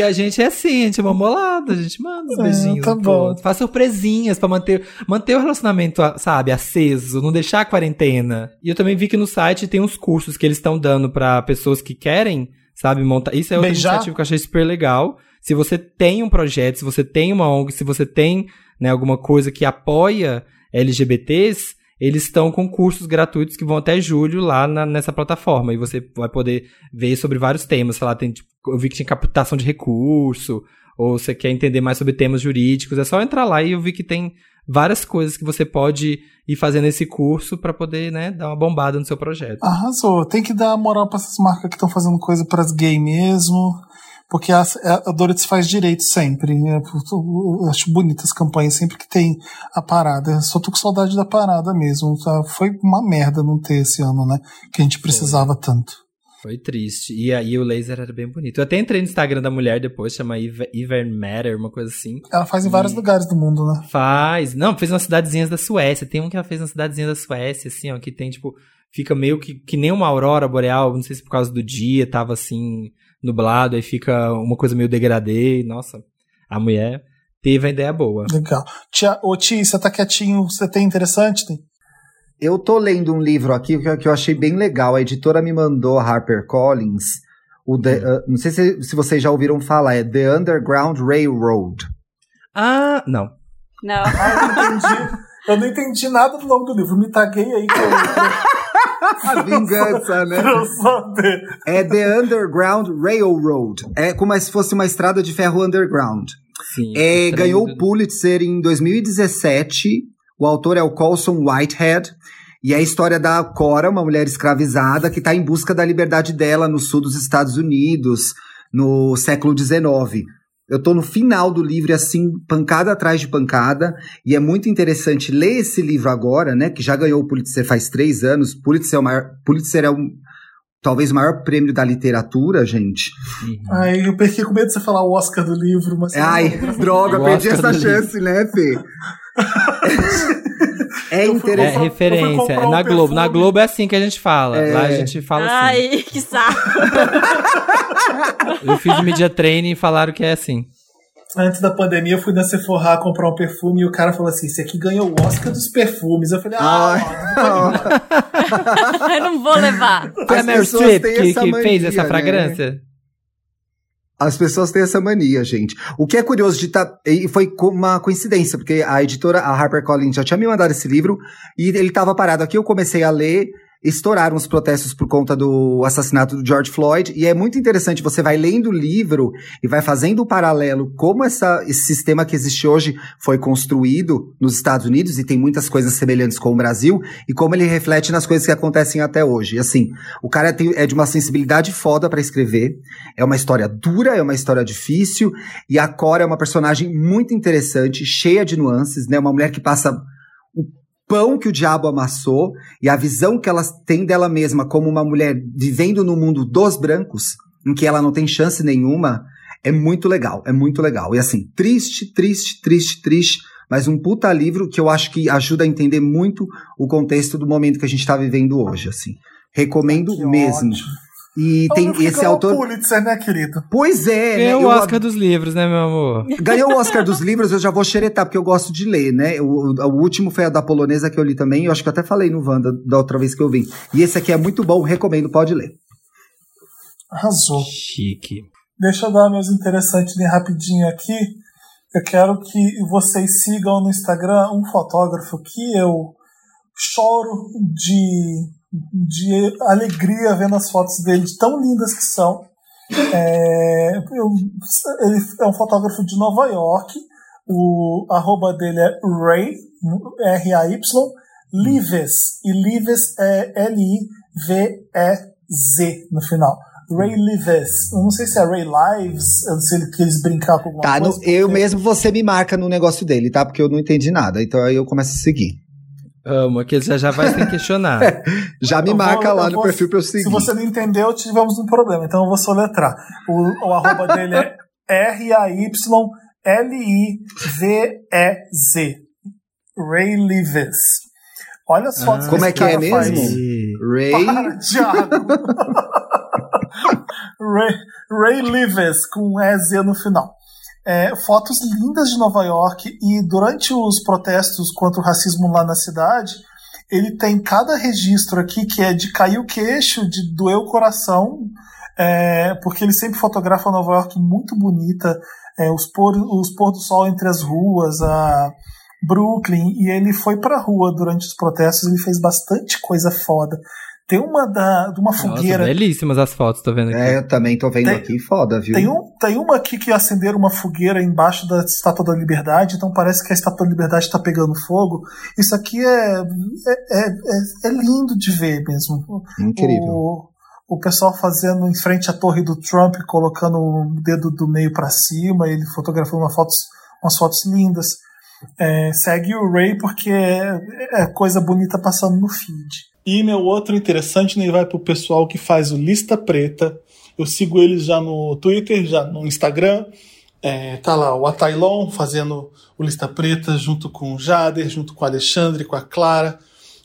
Speaker 3: Porque a gente é assim, a gente é mamolado, a gente manda os
Speaker 1: É,
Speaker 3: beijinhos.
Speaker 1: tá bom.
Speaker 3: Faz surpresinhas pra manter, manter o relacionamento, sabe, aceso, não deixar a quarentena. E eu também vi que no site tem uns cursos que eles estão dando pra pessoas que querem, sabe, montar. Isso é outra
Speaker 1: Beijar?
Speaker 3: iniciativa que eu achei super legal. Se você tem um projeto, se você tem uma ONG, se você tem né, alguma coisa que apoia LGBTs, eles estão com cursos gratuitos que vão até julho lá na- nessa plataforma. E você vai poder ver sobre vários temas. Sei lá, tem, tipo, eu vi que tinha captação de recurso, ou você quer entender mais sobre temas jurídicos. É só entrar lá e eu vi que tem várias coisas que você pode ir fazendo esse curso para poder, né, dar uma bombada no seu projeto.
Speaker 1: Arrasou. Tem que dar moral pra essas marcas que estão fazendo coisa pras gay mesmo. Porque a, a Doritos faz direito sempre. né? Eu acho bonitas as campanhas sempre que tem a parada. Só tô com saudade da parada mesmo. tá? Foi uma merda não ter esse ano, né? Que a gente precisava tanto.
Speaker 3: Foi triste. E aí o laser era bem bonito. Eu até entrei no Instagram da mulher depois, chama Iver Matter, uma coisa assim.
Speaker 1: Ela faz em vários lugares do mundo, né?
Speaker 3: Faz. Não, fez umas cidadezinhas da Suécia. Tem um que ela fez nas cidadezinhas da Suécia, assim, ó, que tem, tipo, fica meio que, que nem uma aurora boreal, não sei se por causa do dia, tava assim, nublado, aí fica uma coisa meio degradê. Nossa, a mulher teve a ideia boa.
Speaker 1: Legal. Tia, ô Ti, você tá quietinho, você tem interessante? Tem?
Speaker 8: Eu tô lendo um livro aqui que, que eu achei bem legal. A editora me mandou a HarperCollins. O The, uh, não sei se, se vocês já ouviram falar, é The Underground Railroad.
Speaker 3: Ah, não.
Speaker 4: Não.
Speaker 1: Ah, eu não entendi. Eu não entendi nada do nome do livro. Me taguei aí que eu,
Speaker 8: A vingança, né? É The Underground Railroad. É como se fosse uma estrada de ferro underground.
Speaker 3: Sim.
Speaker 8: É,
Speaker 3: trem
Speaker 8: ganhou o Pulitzer em 2017. O autor é o Colson Whitehead. E é a história da Cora, uma mulher escravizada que está em busca da liberdade dela no sul dos Estados Unidos, no século XIX. Eu tô no final do livro, assim, pancada atrás de pancada, e é muito interessante ler esse livro agora, né? Que já ganhou o Pulitzer faz três anos. Pulitzer é o maior, Pulitzer é um, talvez o maior prêmio da literatura, gente.
Speaker 3: Uhum.
Speaker 1: Ai, eu fiquei com medo de você falar o Oscar do livro, mas.
Speaker 8: Ai, droga, perdi essa chance, né, Fê? é
Speaker 3: É
Speaker 8: interessante.
Speaker 3: referência. É
Speaker 1: um
Speaker 3: na Globo. Na. Globo é assim que a gente fala.
Speaker 8: É.
Speaker 3: Lá a gente fala assim.
Speaker 4: Ai, que saco.
Speaker 3: Eu fiz o media training e falaram que é assim.
Speaker 1: Antes da pandemia, eu fui na Sephora comprar um perfume e o cara falou assim: esse aqui ganhou o Oscar dos perfumes. Eu falei, ah,
Speaker 8: Ai.
Speaker 4: Eu não vou levar.
Speaker 3: Foi a Meryl Streep que, que fez essa
Speaker 8: né? As pessoas têm essa mania, gente. O que é curioso de tá, e foi uma coincidência, porque a editora, a HarperCollins, já tinha me mandado esse livro e ele estava parado aqui. Eu comecei a ler, estouraram os protestos por conta do assassinato do George Floyd. E é muito interessante, você vai lendo o livro e vai fazendo o paralelo como essa, esse sistema que existe hoje foi construído nos Estados Unidos e tem muitas coisas semelhantes com o Brasil e como ele reflete nas coisas que acontecem até hoje. Assim, o cara tem- é de uma sensibilidade foda pra escrever. É uma história dura, é uma história difícil. E a Cora é uma personagem muito interessante, cheia de nuances, né? Uma mulher que passa pão que o diabo amassou e a visão que ela tem dela mesma como uma mulher vivendo no mundo dos brancos, em que ela não tem chance nenhuma, é muito legal, é muito legal. E assim, triste, triste, triste, triste, mas um puta livro que eu acho que ajuda a entender muito o contexto do momento que a gente tá vivendo hoje, assim. Recomendo mesmo.
Speaker 1: ótimo.
Speaker 8: E
Speaker 1: É
Speaker 8: tem esse autor.
Speaker 1: o Pulitzer, né, querido?
Speaker 8: Pois é, né?
Speaker 3: Ganhou o
Speaker 8: Eu
Speaker 3: Oscar dos livros, né, meu amor?
Speaker 8: Ganhou o Oscar dos livros, eu já vou xeretar, porque eu gosto de ler, né? O, o- o último foi a da polonesa que eu li também, eu acho que eu até falei no Wanda da outra vez que eu vim. E esse aqui é muito bom, recomendo, pode ler.
Speaker 1: Arrasou.
Speaker 3: Chique.
Speaker 1: Deixa eu dar meus interessantes bem rapidinho aqui. Eu quero que vocês sigam no Instagram um fotógrafo que eu choro de, de alegria vendo as fotos dele, de tão lindas que são. É, eu- ele é um fotógrafo de Nova York. O arroba dele é Ray, R-A-Y, Lives. E Lives é L-I-V-E-Z no final. Ray Lives. Eu não sei se é Ray Lives, eu não sei se eles brincar com alguma
Speaker 8: Tá,
Speaker 1: coisa.
Speaker 8: eu
Speaker 1: porque-
Speaker 8: mesmo, você me marca no negócio dele, tá? Porque eu não entendi nada, então aí eu começo a seguir.
Speaker 3: Amo, que ele já, já vai sem questionar.
Speaker 8: Já me
Speaker 1: Eu vou-
Speaker 8: marca lá no
Speaker 1: vou-
Speaker 8: perfil pra eu seguir.
Speaker 1: Se você não entendeu, tivemos um problema. Então eu vou soletrar. O, o arroba dele é R-A-Y-L-I-V-E-Z. Ray Lives. Olha as fotos
Speaker 3: Ah,
Speaker 8: Como é que é
Speaker 1: faz.
Speaker 8: mesmo? Ray.
Speaker 1: Para, Thiago. Ray, Ray Lives, com EZ no final. É, fotos lindas de Nova York e durante os protestos contra o racismo lá na cidade, ele tem cada registro aqui que é de cair o queixo, de doer o coração, é, porque ele sempre fotografa Nova York muito bonita, é, os, pôr, os pôr do sol entre as ruas, a, Brooklyn, e ele foi pra rua durante os protestos, ele fez bastante coisa foda. Tem uma da, de uma
Speaker 3: Nossa,
Speaker 1: fogueira.
Speaker 3: belíssimas as fotos, tô vendo aqui.
Speaker 8: É, eu também tô vendo
Speaker 1: Tem-
Speaker 8: aqui, foda, viu?
Speaker 1: Tem, um, tem uma aqui que acenderam uma fogueira embaixo da Estátua da Liberdade, então parece que a Estátua da Liberdade está pegando fogo. Isso aqui é, é, é, é- é lindo de ver mesmo.
Speaker 8: Incrível.
Speaker 1: O, o pessoal fazendo em frente à torre do Trump, colocando o dedo do meio para cima, ele fotografando uma fotos, umas fotos lindas. É, segue o Ray porque é, é coisa bonita passando no feed. E meu outro interessante né, vai pro pessoal que faz o Lista Preta. Eu sigo eles já no Twitter, já no Instagram. É, tá lá o Atailon fazendo o Lista Preta junto com o Jader, junto com o Alexandre, com a Clara,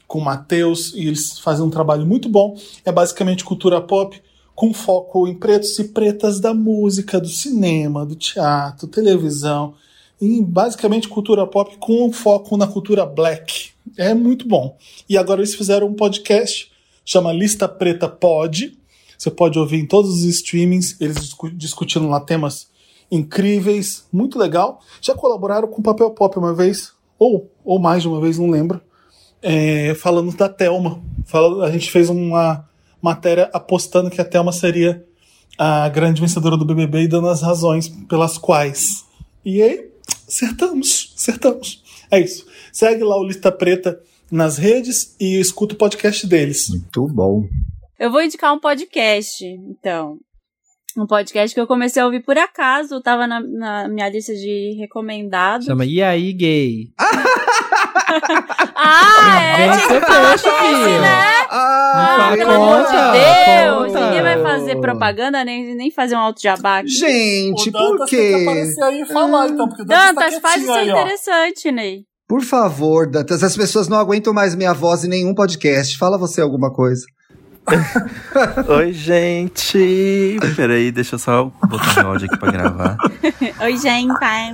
Speaker 1: com o Matheus, e eles fazem um trabalho muito bom. É basicamente cultura pop com foco em pretos e pretas da música, do cinema, do teatro, televisão, em basicamente cultura pop com foco na cultura black. É muito bom. E agora eles fizeram um podcast, chama Lista Preta Pod. Você pode ouvir em todos os streamings, eles discu- discutindo lá temas incríveis, muito legal. Já colaboraram com Papel Pop uma vez, ou, ou mais de uma vez, não lembro é, falando da Thelma. A gente fez uma matéria apostando que a Thelma seria a grande vencedora do BBB e dando as razões pelas quais. E aí, acertamos, acertamos. É isso. Segue lá o Lista Preta nas redes e escuta o podcast deles.
Speaker 8: Muito bom.
Speaker 4: Eu vou indicar um podcast, então. Um podcast que eu comecei a ouvir por acaso, tava na, na minha lista de recomendados.
Speaker 3: Chama E aí, gay?
Speaker 4: Ah, é,
Speaker 3: Vem
Speaker 4: tinha que falar desse,
Speaker 3: filho.
Speaker 4: né?
Speaker 8: Ah,
Speaker 3: Vai,
Speaker 4: pelo amor de Deus!
Speaker 3: conta.
Speaker 4: Ninguém vai fazer propaganda, nem, nem fazer um alto jabá aqui.
Speaker 8: Gente,
Speaker 1: o
Speaker 8: por
Speaker 1: Dantas tem que
Speaker 8: quê?
Speaker 1: aparecer aí e falar, então, porque o Dantas, tá
Speaker 4: faz isso
Speaker 1: aí,
Speaker 4: interessante, Ney.
Speaker 8: Por favor, Dantas, as pessoas não aguentam mais minha voz em nenhum podcast. Fala você alguma coisa.
Speaker 11: Oi, gente! Peraí, deixa eu só botar meu áudio aqui pra gravar.
Speaker 4: Oi, gente.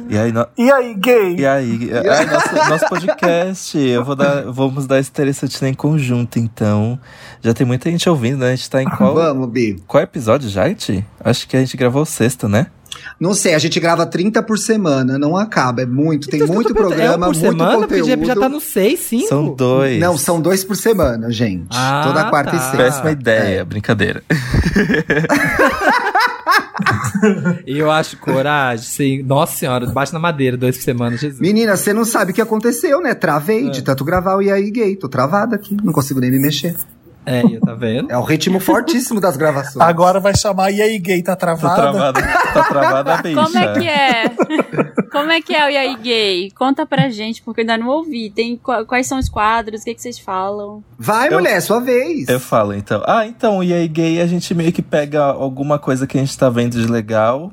Speaker 11: E aí, no...
Speaker 1: E aí, gay?
Speaker 11: e aí ai, nosso, nosso podcast, eu vou dar, vamos dar esse interessante em conjunto, então. Já tem muita gente ouvindo, né? A gente tá em qual,
Speaker 8: Vamos, Bi.
Speaker 11: qual episódio já, gente? Acho que a gente gravou o sexto, né?
Speaker 8: Não sei, a gente grava 30 por semana, não acaba. É muito, tem
Speaker 3: Então,
Speaker 8: muito
Speaker 3: tô perguntando,
Speaker 8: programa,
Speaker 3: é um por
Speaker 8: muito
Speaker 3: semana, porque
Speaker 8: conteúdo.
Speaker 3: já, já tá no 6, 5.
Speaker 11: São dois.
Speaker 8: Não, são dois por semana, gente.
Speaker 3: Ah,
Speaker 8: Toda quarta
Speaker 3: tá.
Speaker 8: e sexta.
Speaker 11: Péssima ideia, brincadeira.
Speaker 3: E eu acho coragem, sim. Nossa senhora, bate na madeira, dois por semana, Jesus.
Speaker 8: Menina, você não sabe o que aconteceu, né? Travei
Speaker 3: É.
Speaker 8: de tanto gravar o E aí gay. Tô travada aqui, não consigo nem me mexer.
Speaker 3: É, tá vendo?
Speaker 8: É o ritmo fortíssimo das gravações.
Speaker 1: Agora vai chamar E aí, gay? Tá
Speaker 11: Tá
Speaker 1: travada?
Speaker 11: travada, tá travada a bicha.
Speaker 4: Como é que é? Como é que é o E aí, gay? Conta pra gente, porque eu ainda não ouvi. Tem, qu- quais são os quadros? O que, que vocês falam?
Speaker 8: Vai,
Speaker 11: Eu-
Speaker 8: mulher, sua vez.
Speaker 11: Eu falo, então. Ah, então, e aí, gay, a gente meio que pega alguma coisa que a gente tá vendo de legal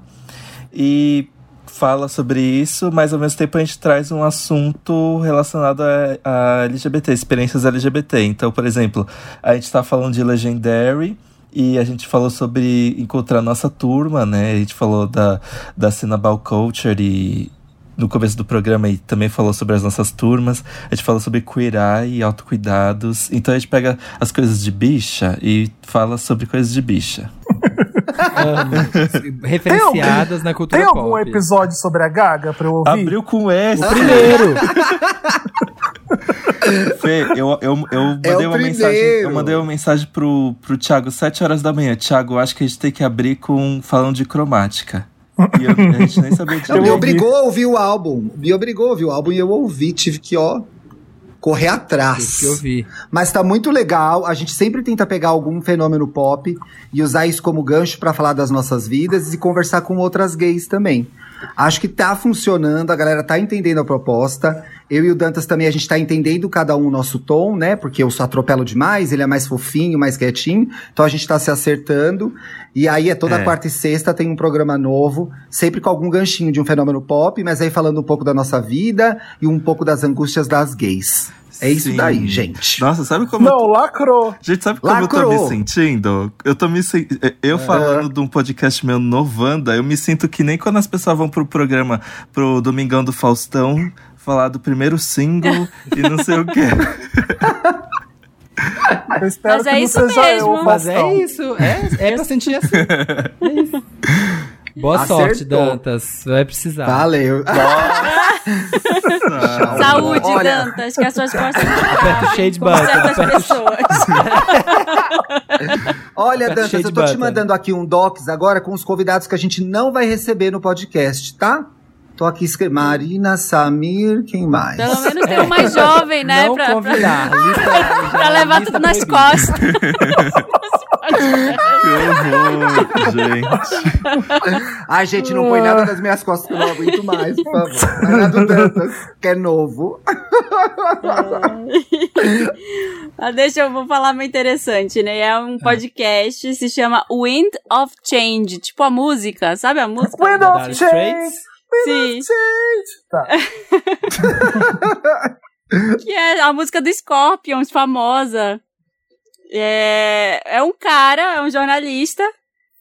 Speaker 11: e fala sobre isso, mas ao mesmo tempo a gente traz um assunto relacionado a, a LGBT, experiências LGBT. Então, por exemplo, a gente tá falando de Legendary. E a gente falou sobre encontrar nossa turma, né? A gente falou da, da cena Ball Culture e no começo do programa e também falou sobre as nossas turmas. A gente falou sobre Queer Eye e autocuidados. Então a gente pega as coisas de bicha e fala sobre coisas de bicha.
Speaker 3: Amo. Referenciadas na cultura
Speaker 1: Tem algum
Speaker 3: pop.
Speaker 1: episódio sobre a Gaga pra eu ouvir?
Speaker 11: Abriu com esse.
Speaker 3: Primeiro.
Speaker 11: Fê, eu, eu, eu,
Speaker 8: É
Speaker 11: mandei
Speaker 8: o
Speaker 11: uma mensagem, eu mandei uma mensagem pro, pro Thiago 7 horas da manhã. Thiago, eu acho que a gente tem que abrir com falando de cromática. E eu- a gente nem sabia de
Speaker 8: Não, me obrigou a ouvir o álbum. Me obrigou a ouvir o álbum e eu ouvi. Tive que, ó, correr atrás.
Speaker 3: que.
Speaker 8: Mas tá muito legal. A gente sempre tenta pegar algum fenômeno pop e usar isso como gancho pra falar das nossas vidas e conversar com outras gays também. Acho que tá funcionando, a galera tá entendendo a proposta. Eu e o Dantas também, a gente tá entendendo cada um o nosso tom, né? Porque eu só atropelo demais, ele é mais fofinho, mais quietinho. Então a gente tá se acertando. E aí é toda
Speaker 11: É.
Speaker 8: quarta e sexta tem um programa novo, sempre com algum ganchinho de um fenômeno pop, mas aí falando um pouco da nossa vida e um pouco das angústias das gays. É isso
Speaker 11: Sim.
Speaker 8: daí, gente.
Speaker 11: Nossa, sabe como. eu
Speaker 1: Não,
Speaker 11: tô-
Speaker 1: lacrou.
Speaker 11: Gente, sabe como eu tô
Speaker 8: Lacrou.
Speaker 11: me sentindo? Eu tô me sen- Eu falando de um podcast meu Novanda, eu me sinto que nem quando as pessoas vão pro programa, pro Domingão do Faustão, falar do primeiro single e não sei o quê.
Speaker 1: Eu espero
Speaker 4: Mas
Speaker 1: que
Speaker 4: é
Speaker 1: não
Speaker 4: isso
Speaker 1: seja
Speaker 4: mesmo.
Speaker 1: eu,
Speaker 3: Mas é isso, é, é pra sentir assim. É isso. Boa
Speaker 8: Acertou.
Speaker 3: sorte, Dantas. Vai precisar.
Speaker 8: Valeu.
Speaker 4: Saúde,
Speaker 8: Olha.
Speaker 4: Dantas, que as suas costas não
Speaker 3: Aperta o shade button, aperta
Speaker 4: pessoas.
Speaker 8: Olha, Dantas, eu tô te
Speaker 3: button.
Speaker 8: mandando aqui um docs agora com os convidados que a gente não vai receber no podcast, tá? Tô aqui escrevendo. Marina, Samir, quem mais?
Speaker 4: Pelo menos tem um mais jovem, né?
Speaker 3: Não
Speaker 4: pra, pra,
Speaker 3: convidar. Lista-
Speaker 4: pra levar
Speaker 3: lista
Speaker 4: tudo nas costas.
Speaker 11: Que horror, gente.
Speaker 8: Ai, gente, não põe nada nas minhas costas que eu não aguento mais, por favor. Do Dantas, que é novo.
Speaker 4: Ah, deixa eu vou falar uma interessante, né? É um podcast, se chama Wind of Change, tipo a música, sabe a música?
Speaker 1: Wind of
Speaker 3: Straits.
Speaker 4: Sim,
Speaker 1: Tá.
Speaker 4: que é a música do Scorpions, famosa. É, é um cara, é um jornalista,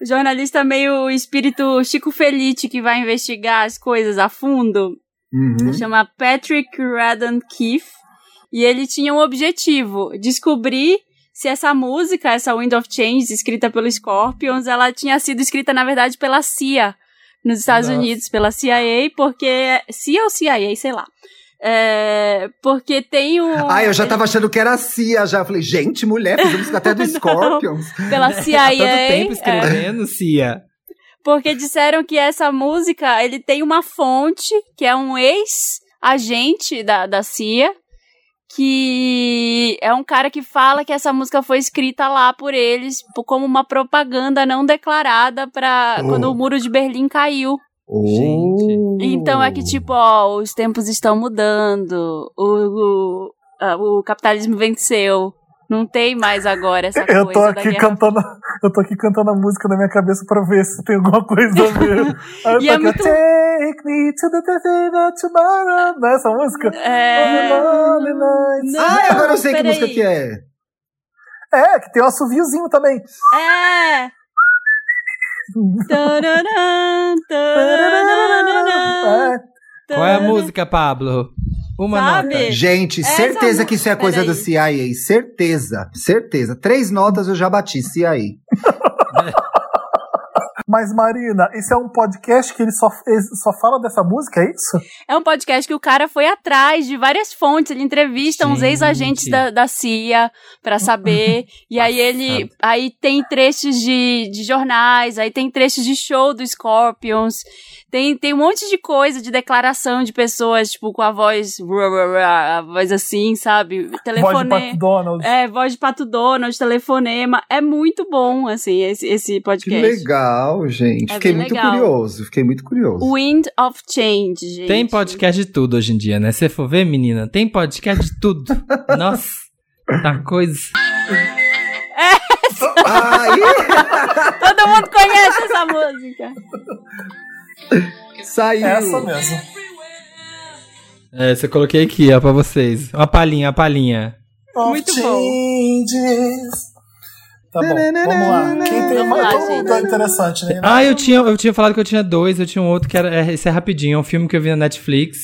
Speaker 4: jornalista meio espírito Chico Felite que vai investigar as coisas a fundo.
Speaker 8: Uhum.
Speaker 4: chama Patrick Radden Keefe. E ele tinha um objetivo: descobrir se essa música, essa Wind of Change, escrita pelo Scorpions, ela tinha sido escrita, na verdade, pela CIA, nos Estados
Speaker 1: Nossa.
Speaker 4: Unidos, pela CIA, porque. CIA ou CIA, sei lá. É, porque tem um.
Speaker 8: Ai, eu já tava achando que era a Cia, já. Eu falei, gente, mulher, música até do Scorpions.
Speaker 4: Pela CIA.
Speaker 3: Há tanto tempo
Speaker 4: é,
Speaker 3: escrevendo, Cia.
Speaker 4: Porque disseram que essa música, ele tem uma fonte, que é um ex-agente da, da CIA, que é um cara que fala que essa música foi escrita lá por eles como uma propaganda não declarada para
Speaker 8: Oh.
Speaker 4: quando o muro de Berlim caiu.
Speaker 8: Oh.
Speaker 4: Então é que tipo, ó, os tempos estão mudando, o, o, o capitalismo venceu. Não tem mais agora essa
Speaker 1: Eu tô
Speaker 4: coisa da
Speaker 1: aqui
Speaker 4: guerra
Speaker 1: cantando, eu tô aqui cantando a música na minha cabeça pra ver se tem alguma coisa a ver. Aí eu
Speaker 4: E
Speaker 1: tô
Speaker 4: é
Speaker 1: aqui,
Speaker 4: muito-
Speaker 1: Take me to the Tefina tomorrow. Não é essa música?
Speaker 4: É... Não,
Speaker 8: Ai, agora eu sei que música que é.
Speaker 1: É, que tem um assoviozinho também.
Speaker 4: É!
Speaker 1: É.
Speaker 3: Qual é a música, Pablo? Uma
Speaker 4: Sabe?
Speaker 3: nota.
Speaker 8: Gente,
Speaker 4: Essa
Speaker 8: certeza que isso é coisa
Speaker 4: Peraí.
Speaker 8: da CIA. Certeza, certeza. Três notas eu já bati, CIA.
Speaker 1: Mas, Marina, esse é um podcast que ele só, ele só fala dessa música, é isso?
Speaker 4: É um podcast que o cara foi atrás de várias fontes, ele entrevista uns
Speaker 3: Gente.
Speaker 4: ex-agentes da, da CIA pra saber, e aí ele, aí tem trechos de, de jornais, aí tem trechos de show do Scorpions, tem, tem um monte de coisa, de declaração de pessoas, tipo, com a voz, a voz assim, sabe?
Speaker 1: Voz de
Speaker 4: Telefone...
Speaker 1: Pato Donald.
Speaker 4: É, voz de Pato Donald, telefonema. É muito bom, assim, esse, esse
Speaker 8: Que
Speaker 4: podcast.
Speaker 8: legal, gente.
Speaker 4: É
Speaker 8: fiquei muito
Speaker 4: legal.
Speaker 8: curioso. Fiquei muito curioso.
Speaker 4: Wind of Change, gente.
Speaker 3: Tem podcast de tudo hoje em dia, né? Se for ver, menina, tem podcast de tudo. Nossa, tá coisa.
Speaker 8: Aí,
Speaker 4: Todo mundo conhece essa música.
Speaker 8: saiu.
Speaker 1: Essa mesmo.
Speaker 3: É, você coloquei aqui, ó, pra vocês. Uma palhinha, uma palhinha.
Speaker 4: Muito bom.
Speaker 1: changes. Tá bom, vamos lá. Quem tem
Speaker 4: Vamos
Speaker 1: mais?
Speaker 4: lá,
Speaker 1: Todo mundo é interessante, né?
Speaker 3: Ah, eu tinha, eu tinha falado que eu tinha dois, eu tinha um outro que era. é, Esse é rapidinho, é um filme que eu vi na Netflix.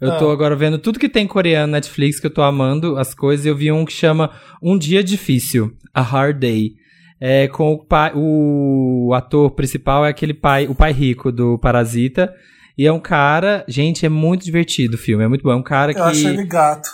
Speaker 3: Eu tô
Speaker 1: Ah.
Speaker 3: agora vendo tudo que tem coreano na Netflix, que eu tô amando as coisas. Eu vi um que chama Um Dia Difícil, A Hard Day. É com o pai. O ator principal é aquele pai, o pai rico do Parasita. E é um cara. Gente, é muito divertido o filme, é muito bom. É um cara que.
Speaker 1: Eu achei ele gato.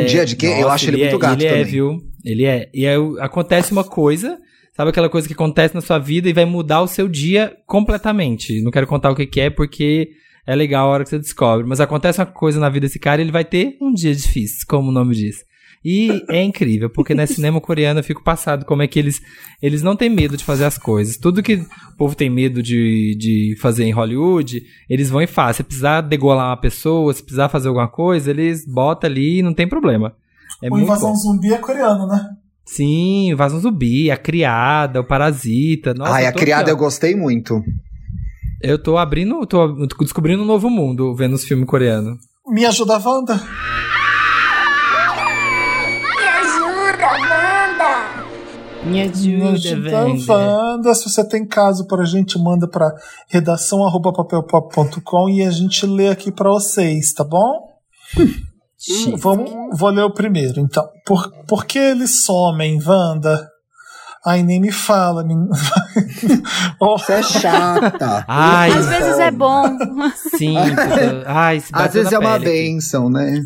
Speaker 8: Um dia de quê? Eu
Speaker 3: Nossa,
Speaker 8: acho ele muito
Speaker 3: é,
Speaker 8: gato
Speaker 3: Ele é,
Speaker 8: também.
Speaker 3: viu? Ele é. E aí acontece uma coisa, sabe aquela coisa que acontece na sua vida e vai mudar o seu dia completamente. Não quero contar o que, que é porque é legal a hora que você descobre. Mas acontece uma coisa na vida desse cara e ele vai ter um dia difícil, como o nome diz. E é incrível, porque no cinema coreano eu fico passado como é que eles, eles não têm medo de fazer as coisas. Tudo que o povo tem medo de, de fazer em Hollywood, eles vão e fazem. Se precisar degolar uma pessoa, se precisar fazer alguma coisa, eles botam ali e não tem problema. É
Speaker 1: o Invasão
Speaker 3: bom.
Speaker 1: Zumbi é coreano, né?
Speaker 3: Sim, Invasão Zumbi, a criada, o parasita. Nossa,
Speaker 8: Ai, a criada eu gostei muito.
Speaker 3: Eu tô abrindo, tô descobrindo um novo mundo vendo os filmes coreanos.
Speaker 1: Me ajuda, Wanda?
Speaker 10: Me ajuda, Wanda.
Speaker 1: Se você tem caso pra gente, manda pra redação arroba papelpop.com e a gente lê aqui pra vocês, tá bom? Vamos, vou ler o primeiro, então. Por, por que eles somem, Wanda? Ai, nem me fala. menina. Oh,
Speaker 8: Você é chata.
Speaker 3: Ai,
Speaker 4: Às vezes é bom.
Speaker 3: sim. Ai, se
Speaker 8: Às vezes é uma
Speaker 3: aqui.
Speaker 8: benção, né?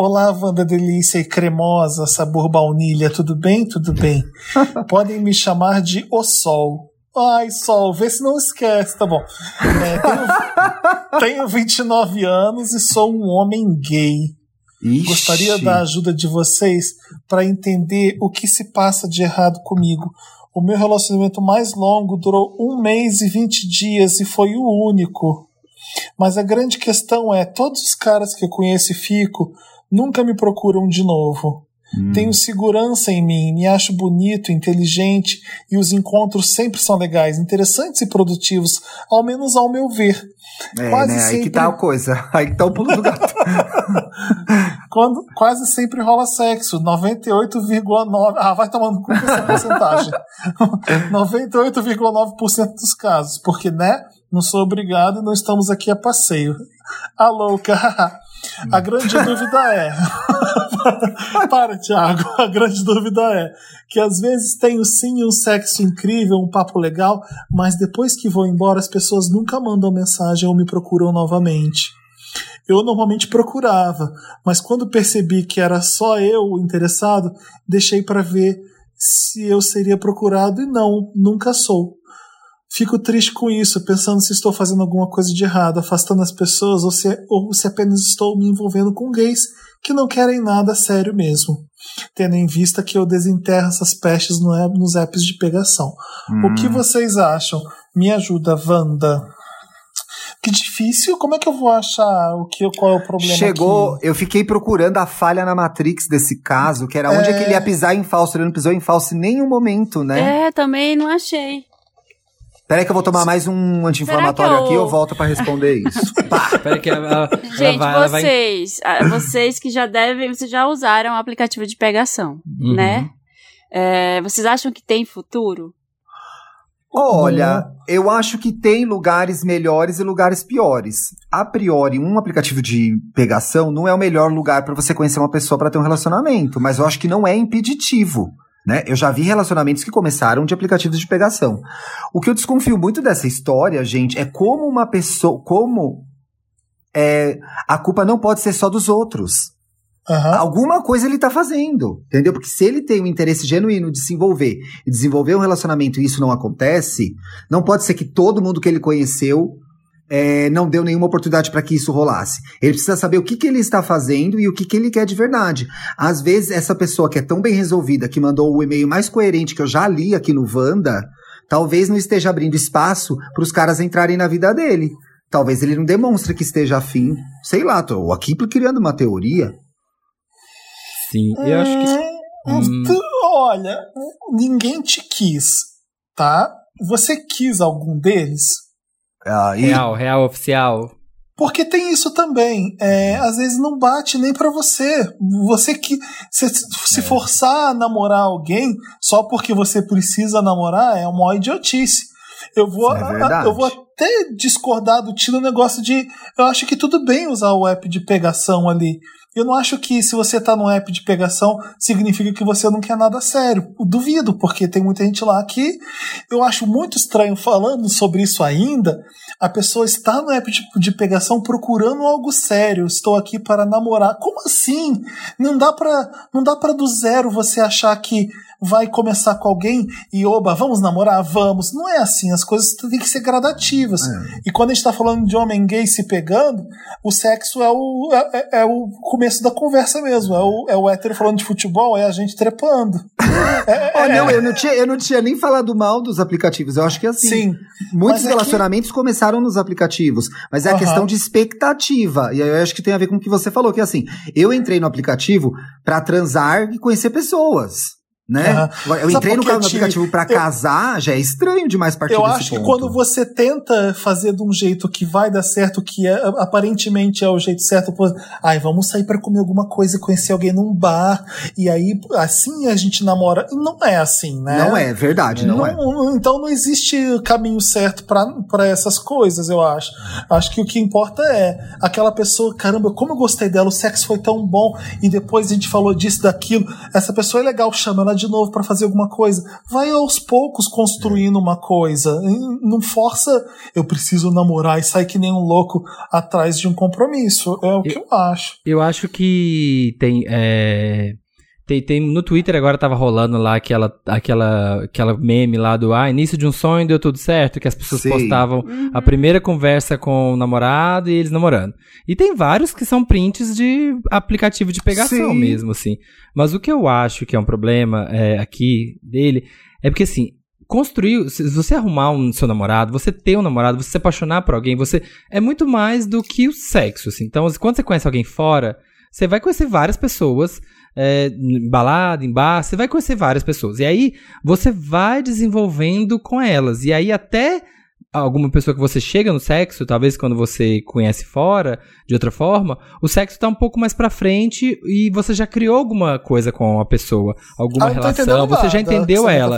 Speaker 1: Olá, Wanda Delícia e cremosa, sabor baunilha, tudo bem? Tudo bem. Podem me chamar de O Sol. Ai, Sol, vê se não esquece, tá bom. É, tenho, tenho 29 anos e sou um homem gay.
Speaker 8: Ixi.
Speaker 1: Gostaria da ajuda de vocês para entender o que se passa de errado comigo. O meu relacionamento mais longo durou um mês e 20 dias e foi o único. Mas a grande questão é: todos os caras que eu conheço e fico nunca me procuram de novo. Tenho segurança em mim, me acho bonito, inteligente e os encontros sempre são legais, interessantes e produtivos, ao menos ao meu ver.
Speaker 8: É,
Speaker 1: Quase
Speaker 8: né? Aí que
Speaker 1: sempre-
Speaker 8: tá a coisa. Aí que tá o pulo do gato.
Speaker 1: Quando quase sempre rola sexo, 98,9%. Ah, vai tomando com essa porcentagem. 98,9% dos casos, porque, né? Não sou obrigado e não estamos aqui a passeio. A louca. A grande dúvida é. Para, Thiago. A grande dúvida é que às vezes tenho sim um sexo incrível, um papo legal, mas depois que vou embora as pessoas nunca mandam mensagem ou me procuram novamente. Eu normalmente procurava, mas quando percebi que era só eu o interessado, deixei para ver se eu seria procurado e não, nunca sou. Fico triste com isso, pensando se estou fazendo alguma coisa de errado, afastando as pessoas ou se, ou se apenas estou me envolvendo com gays que não querem nada sério mesmo. Tendo em vista que eu desenterro essas pestes no nos apps de pegação. O que vocês acham? Me ajuda, Wanda. Que difícil. Como é que eu vou achar o que, qual é o problema
Speaker 8: Chegou,
Speaker 1: aqui?
Speaker 8: eu fiquei procurando a falha na Matrix desse caso, que era onde é que ele ia pisar em falso. Ele não pisou em falso em nenhum momento, né?
Speaker 4: É, também não achei.
Speaker 8: Peraí que eu vou tomar mais um anti-inflamatório
Speaker 4: Será que
Speaker 8: aqui e
Speaker 4: eu-
Speaker 8: eu volto pra responder isso.
Speaker 3: Espera que ela, ela-
Speaker 4: Gente,
Speaker 3: vai, ela vai-
Speaker 4: vocês, ah, vocês que já devem, vocês já usaram o aplicativo de pegação,
Speaker 3: Uhum.
Speaker 4: né? É, vocês acham que tem futuro?
Speaker 8: Olha, eu acho que tem lugares melhores e lugares piores. A priori, um aplicativo de pegação não é o melhor lugar pra você conhecer uma pessoa pra ter um relacionamento, mas eu acho que não é impeditivo. Né? Eu já vi relacionamentos que começaram de aplicativos de pegação. O que eu desconfio muito dessa história, gente, é como uma pessoa. Como é, a culpa não pode ser só dos outros.
Speaker 1: Aham.
Speaker 8: Alguma coisa ele tá fazendo, entendeu? Porque se ele tem um interesse genuíno de se envolver e desenvolver um relacionamento e isso não acontece, não pode ser que todo mundo que ele conheceu é, não deu nenhuma oportunidade para que isso rolasse. Ele precisa saber o que, que ele está fazendo e o que, que ele quer de verdade. Às vezes, essa pessoa que é tão bem resolvida, que mandou o e-mail mais coerente que eu já li aqui no Wanda, talvez não esteja abrindo espaço para os caras entrarem na vida dele. Talvez ele não demonstre que esteja afim. Sei lá, tô aqui criando uma teoria.
Speaker 3: Sim, eu acho que.
Speaker 1: Hum,
Speaker 3: Hum.
Speaker 1: tu- Olha, ninguém te quis, tá? Você quis algum deles?
Speaker 8: Ah, e-
Speaker 3: Real, real oficial.
Speaker 1: Porque tem isso também. É, às vezes não bate nem pra você. Você que se,
Speaker 8: É.
Speaker 1: se forçar a namorar alguém só porque você precisa namorar é uma idiotice. Eu vou,
Speaker 8: é
Speaker 1: eu vou até discordar do tiro negócio de. Eu acho que tudo bem usar o app de pegação ali. Eu não acho que se você tá no app de pegação significa que você não quer nada sério. Duvido, porque tem muita gente lá que eu acho muito estranho falando sobre isso ainda. A pessoa está no app de, de pegação procurando algo sério. Estou aqui para namorar. Como assim? Não dá para não dá para do zero você achar que vai começar com alguém e oba, vamos namorar, vamos. Não é assim. As coisas têm que ser gradativas. E quando a gente está falando de homem gay se pegando, o sexo é o é, é- é o começo da conversa mesmo. É o, é o hétero falando de futebol, é a gente trepando. É,
Speaker 8: Oh,
Speaker 1: é-
Speaker 8: não, eu não, tinha, eu não tinha nem falado mal dos aplicativos. Eu acho que assim.
Speaker 1: Sim.
Speaker 8: Muitos
Speaker 1: é que-
Speaker 8: relacionamentos começaram nos aplicativos, mas é a
Speaker 1: Aham.
Speaker 8: questão de expectativa. E aí eu acho que tem a ver com o que você falou, que assim, eu entrei no aplicativo pra transar e conhecer pessoas. Né? Agora, Eu entrei no,
Speaker 1: que,
Speaker 8: no
Speaker 1: Ti?
Speaker 8: aplicativo pra
Speaker 1: Eu-
Speaker 8: casar, já é estranho demais partir
Speaker 1: Eu acho que
Speaker 8: ponto.
Speaker 1: quando você tenta fazer de um jeito que vai dar certo, que é- aparentemente é o jeito certo, pô, ai, vamos sair pra comer alguma coisa e conhecer alguém num bar, e aí assim a gente namora. Não é assim, né?
Speaker 8: Não é, verdade, não, é.
Speaker 1: não- Então não existe caminho certo pra pra essas coisas, eu acho. Acho que o que importa é aquela pessoa, caramba, como eu gostei dela, o sexo foi tão bom, e depois a gente falou disso, daquilo. Essa pessoa é legal, chama ela de novo pra fazer alguma coisa. Vai aos poucos construindo uma coisa. Não força, eu preciso namorar e sai que nem um louco atrás de um compromisso. É o que eu acho.
Speaker 3: Eu acho que tem. é, Tem, tem no Twitter agora tava rolando lá aquela, aquela, aquela meme lá do ah, início de um sonho deu tudo certo, que as pessoas
Speaker 8: Sim.
Speaker 3: postavam a primeira conversa com o namorado e eles namorando. E tem vários que são prints de aplicativo de pegação
Speaker 8: Sim.
Speaker 3: mesmo, assim. Mas o que eu acho que é um problema é, aqui dele é porque assim. Construir, se você arrumar um seu namorado, você ter um namorado, você se apaixonar por alguém, você é muito mais do que o sexo, assim. Então, quando você conhece alguém fora, você vai conhecer várias pessoas, é, em balada, em bar, você vai conhecer várias pessoas. E aí você vai desenvolvendo com elas. E aí até alguma pessoa que você chega no sexo, talvez quando você conhece fora, de outra forma, o sexo tá um pouco mais pra frente e você já criou alguma coisa com a pessoa, alguma
Speaker 1: Ah,
Speaker 3: relação, você já entendeu
Speaker 1: tá
Speaker 3: ela.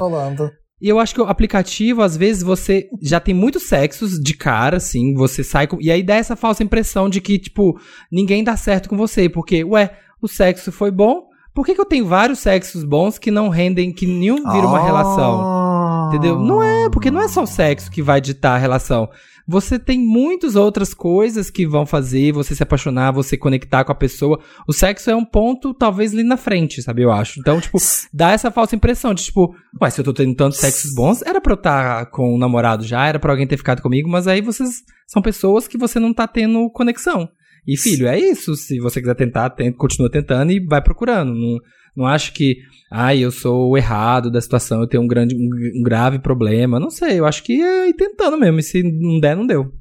Speaker 3: E eu acho que o aplicativo, às vezes, você já tem muitos sexos de cara, assim, você sai com. E aí dá essa falsa impressão de que, tipo, ninguém dá certo com você. Porque, ué, o sexo foi bom. Por que, que eu tenho vários sexos bons que não rendem, que nenhum vira uma relação?
Speaker 8: Ah.
Speaker 3: Entendeu? Não é, porque não é só o sexo que vai ditar a relação. Você tem muitas outras coisas que vão fazer você se apaixonar, você conectar com a pessoa. O sexo é um ponto, talvez, ali na frente, sabe? Eu acho. Então, tipo, dá essa falsa impressão de, tipo, ué, se eu tô tendo tantos sexos bons, era pra eu estar com um namorado já, era pra alguém ter ficado comigo, mas aí vocês são pessoas que você não tá tendo conexão. E, filho, é isso. Se você quiser tentar, tenta, continua tentando e vai procurando. Não, não acho que, ai, eu sou o errado da situação, eu tenho um, grande, um, um grave problema. Não sei, eu acho que é ir tentando mesmo. E se não der, não deu.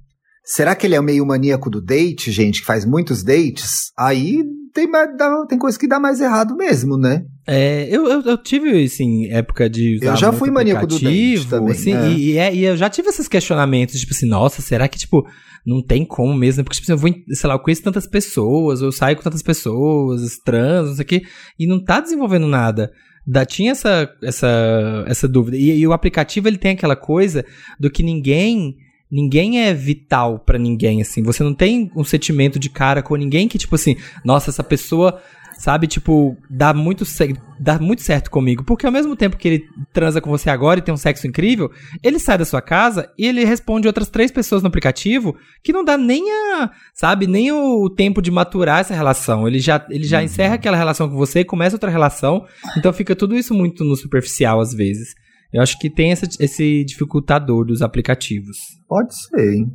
Speaker 8: Será que ele é meio maníaco do date, gente, que faz muitos dates? Aí tem, dá- tem coisa que dá mais errado mesmo, né?
Speaker 3: É, eu, eu, eu tive, assim, época de usar
Speaker 8: Eu já fui maníaco do
Speaker 3: aplicativo,
Speaker 8: também,
Speaker 3: assim,
Speaker 8: é.
Speaker 3: e, e é- e eu já tive esses questionamentos, tipo assim, nossa, será que, tipo, não tem como mesmo? Porque, tipo assim, eu vou, sei lá, eu conheço tantas pessoas, eu saio com tantas pessoas, trans, não sei o quê, e não tá desenvolvendo nada. Da, tinha essa, essa, essa dúvida. E, e o aplicativo, ele tem aquela coisa do que ninguém... Ninguém é vital pra ninguém, assim. Você não tem um sentimento de cara com ninguém que, tipo assim, nossa, essa pessoa sabe, tipo, dá muito, dá muito certo comigo. Porque ao mesmo tempo que ele transa com você agora e tem um sexo incrível, ele sai da sua casa e ele responde outras três pessoas no aplicativo que não dá nem a, sabe, nem o tempo de maturar essa relação. Ele já, ele já encerra aquela relação com você e começa outra relação. Então fica tudo isso muito no superficial às vezes. Eu acho que tem essa- esse dificultador dos aplicativos.
Speaker 8: Pode ser, hein?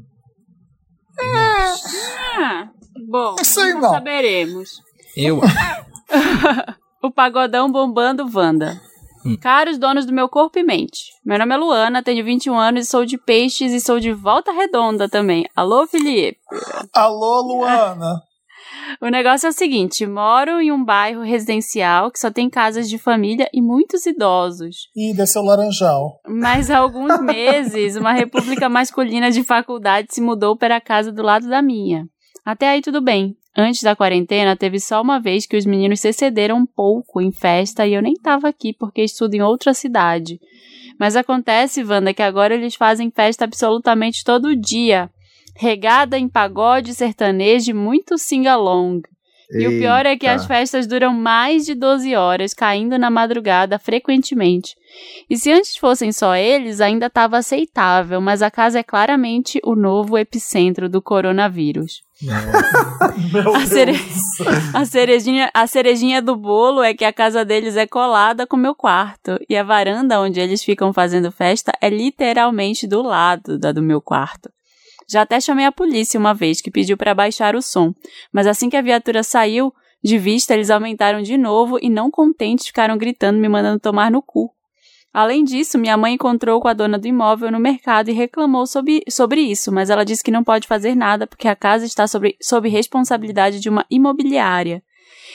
Speaker 4: Ah, bom,
Speaker 1: sei
Speaker 4: não
Speaker 1: não.
Speaker 4: saberemos.
Speaker 3: Eu.
Speaker 4: o pagodão bombando Wanda.
Speaker 3: Hum.
Speaker 4: Caros donos do meu corpo e mente. Meu nome é Luana, tenho 21 anos e sou de peixes e sou de volta redonda também. Alô, Felipe?
Speaker 1: Alô, Luana.
Speaker 4: O negócio é o seguinte: moro em um bairro residencial que só tem casas de família e muitos idosos.
Speaker 1: Ih, desceu o laranjal.
Speaker 4: Mas há alguns meses, uma república masculina de faculdade se mudou para a casa do lado da minha. Até aí tudo bem. Antes da quarentena, teve só uma vez que os meninos se excederam um pouco em festa e eu nem tava aqui porque estudo em outra cidade. Mas acontece, Wanda, que agora eles fazem festa absolutamente todo dia. Regada em pagode sertanejo e muito sing-along. E o pior é que as festas duram mais de 12 horas, caindo na madrugada frequentemente. E se antes fossem só eles, ainda estava aceitável, mas a casa é claramente o novo epicentro do coronavírus. A, cere- a cerejinha, a cerejinha do bolo é que a casa deles é colada com o meu quarto. E a varanda onde eles ficam fazendo festa é literalmente do lado da do meu quarto. Já até chamei a polícia uma vez que pediu para baixar o som, mas assim que a viatura saiu de vista, eles aumentaram de novo e, não contentes, ficaram gritando, me mandando tomar no cu. Além disso, minha mãe encontrou com a dona do imóvel no mercado e reclamou sobre, sobre isso, mas ela disse que não pode fazer nada porque a casa está sobre, sob responsabilidade de uma imobiliária.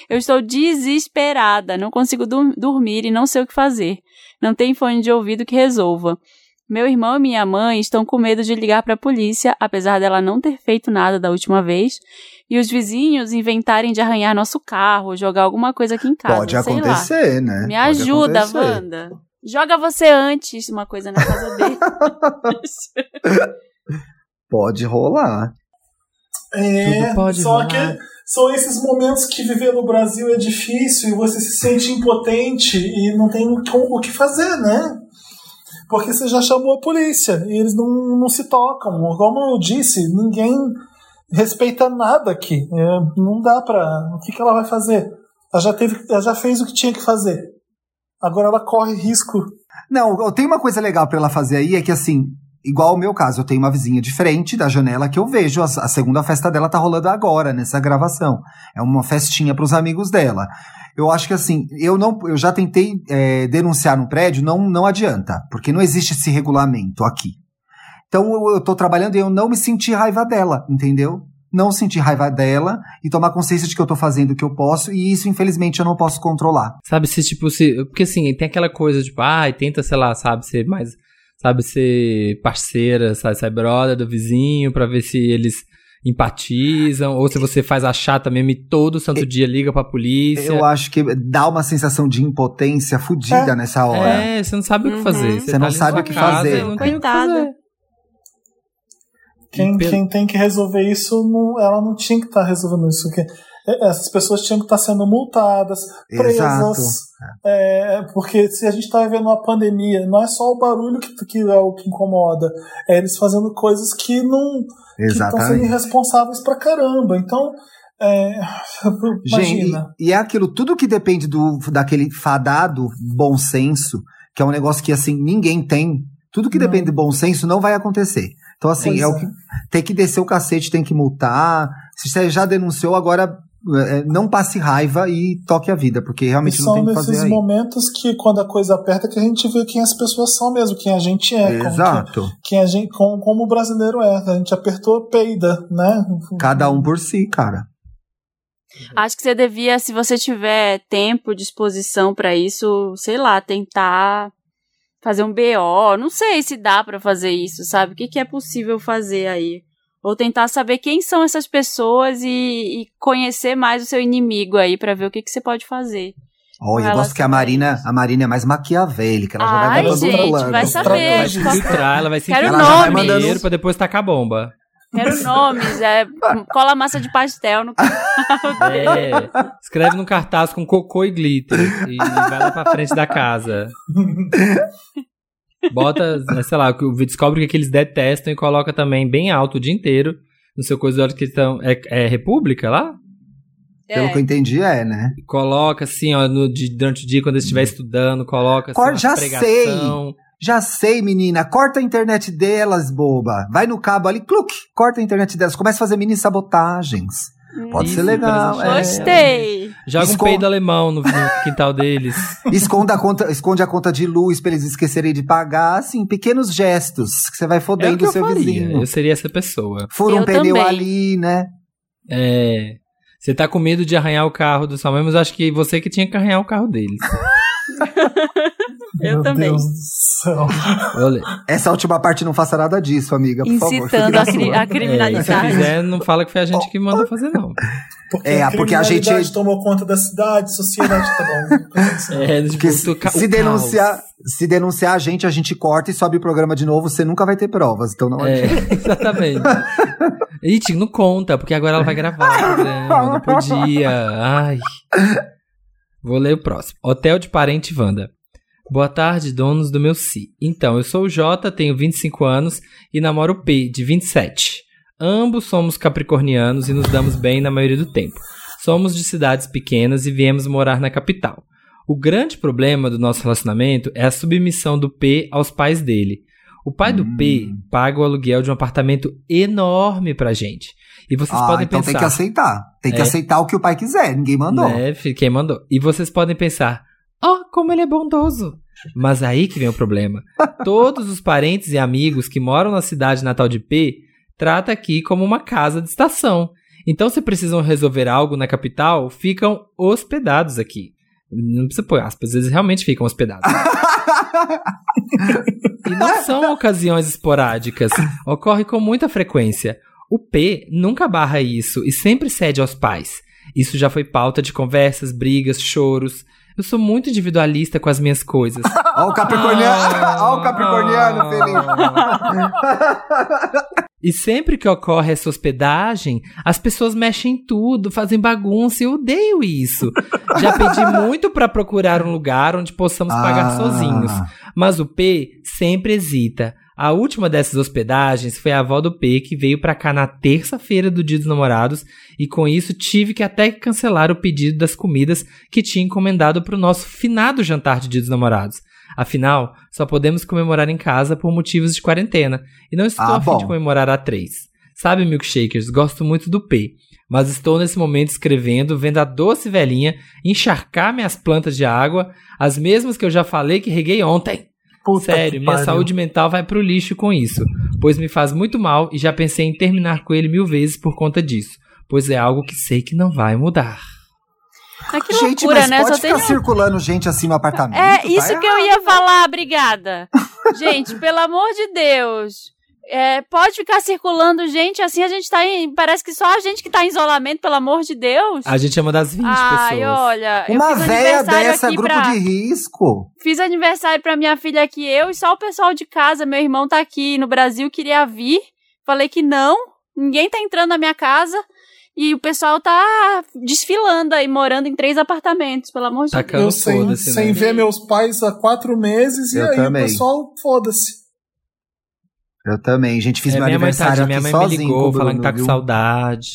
Speaker 4: Eu estou desesperada, não consigo dormir e não sei o que fazer. Não tem fone de ouvido que resolva. Meu irmão e minha mãe estão com medo de ligar para a polícia, apesar dela não ter feito nada da última vez, e os vizinhos inventarem de arranhar nosso carro, jogar alguma coisa aqui em casa.
Speaker 8: Pode
Speaker 4: sei lá.
Speaker 8: acontecer, né?
Speaker 4: Me
Speaker 8: Pode
Speaker 4: ajuda,
Speaker 8: acontecer.
Speaker 4: Wanda. Joga você antes uma coisa na casa dele.
Speaker 8: Pode rolar.
Speaker 1: É,
Speaker 3: Tudo pode
Speaker 1: só
Speaker 3: rolar.
Speaker 1: que são esses momentos que viver no Brasil é difícil e você se sente impotente e não tem o que fazer, né? Porque você já chamou a polícia e eles não, não se tocam. Como eu disse, ninguém respeita nada aqui. É, não dá pra. O que, que ela vai fazer? Ela já, teve, ela já fez o que tinha que fazer. Agora ela corre risco.
Speaker 8: Não, tem uma coisa legal pra ela fazer aí, é que assim, igual o meu caso, eu tenho uma vizinha diferente da janela que eu vejo. A, a segunda festa dela tá rolando agora, nessa gravação. É uma festinha pros amigos dela. Eu acho que assim, eu não, eu já tentei é, denunciar no prédio, não, não adianta, porque não existe esse regulamento aqui. Então eu, eu tô trabalhando e eu não me senti raiva dela, entendeu? Não sentir raiva dela e tomar consciência de que eu tô fazendo o que eu posso, e isso, infelizmente, eu não posso controlar.
Speaker 3: Sabe, se tipo, se. Porque assim, tem aquela coisa, tipo, ai, tenta, sei lá, sabe, ser mais. Sabe, ser parceira, sabe, ser brother do vizinho, pra ver se eles empatizam, ou se você faz a chata mesmo e todo santo dia liga pra polícia.
Speaker 8: Eu acho que dá uma sensação de impotência fodida nessa hora.
Speaker 3: É, você não sabe o que fazer.
Speaker 8: Você
Speaker 3: tá
Speaker 8: não
Speaker 3: na
Speaker 8: sabe o que
Speaker 3: casa
Speaker 8: fazer.
Speaker 3: não tem o que
Speaker 4: Coitada.
Speaker 3: fazer.
Speaker 1: Quem, quem tem que resolver isso, não- ela não tinha que estar resolvendo isso. Que, é, essas pessoas tinham que estar sendo multadas, presas. É, porque se a gente está vivendo uma pandemia, não é só o barulho que, que é o que incomoda, é eles fazendo coisas que não estão sendo irresponsáveis pra caramba. Então, é,
Speaker 8: Gente,
Speaker 1: imagina.
Speaker 8: e, e é aquilo, tudo que depende do daquele fadado bom senso, que é um negócio que assim ninguém tem. Tudo que
Speaker 1: Não.
Speaker 8: depende do bom senso não vai acontecer. Então assim,
Speaker 1: Pois
Speaker 8: é, o
Speaker 1: é.
Speaker 8: que tem que descer o cacete, tem que multar. Se você já denunciou, agora é, não passe raiva e toque a vida, porque
Speaker 1: E
Speaker 8: realmente não
Speaker 1: são
Speaker 8: tem o que fazer
Speaker 1: nesses
Speaker 8: aí.
Speaker 1: momentos que, quando a coisa aperta, que a gente vê quem as pessoas são mesmo, quem a gente é. como que-
Speaker 8: Exato.
Speaker 1: quem a gente, como, como o brasileiro é. A gente apertou, peida, né?
Speaker 8: Cada um por si, cara.
Speaker 4: Acho que você devia, se você tiver tempo, disposição pra isso, sei lá, tentar fazer um BO. Não sei se dá pra fazer isso, sabe? O que, que é possível fazer aí? Ou tentar saber quem são essas pessoas e, e conhecer mais o seu inimigo aí pra ver o que, que você pode fazer.
Speaker 8: Olha, eu gosto que a Marina, a Marina é mais maquiavélica, ela já vai
Speaker 4: Ai,
Speaker 8: mandando
Speaker 4: gente,
Speaker 8: plano.
Speaker 4: vai saber.
Speaker 3: Vai se filtrar, ela vai se
Speaker 4: Quero
Speaker 3: infiltrar
Speaker 8: nomes.
Speaker 3: no banheiro
Speaker 8: Mandando-
Speaker 3: pra depois tacar bomba.
Speaker 4: Quero nomes, é, cola massa de pastel no
Speaker 3: É, escreve num cartaz com cocô e glitter e vai lá pra frente da casa. Bota, sei lá, que o- descobre o que eles detestam e coloca também bem alto o dia inteiro no seu coisa de hora que eles estão. É, é República lá?
Speaker 8: Pelo
Speaker 4: É.
Speaker 8: que eu entendi, é, né?
Speaker 3: Coloca assim, ó, no, de- durante o dia, quando eles estiver estudando, coloca assim,
Speaker 8: Cor- já
Speaker 3: pregação.
Speaker 8: Já sei, menina. Corta a internet delas, boba. Vai no cabo ali, cluque. Corta a internet delas. Começa a fazer mini sabotagens. Pode
Speaker 3: Isso,
Speaker 8: ser legal. é.
Speaker 4: Gostei.
Speaker 3: Joga um
Speaker 8: Escon-
Speaker 3: peido alemão no, no quintal deles.
Speaker 8: Esconda a conta, esconde a conta de luz pra eles esquecerem de pagar. Assim, pequenos gestos que você vai
Speaker 3: É o
Speaker 8: fodendo
Speaker 3: que
Speaker 8: o
Speaker 3: eu
Speaker 8: seu
Speaker 3: faria.
Speaker 8: vizinho.
Speaker 3: Eu seria essa pessoa.
Speaker 8: Fura um
Speaker 4: Eu
Speaker 8: pneu
Speaker 4: também.
Speaker 8: ali, né?
Speaker 3: É. Você tá com medo de arranhar o carro do sua mãe, mas eu acho que você que tinha que arranhar o carro deles.
Speaker 4: Eu
Speaker 1: Meu
Speaker 4: também.
Speaker 1: Deus do céu.
Speaker 3: Olha,
Speaker 8: Essa última parte não faça nada disso, amiga, por favor.
Speaker 4: Incitando
Speaker 8: na
Speaker 4: a, cri- a
Speaker 3: é, e se
Speaker 4: criminalidade.
Speaker 3: fizer, não fala que foi a gente que mandou fazer, não.
Speaker 1: Porque
Speaker 8: É,
Speaker 1: a
Speaker 8: porque a gente-
Speaker 1: criminalidade tomou conta da cidade, sociedade, tá bom.
Speaker 3: É, tipo,
Speaker 8: Porque se, se denunciar, se denunciar a gente, a gente corta e sobe o programa de novo, você nunca vai ter provas. Então não.
Speaker 3: É,
Speaker 8: adianta.
Speaker 3: exatamente. Ih, não conta, porque agora ela vai gravar o programa, não podia. Ai. Vou ler o próximo. Hotel de Parente Wanda. Boa tarde, donos do meu Si. Então, eu sou o Jota, tenho 25 anos e namoro o P, de 27. Ambos somos capricornianos e nos damos bem na maioria do tempo. Somos de cidades pequenas e viemos morar na capital. O grande problema do nosso relacionamento é a submissão do P aos pais dele. O pai do P paga o aluguel de um apartamento enorme pra gente. E vocês
Speaker 8: Ah,
Speaker 3: podem
Speaker 8: então
Speaker 3: pensar.
Speaker 8: tem que aceitar. Tem que
Speaker 3: É.
Speaker 8: aceitar o que o pai quiser. Ninguém mandou.
Speaker 3: Né, quem mandou. E vocês podem pensar, ó, como ele é bondoso. Mas aí que vem o problema. Todos os parentes e amigos que moram na cidade natal de P trata aqui como uma casa de estação. Então, se precisam resolver algo na capital, ficam hospedados aqui. Não precisa pôr aspas, eles realmente ficam hospedados. E não são ocasiões esporádicas, ocorre com muita frequência. O P nunca barra isso e sempre cede aos pais. Isso já foi pauta de conversas, brigas, choros. Eu sou muito individualista com as minhas coisas.
Speaker 8: Ó o capricorniano, ó o capricorniano, Felipe.
Speaker 3: E sempre que ocorre essa hospedagem, as pessoas mexem em tudo, fazem bagunça, eu odeio isso. Já pedi muito pra procurar um lugar onde possamos pagar
Speaker 8: Ah.
Speaker 3: sozinhos, mas o P sempre hesita. A última dessas hospedagens foi a avó do P que veio pra cá na terça-feira do Dia dos Namorados e com isso tive que até cancelar o pedido das comidas que tinha encomendado pro nosso finado jantar de Dia dos Namorados. Afinal, só podemos comemorar em casa por motivos de quarentena e não estou
Speaker 8: Ah,
Speaker 3: a fim de comemorar a três. Sabe, milkshakers, gosto muito do P, mas estou nesse momento escrevendo, vendo a doce velhinha encharcar minhas plantas de água, as mesmas que eu já falei que reguei ontem.
Speaker 1: Puta
Speaker 3: Sério,
Speaker 1: que
Speaker 3: minha
Speaker 1: pariu.
Speaker 3: saúde mental vai pro lixo com isso, pois me faz muito mal e já pensei em terminar com ele mil vezes por conta disso, pois é algo que sei que não vai mudar.
Speaker 4: Mas que
Speaker 8: gente,
Speaker 4: loucura,
Speaker 8: mas
Speaker 4: né?
Speaker 8: pode
Speaker 4: Só
Speaker 8: ficar
Speaker 4: tem
Speaker 8: circulando gente assim no apartamento.
Speaker 4: É,
Speaker 8: tá
Speaker 4: isso que eu
Speaker 8: errado.
Speaker 4: ia falar, obrigada. Gente, pelo amor de Deus. É, pode ficar circulando gente assim, a gente tá em. Parece que só a gente que tá em isolamento, pelo amor de Deus.
Speaker 3: A gente é uma das 20
Speaker 4: Ai,
Speaker 3: pessoas.
Speaker 4: olha,
Speaker 8: Uma
Speaker 4: eu fiz
Speaker 8: véia
Speaker 4: aniversário
Speaker 8: dessa é
Speaker 4: aqui
Speaker 8: grupo
Speaker 4: pra...
Speaker 8: de risco.
Speaker 4: Fiz aniversário pra minha filha aqui, eu e só o pessoal de casa. Meu irmão tá aqui no Brasil, queria vir. Falei que não, ninguém tá entrando na minha casa. E o pessoal tá desfilando aí, morando em três apartamentos, pelo amor de Deus.
Speaker 3: Tacando
Speaker 1: Eu sem,
Speaker 3: foda-se,
Speaker 1: sem
Speaker 3: né?
Speaker 1: ver meus pais há quatro meses
Speaker 8: Eu
Speaker 1: e aí
Speaker 8: também.
Speaker 1: o pessoal, foda-se.
Speaker 8: Eu também, gente, fiz
Speaker 3: É,
Speaker 8: meu
Speaker 3: minha mãe,
Speaker 8: aniversário
Speaker 3: tadinha,
Speaker 8: aqui
Speaker 3: minha mãe me
Speaker 8: sozinho com
Speaker 3: ligou falando que tá com
Speaker 8: viu?
Speaker 3: saudade.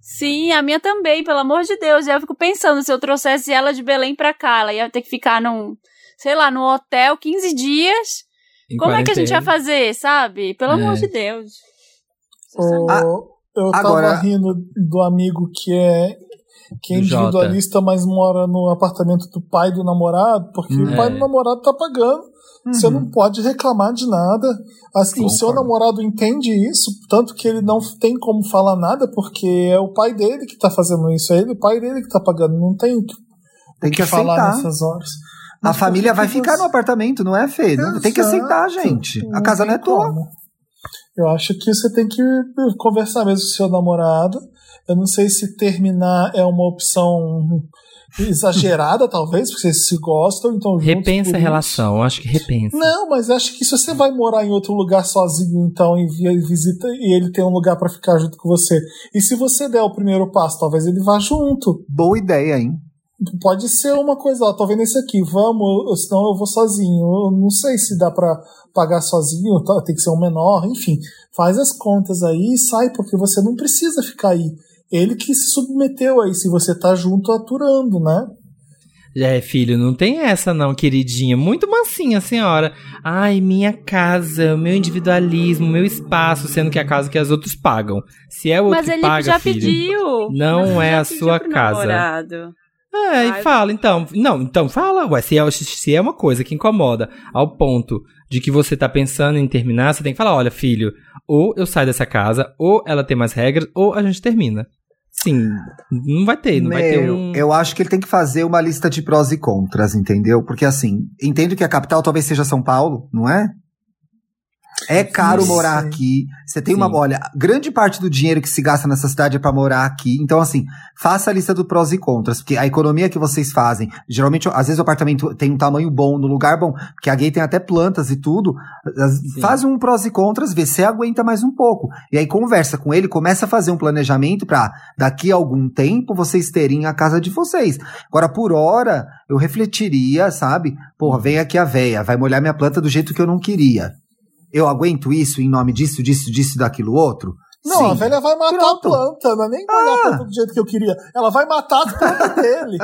Speaker 4: Sim, a minha também, pelo amor de Deus. E eu fico pensando, se eu trouxesse ela de Belém pra cá, ela ia ter que ficar num, sei lá, num hotel 15 dias.
Speaker 3: em
Speaker 4: Como é que a gente ia
Speaker 3: quarentena.
Speaker 4: fazer, sabe? Pelo amor
Speaker 3: É.
Speaker 4: de Deus.
Speaker 1: O-
Speaker 8: Ah,
Speaker 1: eu tava
Speaker 8: agora-
Speaker 1: rindo do amigo que é que é
Speaker 3: Do Jota.
Speaker 1: individualista, mas mora no apartamento do pai do namorado, porque
Speaker 8: Hum.
Speaker 1: o pai
Speaker 3: É.
Speaker 1: do namorado tá pagando. Você
Speaker 8: Uhum.
Speaker 1: não pode reclamar de nada. Assim, o seu
Speaker 8: Concordo.
Speaker 1: namorado entende isso, tanto que ele não tem como falar nada, porque é o pai dele que tá fazendo isso, é ele, o pai dele que tá pagando, não tem o que,
Speaker 8: Tem
Speaker 1: o
Speaker 8: que
Speaker 1: falar
Speaker 8: aceitar.
Speaker 1: nessas horas.
Speaker 8: A família
Speaker 1: que
Speaker 8: vai
Speaker 1: que
Speaker 8: ficar
Speaker 1: você-
Speaker 8: no apartamento, não é, Fê? Não- Tem que aceitar, gente. A casa não é tua.
Speaker 1: Eu acho que você tem que conversar mesmo com o seu namorado. Eu não sei se terminar é uma opção exagerada, talvez, porque vocês se gostam, então
Speaker 3: Repensa a relação, eu acho que repensa.
Speaker 1: Não, mas acho que se você vai morar em outro lugar sozinho, então, e vi- visita e ele tem um lugar pra ficar junto com você, e se você der o primeiro passo, talvez ele vá junto.
Speaker 8: Boa ideia, hein?
Speaker 1: Pode ser uma coisa, ó, tô vendo esse aqui, vamos, senão eu vou sozinho. Eu não sei se dá pra pagar sozinho, tá, tem que ser um menor, enfim. Faz as contas aí e sai, porque você não precisa ficar aí. Ele que se submeteu aí, se você tá junto aturando, né?
Speaker 3: É, filho, não tem essa não, queridinha. Muito mansinha a senhora. Ai, minha casa, meu individualismo, meu espaço, sendo que é a casa que as outros pagam. Se é o outro
Speaker 4: Mas
Speaker 3: que
Speaker 4: ele
Speaker 3: paga,
Speaker 4: já
Speaker 3: filho,
Speaker 4: pediu.
Speaker 3: não
Speaker 4: Mas
Speaker 3: é a sua casa.
Speaker 4: namorado.
Speaker 3: É,
Speaker 4: Ai.
Speaker 3: e fala, então. Não, então fala, ué. Se é, se é uma coisa que incomoda ao ponto de que você tá pensando em terminar, você tem que falar: olha, filho, ou eu saio dessa casa, ou ela tem mais regras, ou a gente termina. Sim, não vai ter, não vai ter
Speaker 8: Meu,
Speaker 3: um.
Speaker 8: Eu acho que ele tem que fazer uma lista de prós e contras, entendeu? Porque assim, entendo que a capital talvez seja São Paulo, não é? É caro
Speaker 1: Sim.
Speaker 8: morar aqui. Você tem uma.
Speaker 3: Sim.
Speaker 8: Olha, grande parte do dinheiro que se gasta nessa cidade é pra morar aqui. Então, assim, faça a lista do prós e contras. Porque a economia que vocês fazem, geralmente, às vezes o apartamento tem um tamanho bom, no lugar bom, porque a gay tem até plantas e tudo. As- Faz um prós e contras, vê se aguenta mais um pouco. E aí conversa com ele, começa a fazer um planejamento pra daqui a algum tempo vocês terem a casa de vocês. Agora, por hora, eu refletiria, sabe? Porra, vem aqui a véia, vai molhar minha planta do jeito que eu não queria. Eu aguento isso em nome disso, disso, disso, daquilo, outro?
Speaker 1: Não,
Speaker 8: Sim.
Speaker 1: a velha vai matar
Speaker 8: Pronto.
Speaker 1: a planta, não é nem molhar
Speaker 8: Ah.
Speaker 1: a planta do jeito que eu queria. Ela vai matar as plantas dele.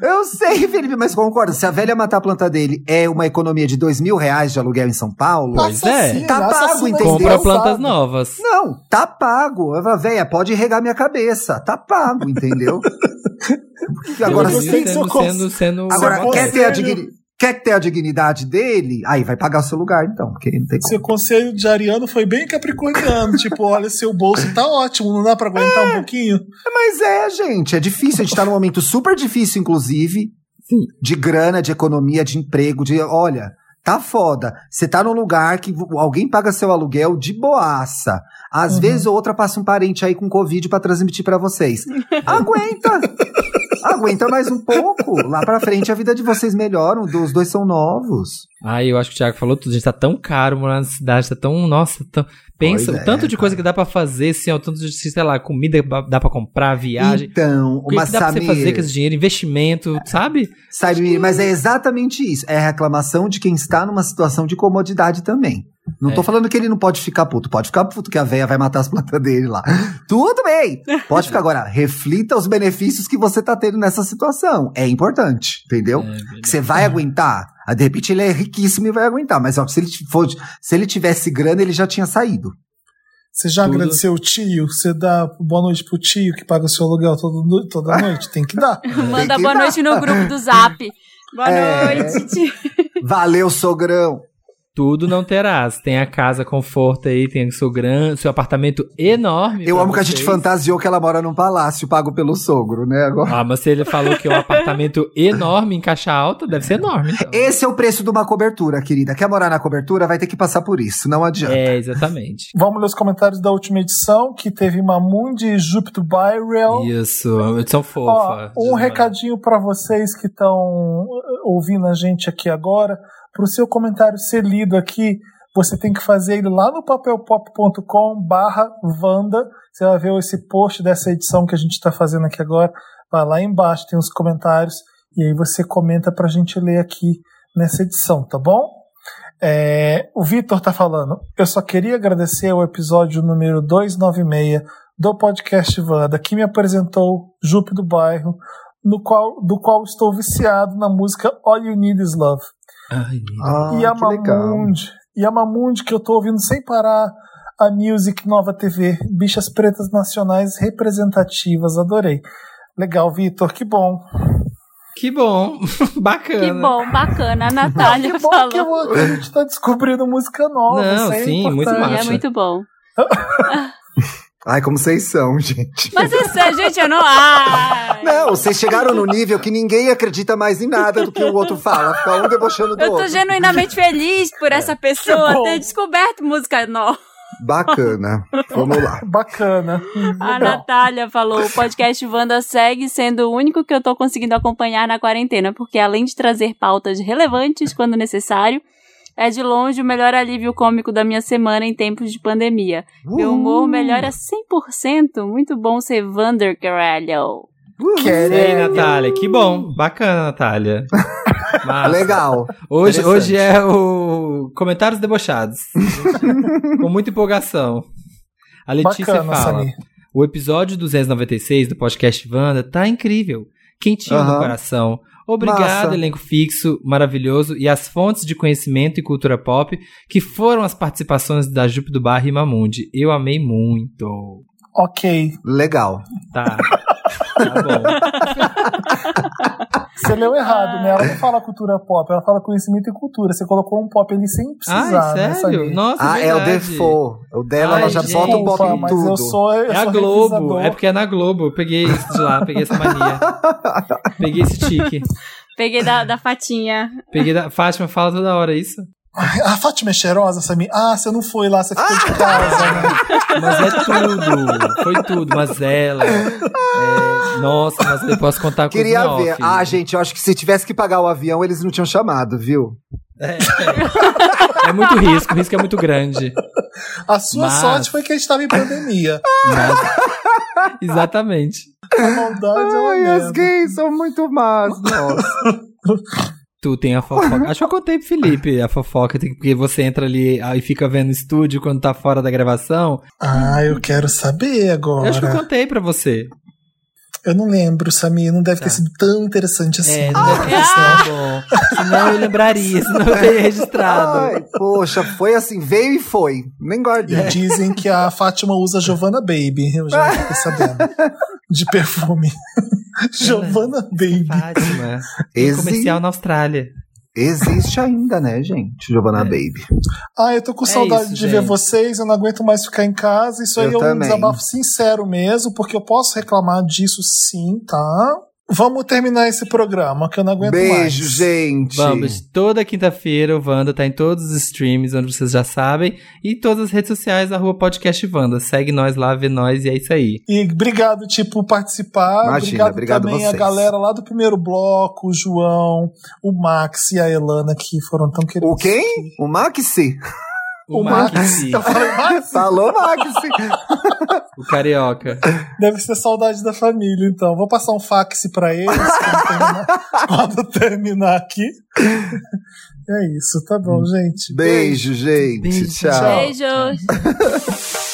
Speaker 3: É.
Speaker 8: Eu sei, Felipe, mas concorda. Se a velha matar a planta dele é uma economia de dois mil reais de aluguel em São Paulo,
Speaker 3: Pois é.
Speaker 8: Tá pago, entendeu?
Speaker 3: Compra plantas novas.
Speaker 8: não, tá pago. Falo, véia, pode regar minha cabeça. Tá pago, entendeu? Porque agora,
Speaker 3: sendo, sendo, sendo,
Speaker 8: agora quer, ter a digni- quer ter a dignidade dele? Aí vai pagar o seu lugar, então, porque não tem como.
Speaker 1: Seu conselho de Ariano foi bem capricorniano. tipo, olha, seu bolso tá ótimo, não dá pra aguentar um pouquinho?
Speaker 8: Mas é, gente, é difícil. A gente tá num momento super difícil, inclusive,
Speaker 3: Sim.
Speaker 8: de grana, de economia, de emprego, de. Olha, tá foda. Você tá num lugar que alguém paga seu aluguel de boaça. Às
Speaker 1: Uhum.
Speaker 8: vezes ou outra passa um parente aí com Covid pra transmitir pra vocês. Aguenta! Aguenta. mais um pouco. Lá pra frente a vida de vocês melhoram, os dois são novos.
Speaker 3: Ai, eu acho que o Thiago falou tudo. Gente, tá tão caro morar na cidade, tá tão. Nossa, tão... pensa,
Speaker 8: Pois
Speaker 3: o tanto
Speaker 8: é,
Speaker 3: de coisa que dá pra fazer, assim, o tanto de, sei lá, comida dá pra comprar, viagem.
Speaker 8: Então,
Speaker 3: o que,
Speaker 8: uma
Speaker 3: que dá pra você
Speaker 8: Samir-
Speaker 3: fazer com esse dinheiro? Investimento, sabe?
Speaker 8: Sabe, mas é exatamente isso. É a reclamação de quem está numa situação de comodidade também. Não tô
Speaker 3: É.
Speaker 8: falando que ele não pode ficar puto. Pode ficar puto que a véia vai matar as plantas dele lá. Tudo bem. Pode ficar agora. Reflita os benefícios que você tá tendo nessa situação. É importante, entendeu? que você vai aguentar. Ah, De repente ele é riquíssimo e vai aguentar. Mas ó, se ele, for, se ele tivesse grana, ele já tinha saído.
Speaker 1: Você já
Speaker 8: Tudo.
Speaker 1: agradeceu o tio? Você dá boa noite pro tio que paga o seu aluguel todo toda noite? Tem que dar.
Speaker 4: Manda
Speaker 8: que
Speaker 4: boa
Speaker 8: dar.
Speaker 4: noite no grupo do Zap. Boa
Speaker 8: É.
Speaker 4: noite, tio.
Speaker 8: Valeu, sogrão.
Speaker 3: Tudo não terás. Tem a casa conforto aí, tem o seu grande, seu apartamento enorme.
Speaker 8: Eu amo que a gente
Speaker 3: vocês.
Speaker 8: fantasiou que ela mora num palácio pago pelo sogro, né? Agora.
Speaker 3: Ah, mas se ele falou que é um apartamento enorme em caixa alta, deve ser enorme. Então.
Speaker 8: Esse é o preço de uma cobertura, querida. Quer morar na cobertura? Vai ter que passar por isso. Não adianta.
Speaker 3: É, exatamente.
Speaker 1: Vamos ler os comentários da última edição, que teve Mamundi e Júpiter Byrel.
Speaker 3: Isso, uma edição
Speaker 1: Ó,
Speaker 3: fofa.
Speaker 1: um recadinho pra vocês que estão ouvindo a gente aqui agora. Pro seu comentário ser lido aqui, você tem que fazer ele lá no papelpop.com barra Wanda. Você vai ver esse post dessa edição que a gente está fazendo aqui agora. Vai lá embaixo, tem os comentários. E aí você comenta pra gente ler aqui nessa edição, tá bom? É, o Vitor tá falando. Eu só queria agradecer o episódio número 296 do podcast Wanda, que me apresentou Jupe do Bairro, no qual, do qual estou viciado na música All You Need Is Love.
Speaker 3: Ai,
Speaker 8: Ah,
Speaker 1: e a
Speaker 8: que
Speaker 1: e eu tô ouvindo sem parar a Music Nova TV, bichas pretas nacionais representativas, adorei. Legal, Vitor, que bom.
Speaker 3: Que bom, bacana.
Speaker 4: Que bom, bacana. A Natália
Speaker 1: Que bom
Speaker 4: falou.
Speaker 1: que a gente tá descobrindo música nova.
Speaker 3: Não,
Speaker 1: isso é
Speaker 3: sim, muito
Speaker 1: importante.
Speaker 3: massa.
Speaker 4: É muito bom.
Speaker 8: Ai, como vocês são, gente.
Speaker 4: Mas é sério, gente, eu não. Ai.
Speaker 8: Não, vocês chegaram no nível que ninguém acredita mais em nada do que o outro fala. Fica um debochando do
Speaker 4: Eu tô
Speaker 8: outro.
Speaker 4: genuinamente feliz por essa pessoa
Speaker 1: Que bom.
Speaker 4: ter descoberto música nova.
Speaker 8: Bacana. Vamos lá.
Speaker 1: Bacana.
Speaker 4: A. Natália falou: o podcast Wanda segue sendo o único que eu tô conseguindo acompanhar na quarentena, porque além de trazer pautas relevantes quando necessário, é de longe o melhor alívio cômico da minha semana em tempos de pandemia. Meu humor melhora 100%. Muito bom ser Wander, caralho.
Speaker 3: Ei, Natália, que bom. Bacana, Natália. Massa.
Speaker 8: Legal.
Speaker 3: Hoje, hoje é o Comentários Debochados. Com muita empolgação. A Letícia
Speaker 1: Bacana,
Speaker 3: fala:
Speaker 1: Samir.
Speaker 3: O episódio 296 do podcast Wanda tá incrível. Quentinho no coração. Obrigado,
Speaker 8: Massa.
Speaker 3: elenco fixo, maravilhoso, e as fontes de conhecimento e cultura pop que foram as participações da Jupe do Bar e Mamundi. Eu amei muito.
Speaker 1: Ok.
Speaker 8: Legal.
Speaker 3: Tá. Tá bom.
Speaker 1: Você leu errado, né? Ela não fala cultura pop, ela fala conhecimento e cultura. Você colocou um pop ali sem precisar,
Speaker 3: Ai,
Speaker 1: né,
Speaker 3: sério? Nossa,
Speaker 8: Ah, é o
Speaker 3: verdade.
Speaker 8: default. O dela,
Speaker 3: Ai,
Speaker 8: ela já
Speaker 3: gente.
Speaker 8: bota o pop em
Speaker 1: mas
Speaker 8: tudo.
Speaker 1: eu sou, eu
Speaker 3: É a
Speaker 1: sou
Speaker 3: Globo,
Speaker 1: revisador.
Speaker 3: é porque é na Globo. Eu peguei isso de lá, peguei essa mania. Peguei esse tique.
Speaker 4: Peguei da, da Fatinha.
Speaker 3: Peguei da. Fátima fala toda hora isso.
Speaker 1: A Fátima é cheirosa, Samir? Ah, você não foi lá, você ficou de casa, né?
Speaker 3: Mas é tudo. Foi tudo. Mas ela. é, nossa, mas eu posso contar com
Speaker 8: Queria ver. Ah, gente, eu acho que se tivesse que pagar o avião, eles não tinham chamado, viu?
Speaker 3: É muito risco, o risco é muito grande.
Speaker 1: A sua
Speaker 3: Mas-
Speaker 1: sorte foi que a gente estava em pandemia.
Speaker 3: Mas- Exatamente.
Speaker 1: A maldade é uma
Speaker 8: Ai, as
Speaker 1: merda.
Speaker 8: gays são muito más. Nossa.
Speaker 3: Tu tem a fofoca. Acho que eu contei pro Felipe a fofoca, porque você entra ali e fica vendo o estúdio quando tá fora da gravação.
Speaker 1: Ah, eu quero saber
Speaker 3: Eu acho que eu
Speaker 1: agora.
Speaker 3: contei pra você.
Speaker 1: Eu não lembro, Samir. Não deve ter sido tão interessante assim.
Speaker 3: É, não deve ter sido tão bom. Senão eu lembraria, senão eu teria registrado.
Speaker 8: Ai, poxa, foi assim, veio e foi. Nem guardei.
Speaker 1: E dizem que a Fátima usa Giovanna Baby. Eu já fiquei sabendo. De perfume. Giovanna Baby.
Speaker 3: Fátima.
Speaker 8: Exi-
Speaker 3: comercial na Austrália.
Speaker 8: Existe ainda, né, gente? Giovanna
Speaker 3: É.
Speaker 8: Baby.
Speaker 1: Ah, eu tô com
Speaker 3: É
Speaker 1: saudade
Speaker 3: isso,
Speaker 1: de ver
Speaker 3: gente.
Speaker 1: vocês. Eu não aguento mais ficar em casa. Isso aí
Speaker 8: Eu
Speaker 1: é um
Speaker 8: também.
Speaker 1: desabafo sincero mesmo, porque eu posso reclamar disso sim, tá? Vamos terminar esse programa, que eu não aguento
Speaker 8: Beijo,
Speaker 1: mais.
Speaker 8: gente.
Speaker 3: Vamos, toda quinta-feira o Wanda tá em todos os streams, onde vocês já sabem, e em todas as redes sociais, arroba podcast Wanda. Segue nós lá, vê nós e é isso aí.
Speaker 1: E obrigado, tipo, por participar.
Speaker 8: Imagina,
Speaker 1: obrigado,
Speaker 8: obrigado
Speaker 1: também a
Speaker 8: vocês.
Speaker 1: galera lá do primeiro bloco, o João, o Max e a Elana, que foram tão queridos.
Speaker 8: O quem? O Maxi?
Speaker 1: O
Speaker 3: Max,
Speaker 1: Max. Eu falei, Max?
Speaker 8: Falou, Maxi.
Speaker 3: o carioca.
Speaker 1: Deve ser saudade da família, então. Vou passar um fax pra eles quando terminar, quando terminar aqui. É isso, tá bom, gente.
Speaker 8: Beijo, gente.
Speaker 3: Beijo.
Speaker 8: Tchau.
Speaker 4: Beijos.